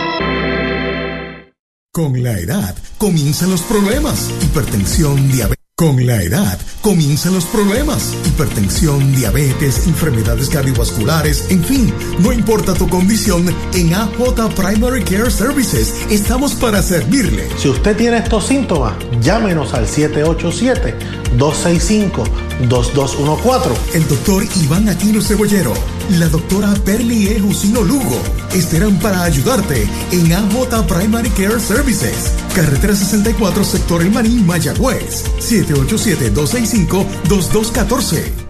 Con la edad comienzan los problemas. Hipertensión, diabetes. Con la edad comienzan los problemas. Hipertensión, diabetes, enfermedades cardiovasculares, en fin, no importa tu condición, en AJ Primary Care Services estamos para servirle. Si usted tiene estos síntomas, llámenos al 787-265-2214. El doctor Iván Aquino Cebollero, la doctora Perli E. Jusino Lugo estarán para ayudarte en AJ Primary Care Services. Carretera 64, sector El Marín, Mayagüez. 787-265-2214.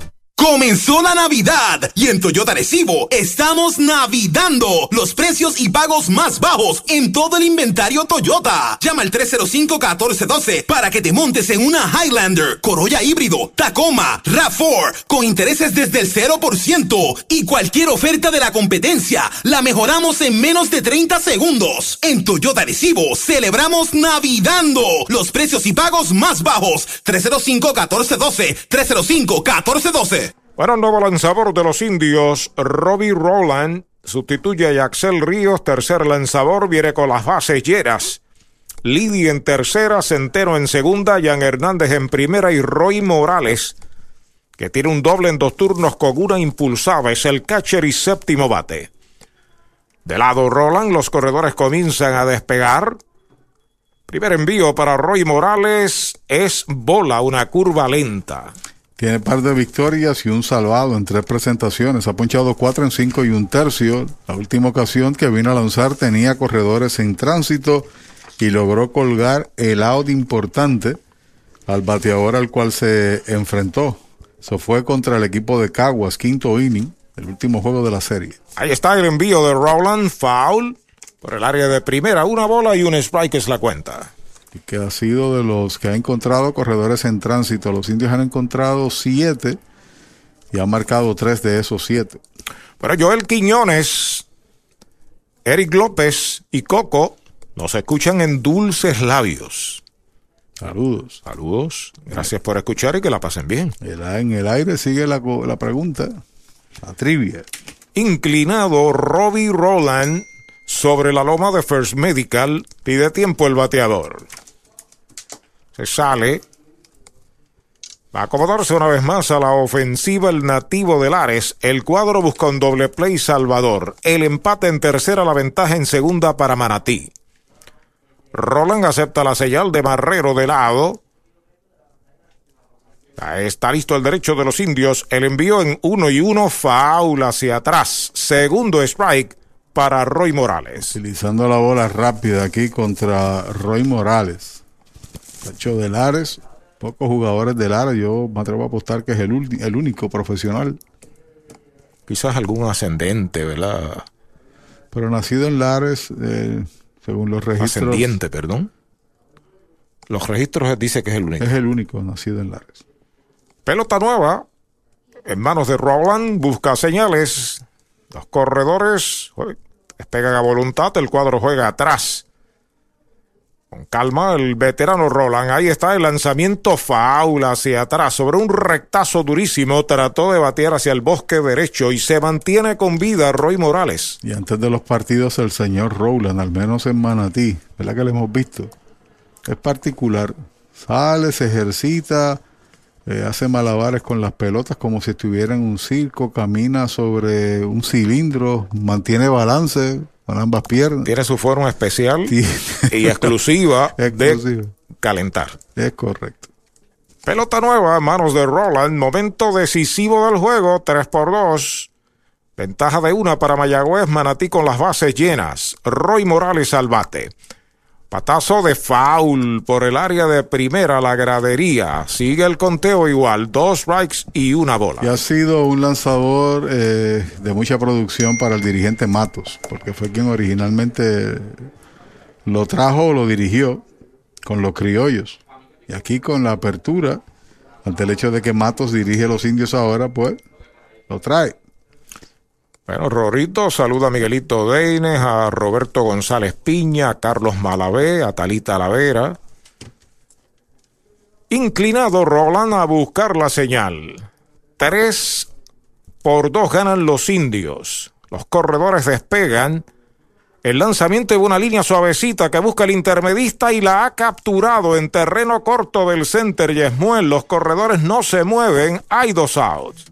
Comenzó la Navidad y en Toyota Recibo estamos navidando los precios y pagos más bajos en todo el inventario Toyota. Llama al 305-1412 para que te montes en una Highlander, Corolla híbrido, Tacoma, RAV4 con intereses desde el 0% y cualquier oferta de la competencia la mejoramos en menos de 30 segundos. En Toyota Recibo celebramos navidando los precios y pagos más bajos. 305-1412, 305-1412. Bueno, nuevo lanzador de los indios, Robbie Rowland, sustituye a Axel Ríos, tercer lanzador, viene con las bases llenas. Lidi en tercera, Centeno en segunda, Jan Hernández en primera y Roy Morales, que tiene un doble en dos turnos con una impulsada, es el catcher y séptimo bate. De lado Roland, los corredores comienzan a despegar. Primer envío para Roy Morales es bola, una curva lenta. Tiene par de victorias y un salvado en tres presentaciones. Ha ponchado cuatro en cinco y un tercio. La última ocasión que vino a lanzar tenía corredores en tránsito y logró colgar el out importante al bateador al cual se enfrentó. Eso fue contra el equipo de Caguas, quinto inning, el último juego de la serie. Ahí está el envío de Rowland, foul por el área de primera, una bola y un strike es la cuenta que ha sido de los que ha encontrado corredores en tránsito. Los indios han encontrado siete y han marcado tres de esos siete. Pero Joel Quiñones, Eric López y Coco nos escuchan en dulces labios. Saludos. Saludos. Gracias por escuchar y que la pasen bien. En el aire sigue la, la pregunta, la trivia. Inclinado Robbie Roland sobre la loma de First Medical, pide tiempo el bateador. Se sale. Va a acomodarse una vez más a la ofensiva el nativo de Lares. El cuadro busca un doble play Salvador. El empate en tercera, la ventaja en segunda para Manatí. Roland acepta la señal de Marrero de lado. Está listo el derecho de los indios. El envío en uno y uno, faula hacia atrás. Segundo strike para Roy Morales. Utilizando la bola rápida aquí contra Roy Morales. Tacho de Lares, pocos jugadores de Lares, yo me atrevo a apostar que es el, el único profesional. Quizás algún ascendente, ¿verdad? Pero nacido en Lares, eh, según los registros. Ascendiente, perdón. Los registros dice que es el único. Es el único nacido en Lares. Pelota nueva, en manos de Roland, busca señales. Los corredores despegan a voluntad, el cuadro juega atrás. Con calma, el veterano Roland. Ahí está el lanzamiento faula hacia atrás. Sobre un rectazo durísimo, trató de batear hacia el bosque derecho y se mantiene con vida Roy Morales. Y antes de los partidos, el señor Roland, al menos en Manatí, ¿verdad que lo hemos visto? Es particular. Sale, se ejercita, eh, hace malabares con las pelotas como si estuviera en un circo, camina sobre un cilindro, mantiene balance, con ambas piernas. Tiene su forma especial y exclusiva, de calentar. Es correcto. Pelota nueva, manos de Roland, momento decisivo del juego, 3 por 2. Ventaja de una para Mayagüez, Manatí con las bases llenas. Roy Morales al bate. Patazo de foul por el área de primera, la gradería. Sigue el conteo igual, dos strikes y una bola. Y ha sido un lanzador eh, de mucha producción para el dirigente Matos, porque fue quien originalmente lo trajo o lo dirigió con los criollos. Y aquí con la apertura, ante el hecho de que Matos dirige a los indios ahora, pues lo trae. Bueno, Rorito saluda a Miguelito Deines, a Roberto González Piña, a Carlos Malavé, a Talita Lavera. Inclinado Roland a buscar la señal. Tres por dos ganan los indios. Los corredores despegan. El lanzamiento de una línea suavecita que busca el intermedista y la ha capturado en terreno corto del center Yesmuel. Los corredores no se mueven. Hay dos outs.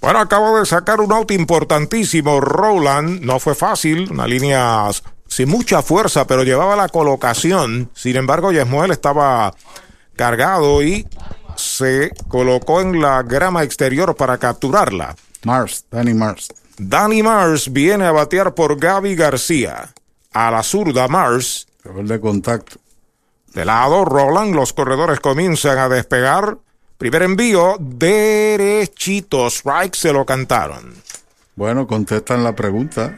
Bueno, acabo de sacar un auto importantísimo, Roland. No fue fácil, una línea sin mucha fuerza, pero llevaba la colocación. Sin embargo, Yesmuel estaba cargado y se colocó en la grama exterior para capturarla. Mars, Danny Mars. Danny Mars viene a batear por Gaby García. A la zurda, Mars. de contacto. De lado, Roland, los corredores comienzan a despegar. Primer envío, derechito. Strike se lo cantaron. Bueno, contestan la pregunta.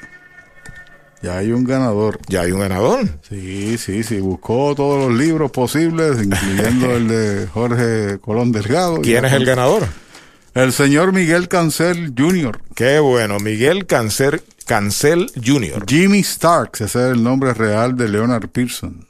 Ya hay un ganador. ¿Ya hay un ganador? Sí, sí, sí. Buscó todos los libros posibles, incluyendo el de Jorge Colón Delgado. ¿Quién es el ganador? El señor Miguel Cancel Jr. Qué bueno, Miguel Cancel, Cancel Jr. Jimmy Starks, ese es el nombre real de Leonard Pearson.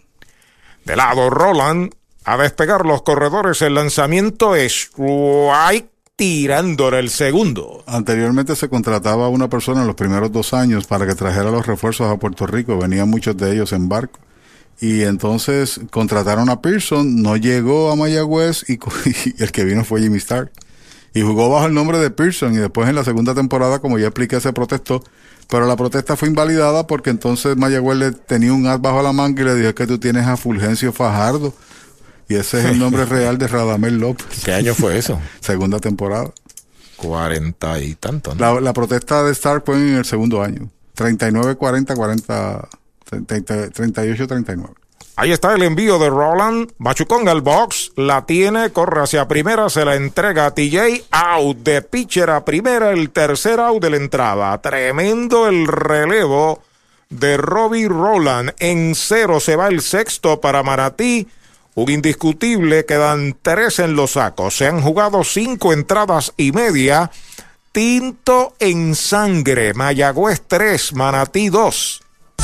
De lado, Roland a despegar los corredores, el lanzamiento es strike tirando el segundo. Anteriormente se contrataba a una persona en los primeros dos años para que trajera los refuerzos a Puerto Rico, venían muchos de ellos en barco. Y entonces contrataron a Pearson, no llegó a Mayagüez y, y el que vino fue Jimmy Stark. Y jugó bajo el nombre de Pearson y después en la segunda temporada, como ya expliqué, se protestó. Pero la protesta fue invalidada porque entonces Mayagüez le tenía un as bajo la manga y le dijo que tú tienes a Fulgencio Fajardo y ese es el nombre real de Radamel López. ¿Qué año fue eso? Segunda temporada. Cuarenta y tanto, ¿no? La, protesta de Stark fue en el segundo año. 39, 40, 40, 38, 39. Ahí está el envío de Roland. Machucón al box. La tiene, corre hacia primera, se la entrega a TJ. Out de pitcher a primera, el tercer out de la entrada. Tremendo el relevo de Robbie Roland. En cero se va el sexto para Maratí. Un indiscutible, quedan tres en los sacos. Se han jugado cinco entradas y media. Tinto en sangre. Mayagüez 3, Manatí 2.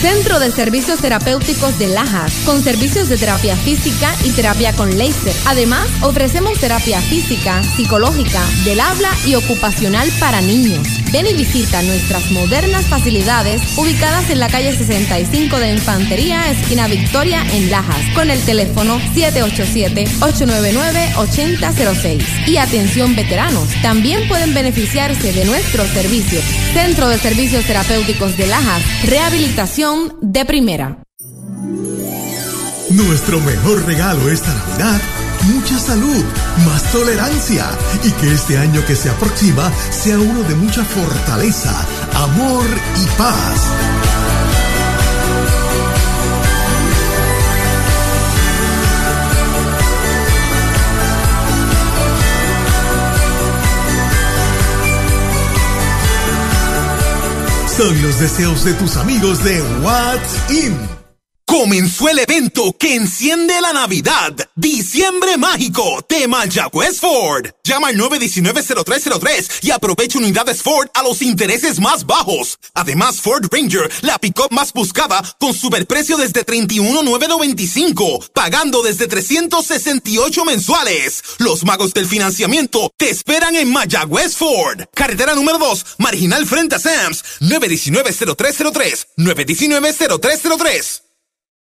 Centro de Servicios Terapéuticos de Lajas, con servicios de terapia física y terapia con láser. Además, ofrecemos terapia física, psicológica, del habla y ocupacional para niños. Ven y visita nuestras modernas facilidades ubicadas en la calle 65 de Infantería, esquina Victoria, en Lajas, con el teléfono 787-899-8006. Y atención veteranos, también pueden beneficiarse de nuestros servicios. Centro de Servicios Terapéuticos de Lajas, rehabilitación de primera. Nuestro mejor regalo esta Navidad, mucha salud, más tolerancia y que este año que se aproxima sea uno de mucha fortaleza, amor y paz. Son los deseos de tus amigos de What's In. Comenzó el evento que enciende la Navidad. Diciembre Mágico de Mayagüez Ford. Llama al 919-0303 y aprovecha unidades Ford a los intereses más bajos. Además, Ford Ranger, la pick-up más buscada, con superprecio desde 31,995, pagando desde 368 mensuales. Los magos del financiamiento te esperan en Mayagüez Ford. Carretera número 2, marginal frente a Sams. 919-0303. 919-0303.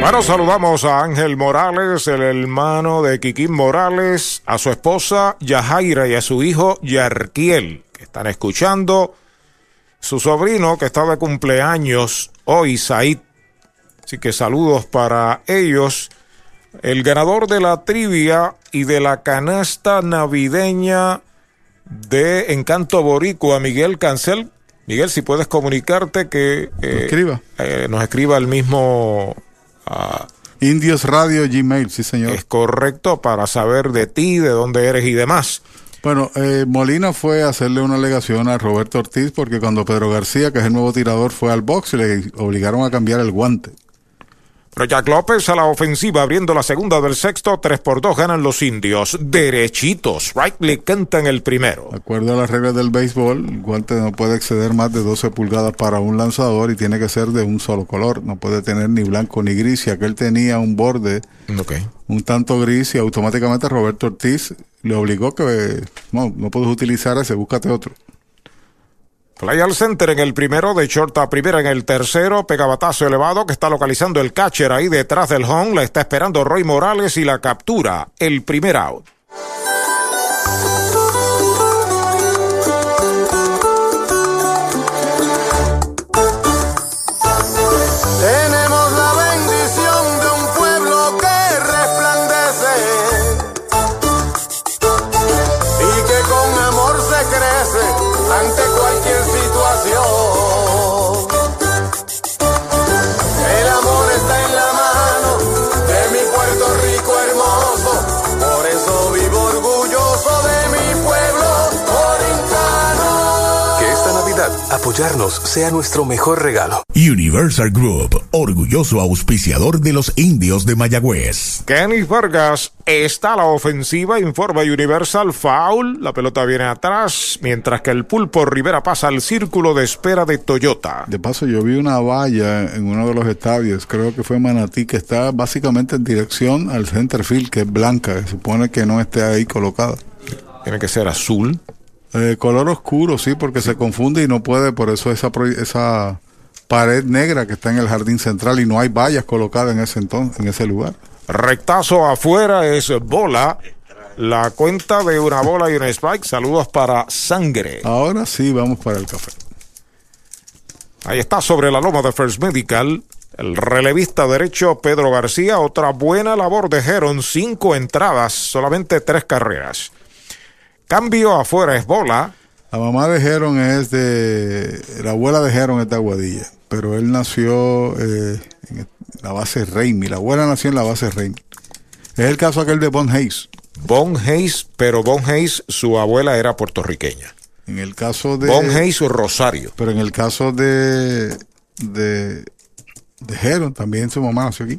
Bueno, saludamos a Ángel Morales, el hermano de Kikín Morales, a su esposa Yajaira y a su hijo Yarquiel, que están escuchando. Su sobrino, que está de cumpleaños hoy, Said. Así que saludos para ellos. El ganador de la trivia y de la canasta navideña de Encanto Boricua, Miguel Cancel. Miguel, si puedes comunicarte que eh, escriba. Eh, nos escriba el mismo Uh, Indios Radio Gmail, sí señor. Es correcto para saber de ti, de dónde eres y demás. Bueno, eh, Molina fue a hacerle una alegación a Roberto Ortiz porque cuando Pedro García, que es el nuevo tirador, fue al box y le obligaron a cambiar el guante. Pero Jack López a la ofensiva, abriendo la segunda del sexto, 3 por 2 ganan los indios. Derechitos. Rightly cantan el primero. De acuerdo a las reglas del béisbol, el guante no puede exceder más de 12 pulgadas para un lanzador y tiene que ser de un solo color. No puede tener ni blanco ni gris. Y aquel tenía un borde un tanto gris y automáticamente Roberto Ortiz le obligó que no, no puedes utilizar ese, búscate otro. Play al center en el primero, de short a primera en el tercero, pegabatazo elevado que está localizando el catcher ahí detrás del home, la está esperando Roy Morales y la captura, el primer out. Apoyarnos sea nuestro mejor regalo. Universal Group, orgulloso auspiciador de los indios de Mayagüez. Kenny Vargas está a la ofensiva, informa Universal Foul. La pelota viene atrás, mientras que el pulpo Rivera pasa al círculo de espera de Toyota. De paso, yo vi una valla en uno de los estadios, creo que fue Manatí, que está básicamente en dirección al center field, que es blanca. Se supone que no esté ahí colocada. Tiene que ser azul. Eh, color oscuro, sí, porque se confunde y no puede, por eso esa, esa pared negra que está en el jardín central y no hay vallas colocadas en ese entonces, en ese lugar. Rectazo afuera es bola. La cuenta de una bola y un strike. Saludos para Sangre. Ahora sí, vamos para el café. Ahí está sobre la loma de First Medical. El relevista derecho Pedro García. Otra buena labor de Heron. Cinco entradas, solamente tres carreras. Cambio afuera es bola. La mamá de Heron es de. La abuela de Heron es de Aguadilla, pero él nació eh, en la base Raimi. La abuela nació en la base Raimi. Es el caso aquel de Bon Hayes. Bon Hayes, pero Bon Hayes, su abuela era puertorriqueña. En el caso de. Bon Hayes o Rosario. Pero en el caso de. de. de Heron, también su mamá nació aquí.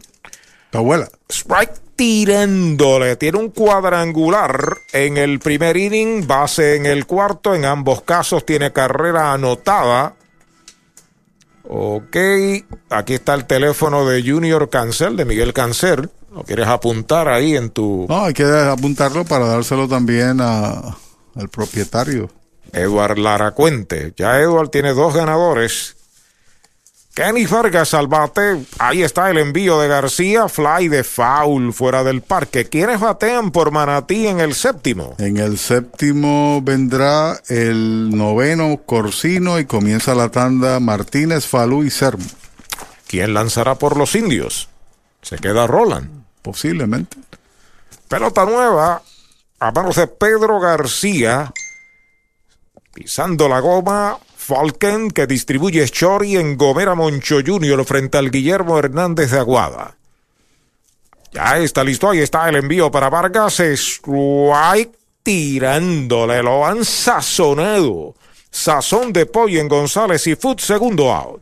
Tu abuela. Strike tirándole. Tiene un cuadrangular en el primer inning, base en el cuarto. En ambos casos tiene carrera anotada. Ok, aquí está el teléfono de Junior Cancel, de Miguel Cancel. ¿Lo quieres apuntar ahí en tu...? No, hay que apuntarlo para dárselo también a, al propietario. Eduard Laracuente. Ya Eduard tiene dos ganadores. Kenny Vargas al bate. Ahí está el envío de García. Fly de foul fuera del parque. ¿Quiénes batean por Manatí en el séptimo? En el séptimo vendrá el noveno Corsino y comienza la tanda Martínez, Falú y Sermo. ¿Quién lanzará por los indios? ¿Se queda Roland? Posiblemente. Pelota nueva a manos de Pedro García. Pisando la goma, Falken que distribuye Chori en Gomera Moncho Jr. frente al Guillermo Hernández de Aguada. Ya está listo, ahí está el envío para Vargas. Strike tirándole, lo han sazonado. Sazón de pollo en González y Food, segundo out.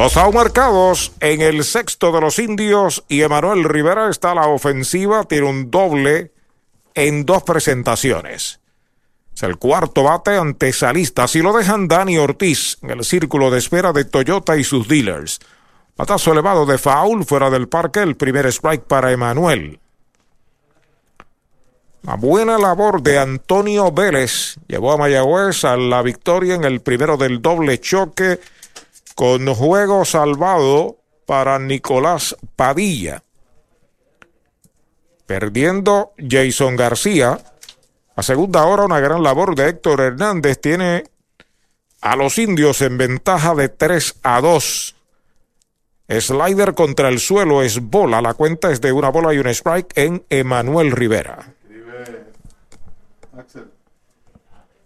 Dos marcados en el sexto de los indios y Emanuel Rivera está a la ofensiva, tiene un doble en dos presentaciones. Es el cuarto bate ante Salista. Si lo dejan Dani Ortiz en el círculo de espera de Toyota y sus dealers. Patazo elevado de foul fuera del parque, el primer strike para Emanuel. La buena labor de Antonio Vélez llevó a Mayagüez a la victoria en el primero del doble choque con juego salvado para Nicolás Padilla. Perdiendo Jason García. A segunda hora una gran labor de Héctor Hernández tiene a los indios en ventaja de 3 a 2. Slider contra el suelo es bola. La cuenta es de una bola y un strike en Emanuel Rivera.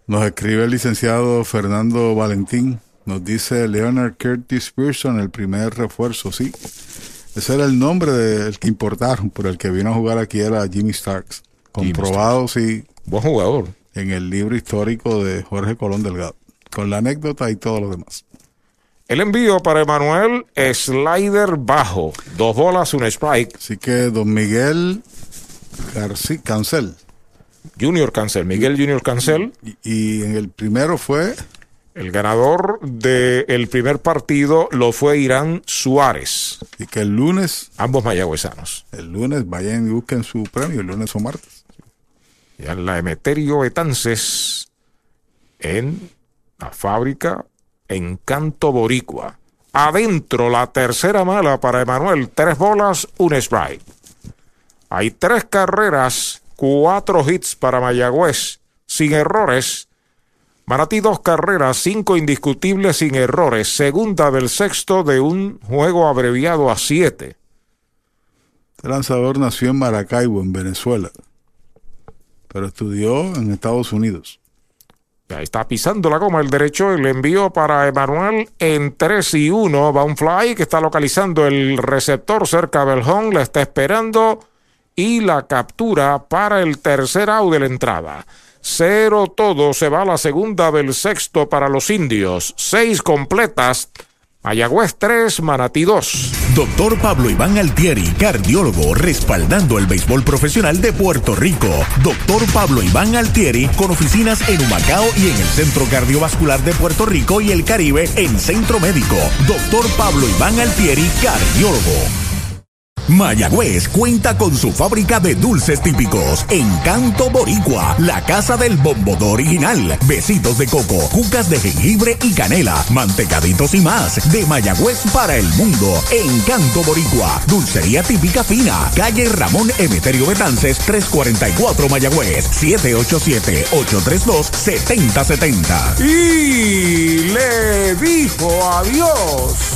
Nos escribe el licenciado Fernando Valentín. Nos dice Leonard Curtis Pearson, el primer refuerzo, sí. Ese era el nombre del que importaron, por el que vino a jugar aquí era Jimmy Starks. Comprobado, sí. Buen jugador. En el libro histórico de Jorge Colón Delgado. Con la anécdota y todo lo demás. El envío para Emanuel, slider bajo. Dos bolas, un strike. Así que don Miguel García Cancel. Junior Cancel, Miguel Junior Cancel. Y, y en el primero fue el ganador del primer partido lo fue Irán Suárez. Y que el lunes. Ambos mayagüezanos. El lunes vayan y busquen su premio, el lunes o martes. Y en la Emeterio Betances, en la fábrica Encanto Boricua. Adentro la tercera mala para Emanuel. Tres bolas, un strike. Hay tres carreras, cuatro hits para Mayagüez, sin errores Manatí dos carreras, cinco indiscutibles sin errores, segunda del sexto de un juego abreviado a siete. Este lanzador nació en Maracaibo, en Venezuela, pero estudió en Estados Unidos. Ya está pisando la goma el derecho, el envío para Emanuel en 3 y 1. Va un fly que está localizando el receptor cerca del home, la está esperando y la captura para el tercer out de la entrada. Cero todo se va a la segunda del sexto para los indios. Seis completas. Mayagüez 3, Manatí 2. Doctor Pablo Iván Altieri, cardiólogo, respaldando el béisbol profesional de Puerto Rico. Doctor Pablo Iván Altieri, con oficinas en Humacao y en el Centro Cardiovascular de Puerto Rico y el Caribe en Centro Médico. Doctor Pablo Iván Altieri, cardiólogo. Mayagüez cuenta con su fábrica de dulces típicos. Encanto Boricua, la casa del bombodo original. Besitos de coco, cucas de jengibre y canela, mantecaditos y más. De Mayagüez para el mundo. Encanto Boricua, dulcería típica fina. Calle Ramón Emeterio Betances, 344 Mayagüez, 787-832-7070. Y le dijo adiós.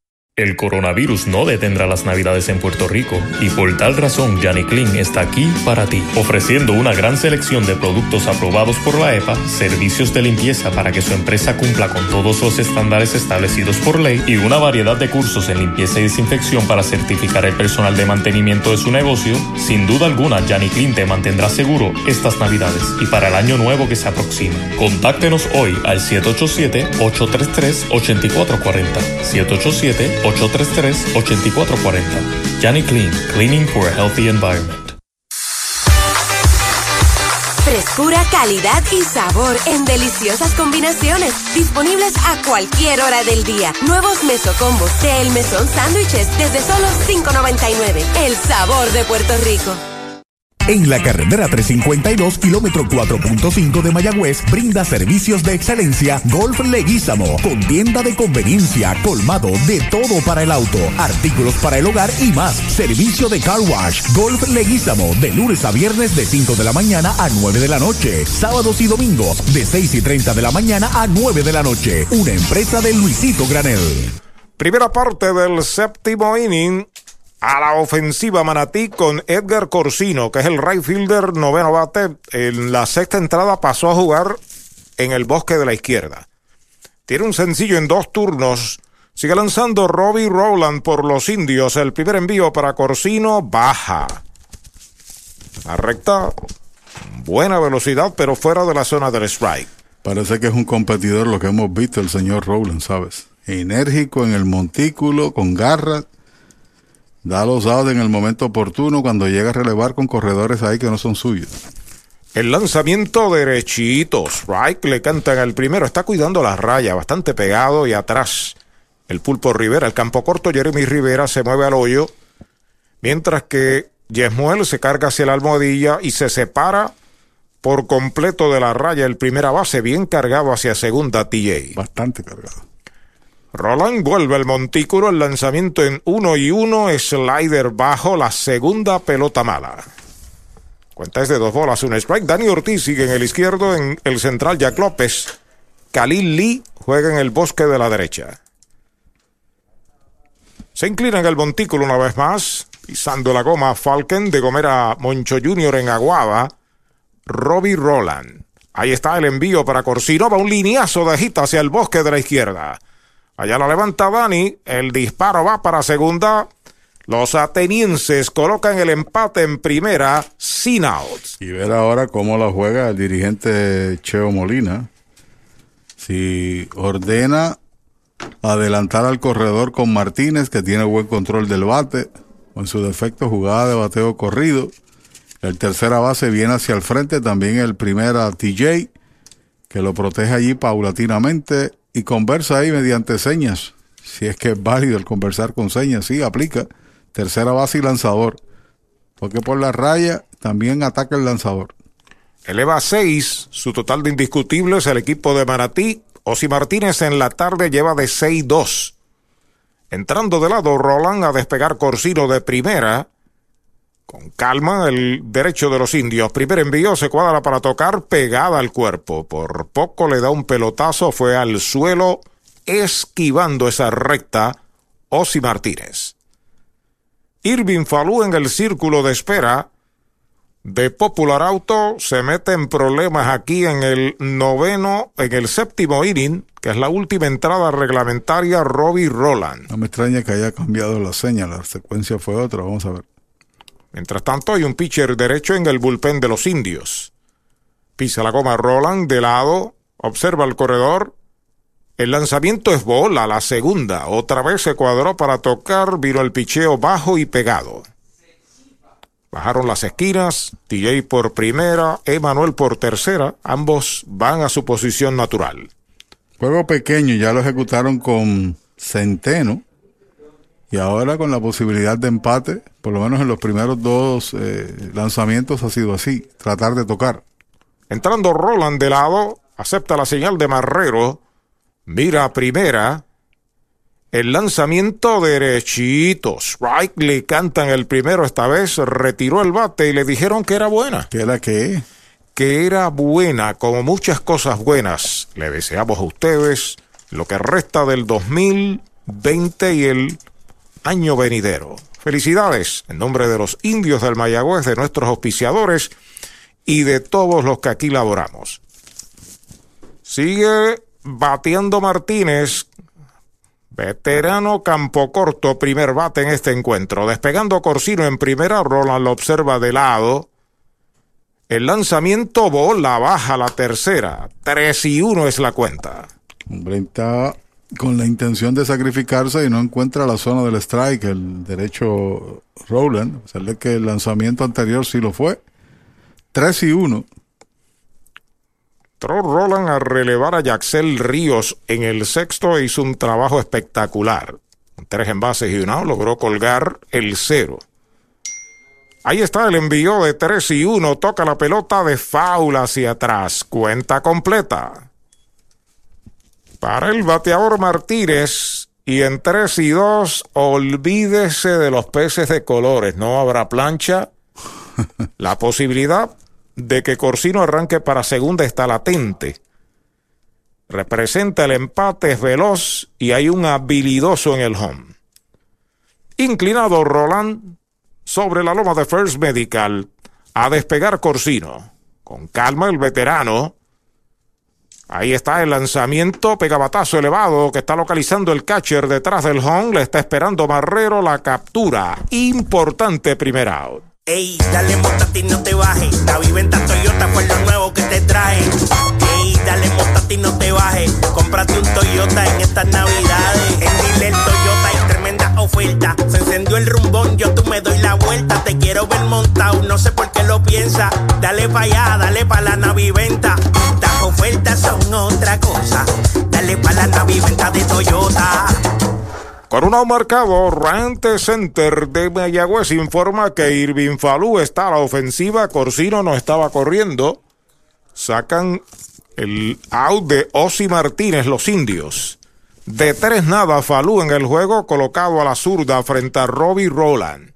El coronavirus no detendrá las navidades en Puerto Rico y por tal razón Yanni Clean está aquí para ti, ofreciendo una gran selección de productos aprobados por la EPA, servicios de limpieza para que su empresa cumpla con todos los estándares establecidos por ley y una variedad de cursos en limpieza y desinfección para certificar el personal de mantenimiento de su negocio. Sin duda alguna, Yanni Clean te mantendrá seguro estas navidades y para el año nuevo que se aproxima. Contáctenos hoy al 787-833-8440. 787 833-8440. Yanni Clean, Cleaning for a Healthy Environment. Frescura, calidad y sabor en deliciosas combinaciones. Disponibles a cualquier hora del día. Nuevos mesocombos de El Mesón Sándwiches desde solo $5.99. El sabor de Puerto Rico. En la carretera 352, kilómetro 4.5 de Mayagüez, brinda servicios de excelencia Golf Leguízamo, con tienda de conveniencia, colmado de todo para el auto, artículos para el hogar y más. Servicio de car wash, Golf Leguízamo, de lunes a viernes de 5 de la mañana a 9 de la noche, sábados y domingos de 6 y 30 de la mañana a 9 de la noche. Una empresa de Luisito Granel. Primera parte del séptimo inning. A la ofensiva Manatí con Edgar Corsino, que es el right fielder noveno bate. En la sexta entrada pasó a jugar en el bosque de la izquierda. Tiene un sencillo en dos turnos. Sigue lanzando Robbie Rowland por los indios. El primer envío para Corsino baja. La recta, buena velocidad, pero fuera de la zona del strike. Parece que es un competidor lo que hemos visto el señor Rowland, ¿sabes? Enérgico en el montículo, con garras Da los dados en el momento oportuno cuando llega a relevar con corredores ahí que no son suyos. El lanzamiento derechito. Strike le cantan al primero. Está cuidando la raya, bastante pegado y atrás. El pulpo Rivera, el campo corto, Jeremy Rivera se mueve al hoyo. Mientras que Yesmuel se carga hacia la almohadilla y se separa por completo de la raya. El primera base bien cargado hacia segunda TJ. Bastante cargado. Roland vuelve al montículo, el lanzamiento en uno y uno, slider bajo, la segunda pelota mala. Cuenta es de dos bolas, un strike. Dani Ortiz sigue en el izquierdo, en el central Jack López. Khalil Lee juega en el bosque de la derecha. Se inclina en el montículo una vez más, pisando la goma Falcon de Gomera Moncho Jr. en Aguada. Robbie Roland. Ahí está el envío para Corsino, va un lineazo de gita hacia el bosque de la izquierda. Allá la levanta Dani. El disparo va para segunda. Los atenienses colocan el empate en primera sin outs. Y ver ahora cómo la juega el dirigente Cheo Molina. Si ordena adelantar al corredor con Martínez, que tiene buen control del bate, con su defecto jugada de bateo corrido. El tercera base viene hacia el frente, también el primera TJ, que lo protege allí paulatinamente y conversa ahí mediante señas. Si es que es válido el conversar con señas, sí, aplica. Tercera base y lanzador. Porque por la raya también ataca el lanzador. Eleva 6, su total de indiscutibles el equipo de Maratí. Osi Martínez en la tarde lleva de 6-2. Entrando de lado, Roland a despegar Corsino de primera. Con calma, el derecho de los indios. Primer envío, se cuadra para tocar pegada al cuerpo. Por poco le da un pelotazo, fue al suelo esquivando esa recta Osi Martínez. Irving Falú en el círculo de espera de Popular Auto se mete en problemas aquí en el noveno, en el séptimo inning, que es la última entrada reglamentaria, Robbie Roland. No me extraña que haya cambiado la señal, la secuencia fue otra, vamos a ver. Mientras tanto, hay un pitcher derecho en el bullpen de los indios. Pisa la goma Roland de lado. Observa el corredor. El lanzamiento es bola, la segunda. Otra vez se cuadró para tocar. Vino el picheo bajo y pegado. Bajaron las esquinas. TJ por primera. Emanuel por tercera. Ambos van a su posición natural. Juego pequeño, ya lo ejecutaron con Centeno. Y ahora con la posibilidad de empate, por lo menos en los primeros dos eh, lanzamientos ha sido así, tratar de tocar. Entrando Roland de lado, acepta la señal de Marrero, mira primera, el lanzamiento derechito, strike, le cantan el primero esta vez, retiró el bate y le dijeron que era buena. ¿Qué era qué? Que era buena, como muchas cosas buenas. Le deseamos a ustedes lo que resta del 2020 y el año venidero. Felicidades en nombre de los indios del Mayagüez, de nuestros auspiciadores y de todos los que aquí laboramos. Sigue bateando Martínez, veterano campo corto, primer bate en este encuentro. Despegando Corsino en primera, Roland lo observa de lado. El lanzamiento bola baja la tercera. 3 y 1 es la cuenta. Con la intención de sacrificarse y no encuentra la zona del strike, el derecho Roland. O sea, que el lanzamiento anterior sí lo fue. 3 y 1. Entró Roland a relevar a Yaxel Ríos en el sexto e hizo un trabajo espectacular. Tres envases y un out, logró colgar el cero. Ahí está el envío de 3 y 1. Toca la pelota de faula hacia atrás. Cuenta completa. Para el bateador Martínez. Y en 3 y 2, olvídese de los peces de colores. No habrá plancha. La posibilidad de que Corsino arranque para segunda está latente. Representa el empate, es veloz y hay un habilidoso en el home. Inclinado Roland sobre la loma de First Medical a despegar Corsino. Con calma el veterano. Ahí está el lanzamiento, pegabatazo elevado que está localizando el catcher detrás del home. Le está esperando Marrero la captura. Importante primer out. Ey, dale montate y no te bajes. La viventa Toyota fue lo nuevo que te trae. Ey, dale montate y no te bajes. Cómprate un Toyota en estas navidades. En Dile Toyota hay tremenda oferta. Se encendió el rumbón, yo tú me doy la vuelta. Te quiero ver montado, no lo piensa. Dale pa' allá, dale pa' la naviventa. Las ofertas son otra cosa. Dale pa' la naviventa de Toyota. Con un marcado, Rante Center de Mayagüez informa que Irving Falú está a la ofensiva, Corsino no estaba corriendo. Sacan el out de Osi Martínez, los indios. De tres nada, Falú en el juego, colocado a la zurda frente a Robbie Roland.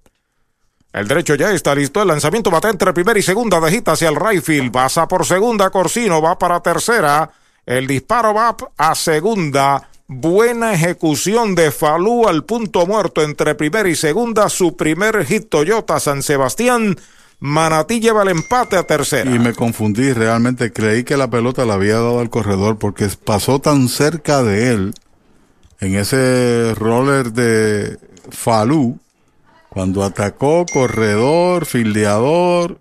El derecho ya está listo. El lanzamiento bate entre primera y segunda. Dejita hacia el right field. Pasa por segunda. Corsino va para tercera. El disparo va a segunda. Buena ejecución de Falú al punto muerto entre primera y segunda. Su primer hit Toyota San Sebastián. Manatí lleva el empate a tercera. Y me confundí, realmente creí que la pelota la había dado al corredor porque pasó tan cerca de él en ese roller de Falú cuando atacó corredor, fildeador,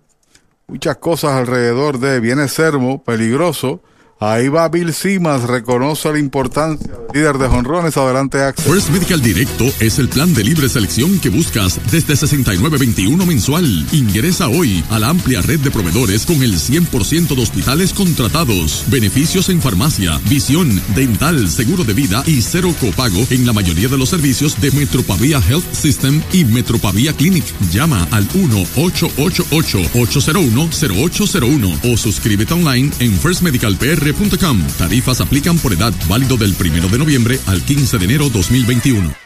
muchas cosas alrededor de, viene Sermo, peligroso, Ahí va Bill Simas, reconoce la importancia del líder de jonrones. Adelante, Axel. First Medical Directo es el plan de libre selección que buscas desde 69.21 mensual. Ingresa hoy a la amplia red de proveedores con el 100% de hospitales contratados, beneficios en farmacia, visión, dental, seguro de vida y cero copago en la mayoría de los servicios de Metropavia Health System y Metropavia Clinic. Llama al 1-888-801-0801 o suscríbete online en firstmedicalpr Tarifas aplican por edad, válido del 1 de noviembre al 15 de enero 2021.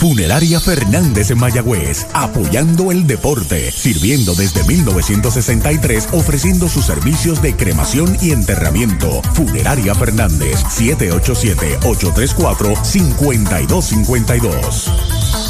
Funeraria Fernández en Mayagüez, apoyando el deporte, sirviendo desde 1963, ofreciendo sus servicios de cremación y enterramiento. Funeraria Fernández, 787-834-5252.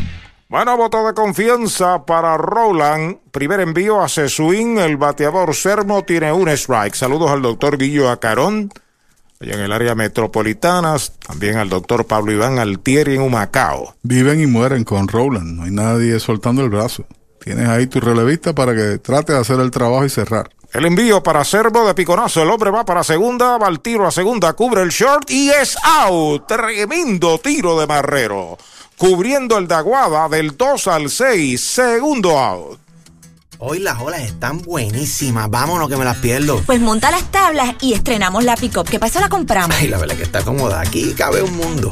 Bueno, voto de confianza para Roland. Primer envío a Sesuín. El bateador Sermo tiene un strike. Saludos al doctor Guillo Acarón, allá en el área metropolitana. También al doctor Pablo Iván Altieri en Humacao. Viven y mueren con Roland. No hay nadie soltando el brazo. Tienes ahí tu relevista para que trate de hacer el trabajo y cerrar. El envío para Servo de piconazo. El hombre va para segunda, va al tiro a segunda, cubre el short y es out. Tremendo tiro de Marrero. Cubriendo el de Aguada del 2 al 6. Segundo out. Hoy las olas están buenísimas. Vámonos que me las pierdo. Pues monta las tablas y estrenamos la pick-up. ¿Qué pasa? La compramos. Ay, la verdad que está cómoda. Aquí cabe un mundo.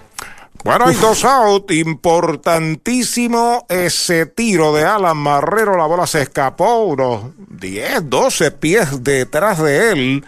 Bueno, hay dos out. Importantísimo ese tiro de Alan Marrero. La bola se escapó unos 10, 12 pies detrás de él.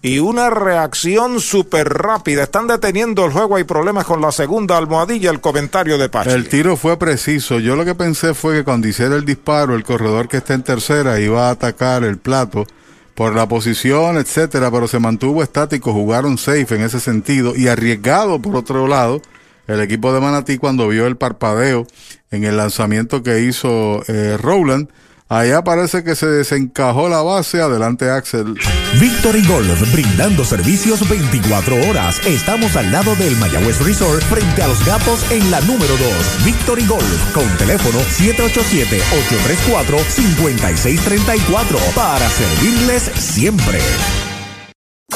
Y una reacción súper rápida. Están deteniendo el juego. Hay problemas con la segunda almohadilla. El comentario de Pachi. El tiro fue preciso. Yo lo que pensé fue que cuando hiciera el disparo, el corredor que está en tercera iba a atacar el plato por la posición, etcétera, pero se mantuvo estático, jugaron safe en ese sentido y arriesgado por otro lado el equipo de Manatí cuando vio el parpadeo en el lanzamiento que hizo eh, Rowland. Allá parece que se desencajó la base. Adelante, Axel. Victory Golf, brindando servicios 24 horas. Estamos al lado del Mayagüez Resort, frente a los gatos en la número 2. Victory Golf, con teléfono 787-834-5634, para servirles siempre.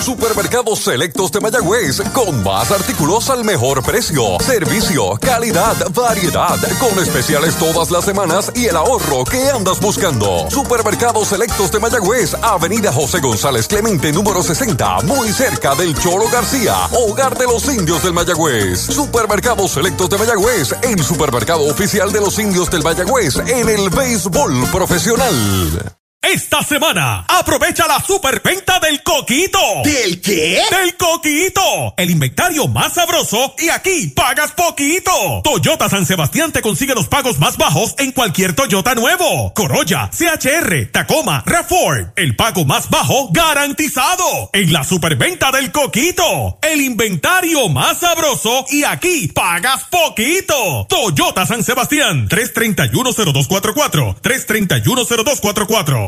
Supermercados Selectos de Mayagüez, con más artículos al mejor precio. Servicio, calidad, variedad, con especiales todas las semanas y el ahorro que andas buscando. Supermercados Selectos de Mayagüez, Avenida José González Clemente, número 60, muy cerca del Choro García, hogar de los indios del Mayagüez. Supermercados Selectos de Mayagüez, el supermercado oficial de los indios del Mayagüez en el béisbol profesional. Esta semana, aprovecha la superventa del coquito. ¿Del qué? Del coquito. El inventario más sabroso y aquí pagas poquito. Toyota San Sebastián te consigue los pagos más bajos en cualquier Toyota nuevo. Corolla, CHR, Tacoma, RAV4. El pago más bajo garantizado. En la superventa del coquito. El inventario más sabroso y aquí pagas poquito. Toyota San Sebastián. 3310244. 3310244.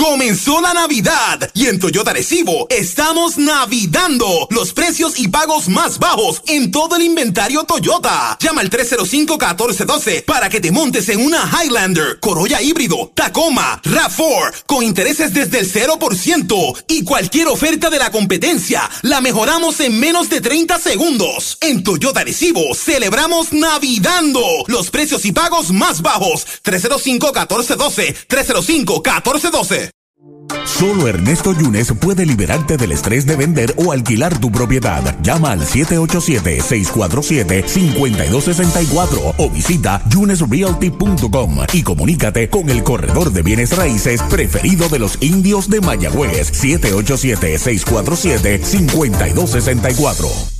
Comenzó la Navidad y en Toyota Recibo estamos navidando los precios y pagos más bajos en todo el inventario Toyota. Llama al 305-1412 para que te montes en una Highlander, Corolla híbrido, Tacoma, RAV4 con intereses desde el 0% y cualquier oferta de la competencia la mejoramos en menos de 30 segundos. En Toyota Recibo celebramos navidando los precios y pagos más bajos. 305-1412, 305-1412. Solo Ernesto Yunes puede liberarte del estrés de vender o alquilar tu propiedad. Llama al 787-647-5264 o visita yunesrealty.com y comunícate con el corredor de bienes raíces preferido de los indios de Mayagüez. 787-647-5264.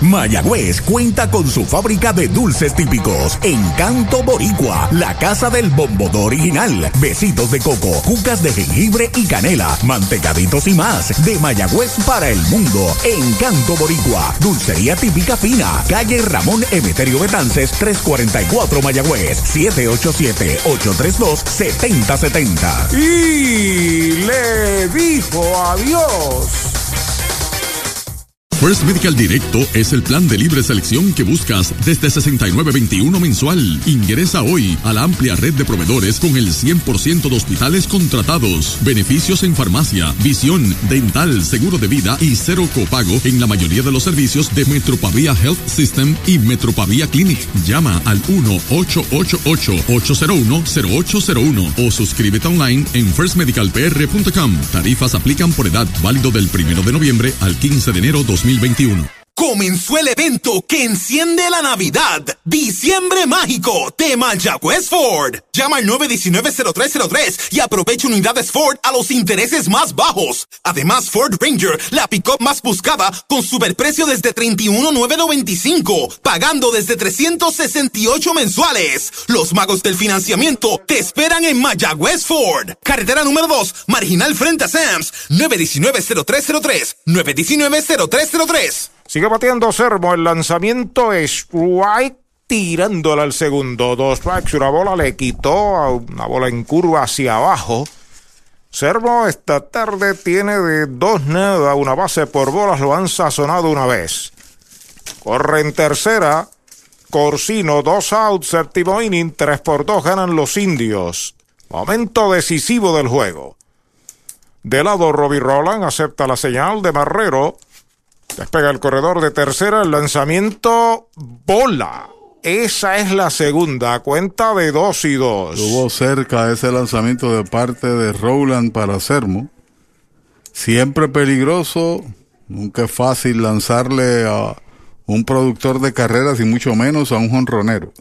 Mayagüez cuenta con su fábrica de dulces típicos. Encanto Boricua, la casa del bombodo original. Besitos de coco, cucas de jengibre y canela, mantecaditos y más. De Mayagüez para el mundo. Encanto Boricua, dulcería típica fina. Calle Ramón Emeterio Betances, 344 Mayagüez, 787-832-7070. Y le dijo adiós. First Medical Directo es el plan de libre selección que buscas desde 69.21 mensual. Ingresa hoy a la amplia red de proveedores con el 100% de hospitales contratados, beneficios en farmacia, visión, dental, seguro de vida y cero copago en la mayoría de los servicios de Metropavia Health System y Metropavia Clinic. Llama al 1-888-801-0801 o suscríbete online en firstmedicalpr.com. Tarifas aplican por edad válido del 1 de noviembre al 15 de enero 2021. Comenzó el evento que enciende la Navidad. Diciembre Mágico de Mayagüez Ford. Llama al 919-0303 y aprovecha unidades Ford a los intereses más bajos. Además, Ford Ranger, la pick-up más buscada, con superprecio desde 31,995, pagando desde 368 mensuales. Los magos del financiamiento te esperan en Mayagüez Ford. Carretera número 2, marginal frente a Sams. 919-0303. 919-0303. Sigue batiendo Sermo. El lanzamiento es White tirándola al segundo. Dos strikes, una bola le quitó a una bola en curva hacia abajo. Servo esta tarde tiene de dos nada, una base por bolas, lo han sazonado una vez. Corre en tercera. Corsino, dos outs, séptimo inning, tres por dos ganan los indios. Momento decisivo del juego. De lado, Robbie Roland acepta la señal de Marrero. Despega el corredor de tercera, el lanzamiento bola. Esa es la segunda, cuenta de dos y dos. Estuvo cerca ese lanzamiento de parte de Rowland para Sermo. Siempre peligroso, nunca es fácil lanzarle a un productor de carreras y mucho menos a un jonronero.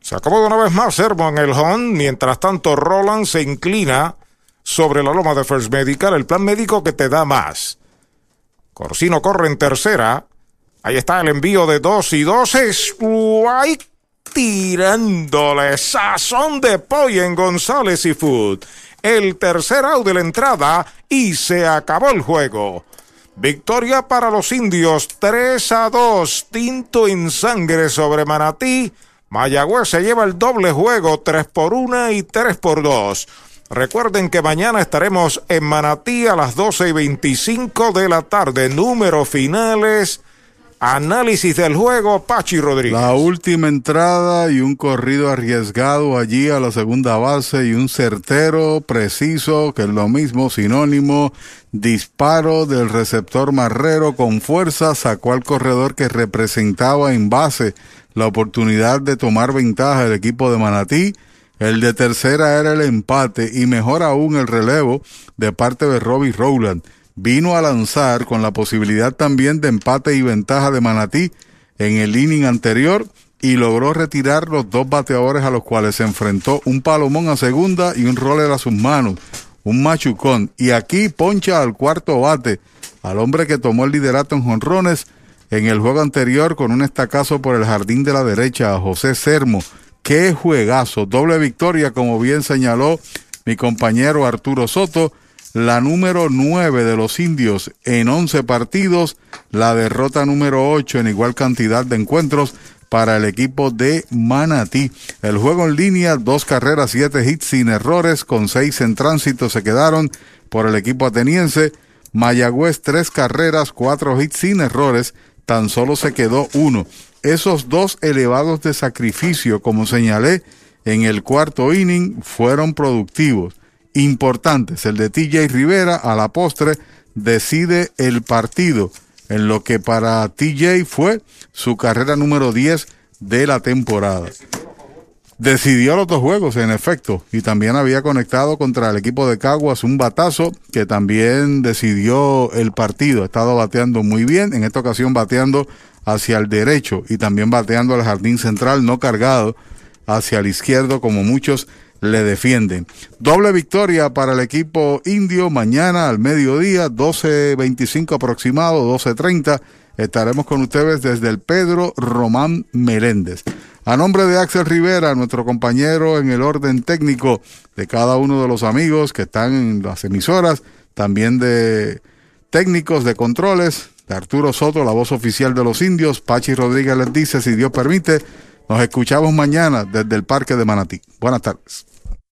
Se acomoda una vez más Sermo en el home, mientras tanto Roland se inclina sobre la loma de First Medical, el plan médico que te da más. Corsino corre en tercera. Ahí está el envío de dos y dos. Es tirándole sazón de pollo en González y Food. El tercer out de la entrada y se acabó el juego. Victoria para los indios 3 a 2. Tinto en sangre sobre Manatí. Mayagüez se lleva el doble juego 3 por 1 y 3 por 2. Recuerden que mañana estaremos en Manatí a las 12 y 25 de la tarde. Números finales. Análisis del juego, Pachi Rodríguez. La última entrada y un corrido arriesgado allí a la segunda base y un certero preciso, que es lo mismo, sinónimo, disparo del receptor marrero con fuerza, sacó al corredor que representaba en base la oportunidad de tomar ventaja del equipo de Manatí. El de tercera era el empate y mejor aún el relevo de parte de Robbie Rowland vino a lanzar con la posibilidad también de empate y ventaja de Manatí en el inning anterior y logró retirar los dos bateadores a los cuales se enfrentó un palomón a segunda y un roller a sus manos, un machucón. Y aquí poncha al cuarto bate al hombre que tomó el liderato en jonrones en el juego anterior con un estacazo por el jardín de la derecha a José Sermo. Qué juegazo, doble victoria como bien señaló mi compañero Arturo Soto la número 9 de los indios en 11 partidos, la derrota número 8 en igual cantidad de encuentros para el equipo de Manatí. El juego en línea, dos carreras, siete hits sin errores, con seis en tránsito se quedaron por el equipo ateniense. Mayagüez, tres carreras, cuatro hits sin errores, tan solo se quedó uno. Esos dos elevados de sacrificio, como señalé en el cuarto inning, fueron productivos importantes. El de TJ Rivera a la postre decide el partido en lo que para TJ fue su carrera número 10 de la temporada. Decidió los dos juegos, en efecto, y también había conectado contra el equipo de Caguas un batazo que también decidió el partido. Ha estado bateando muy bien, en esta ocasión bateando hacia el derecho y también bateando al jardín central, no cargado hacia el izquierdo como muchos le defienden. Doble victoria para el equipo indio mañana al mediodía, 12.25 aproximado, 12.30. Estaremos con ustedes desde el Pedro Román Meléndez. A nombre de Axel Rivera, nuestro compañero en el orden técnico de cada uno de los amigos que están en las emisoras, también de técnicos de controles, de Arturo Soto, la voz oficial de los indios, Pachi Rodríguez les dice, si Dios permite, nos escuchamos mañana desde el Parque de Manatí. Buenas tardes.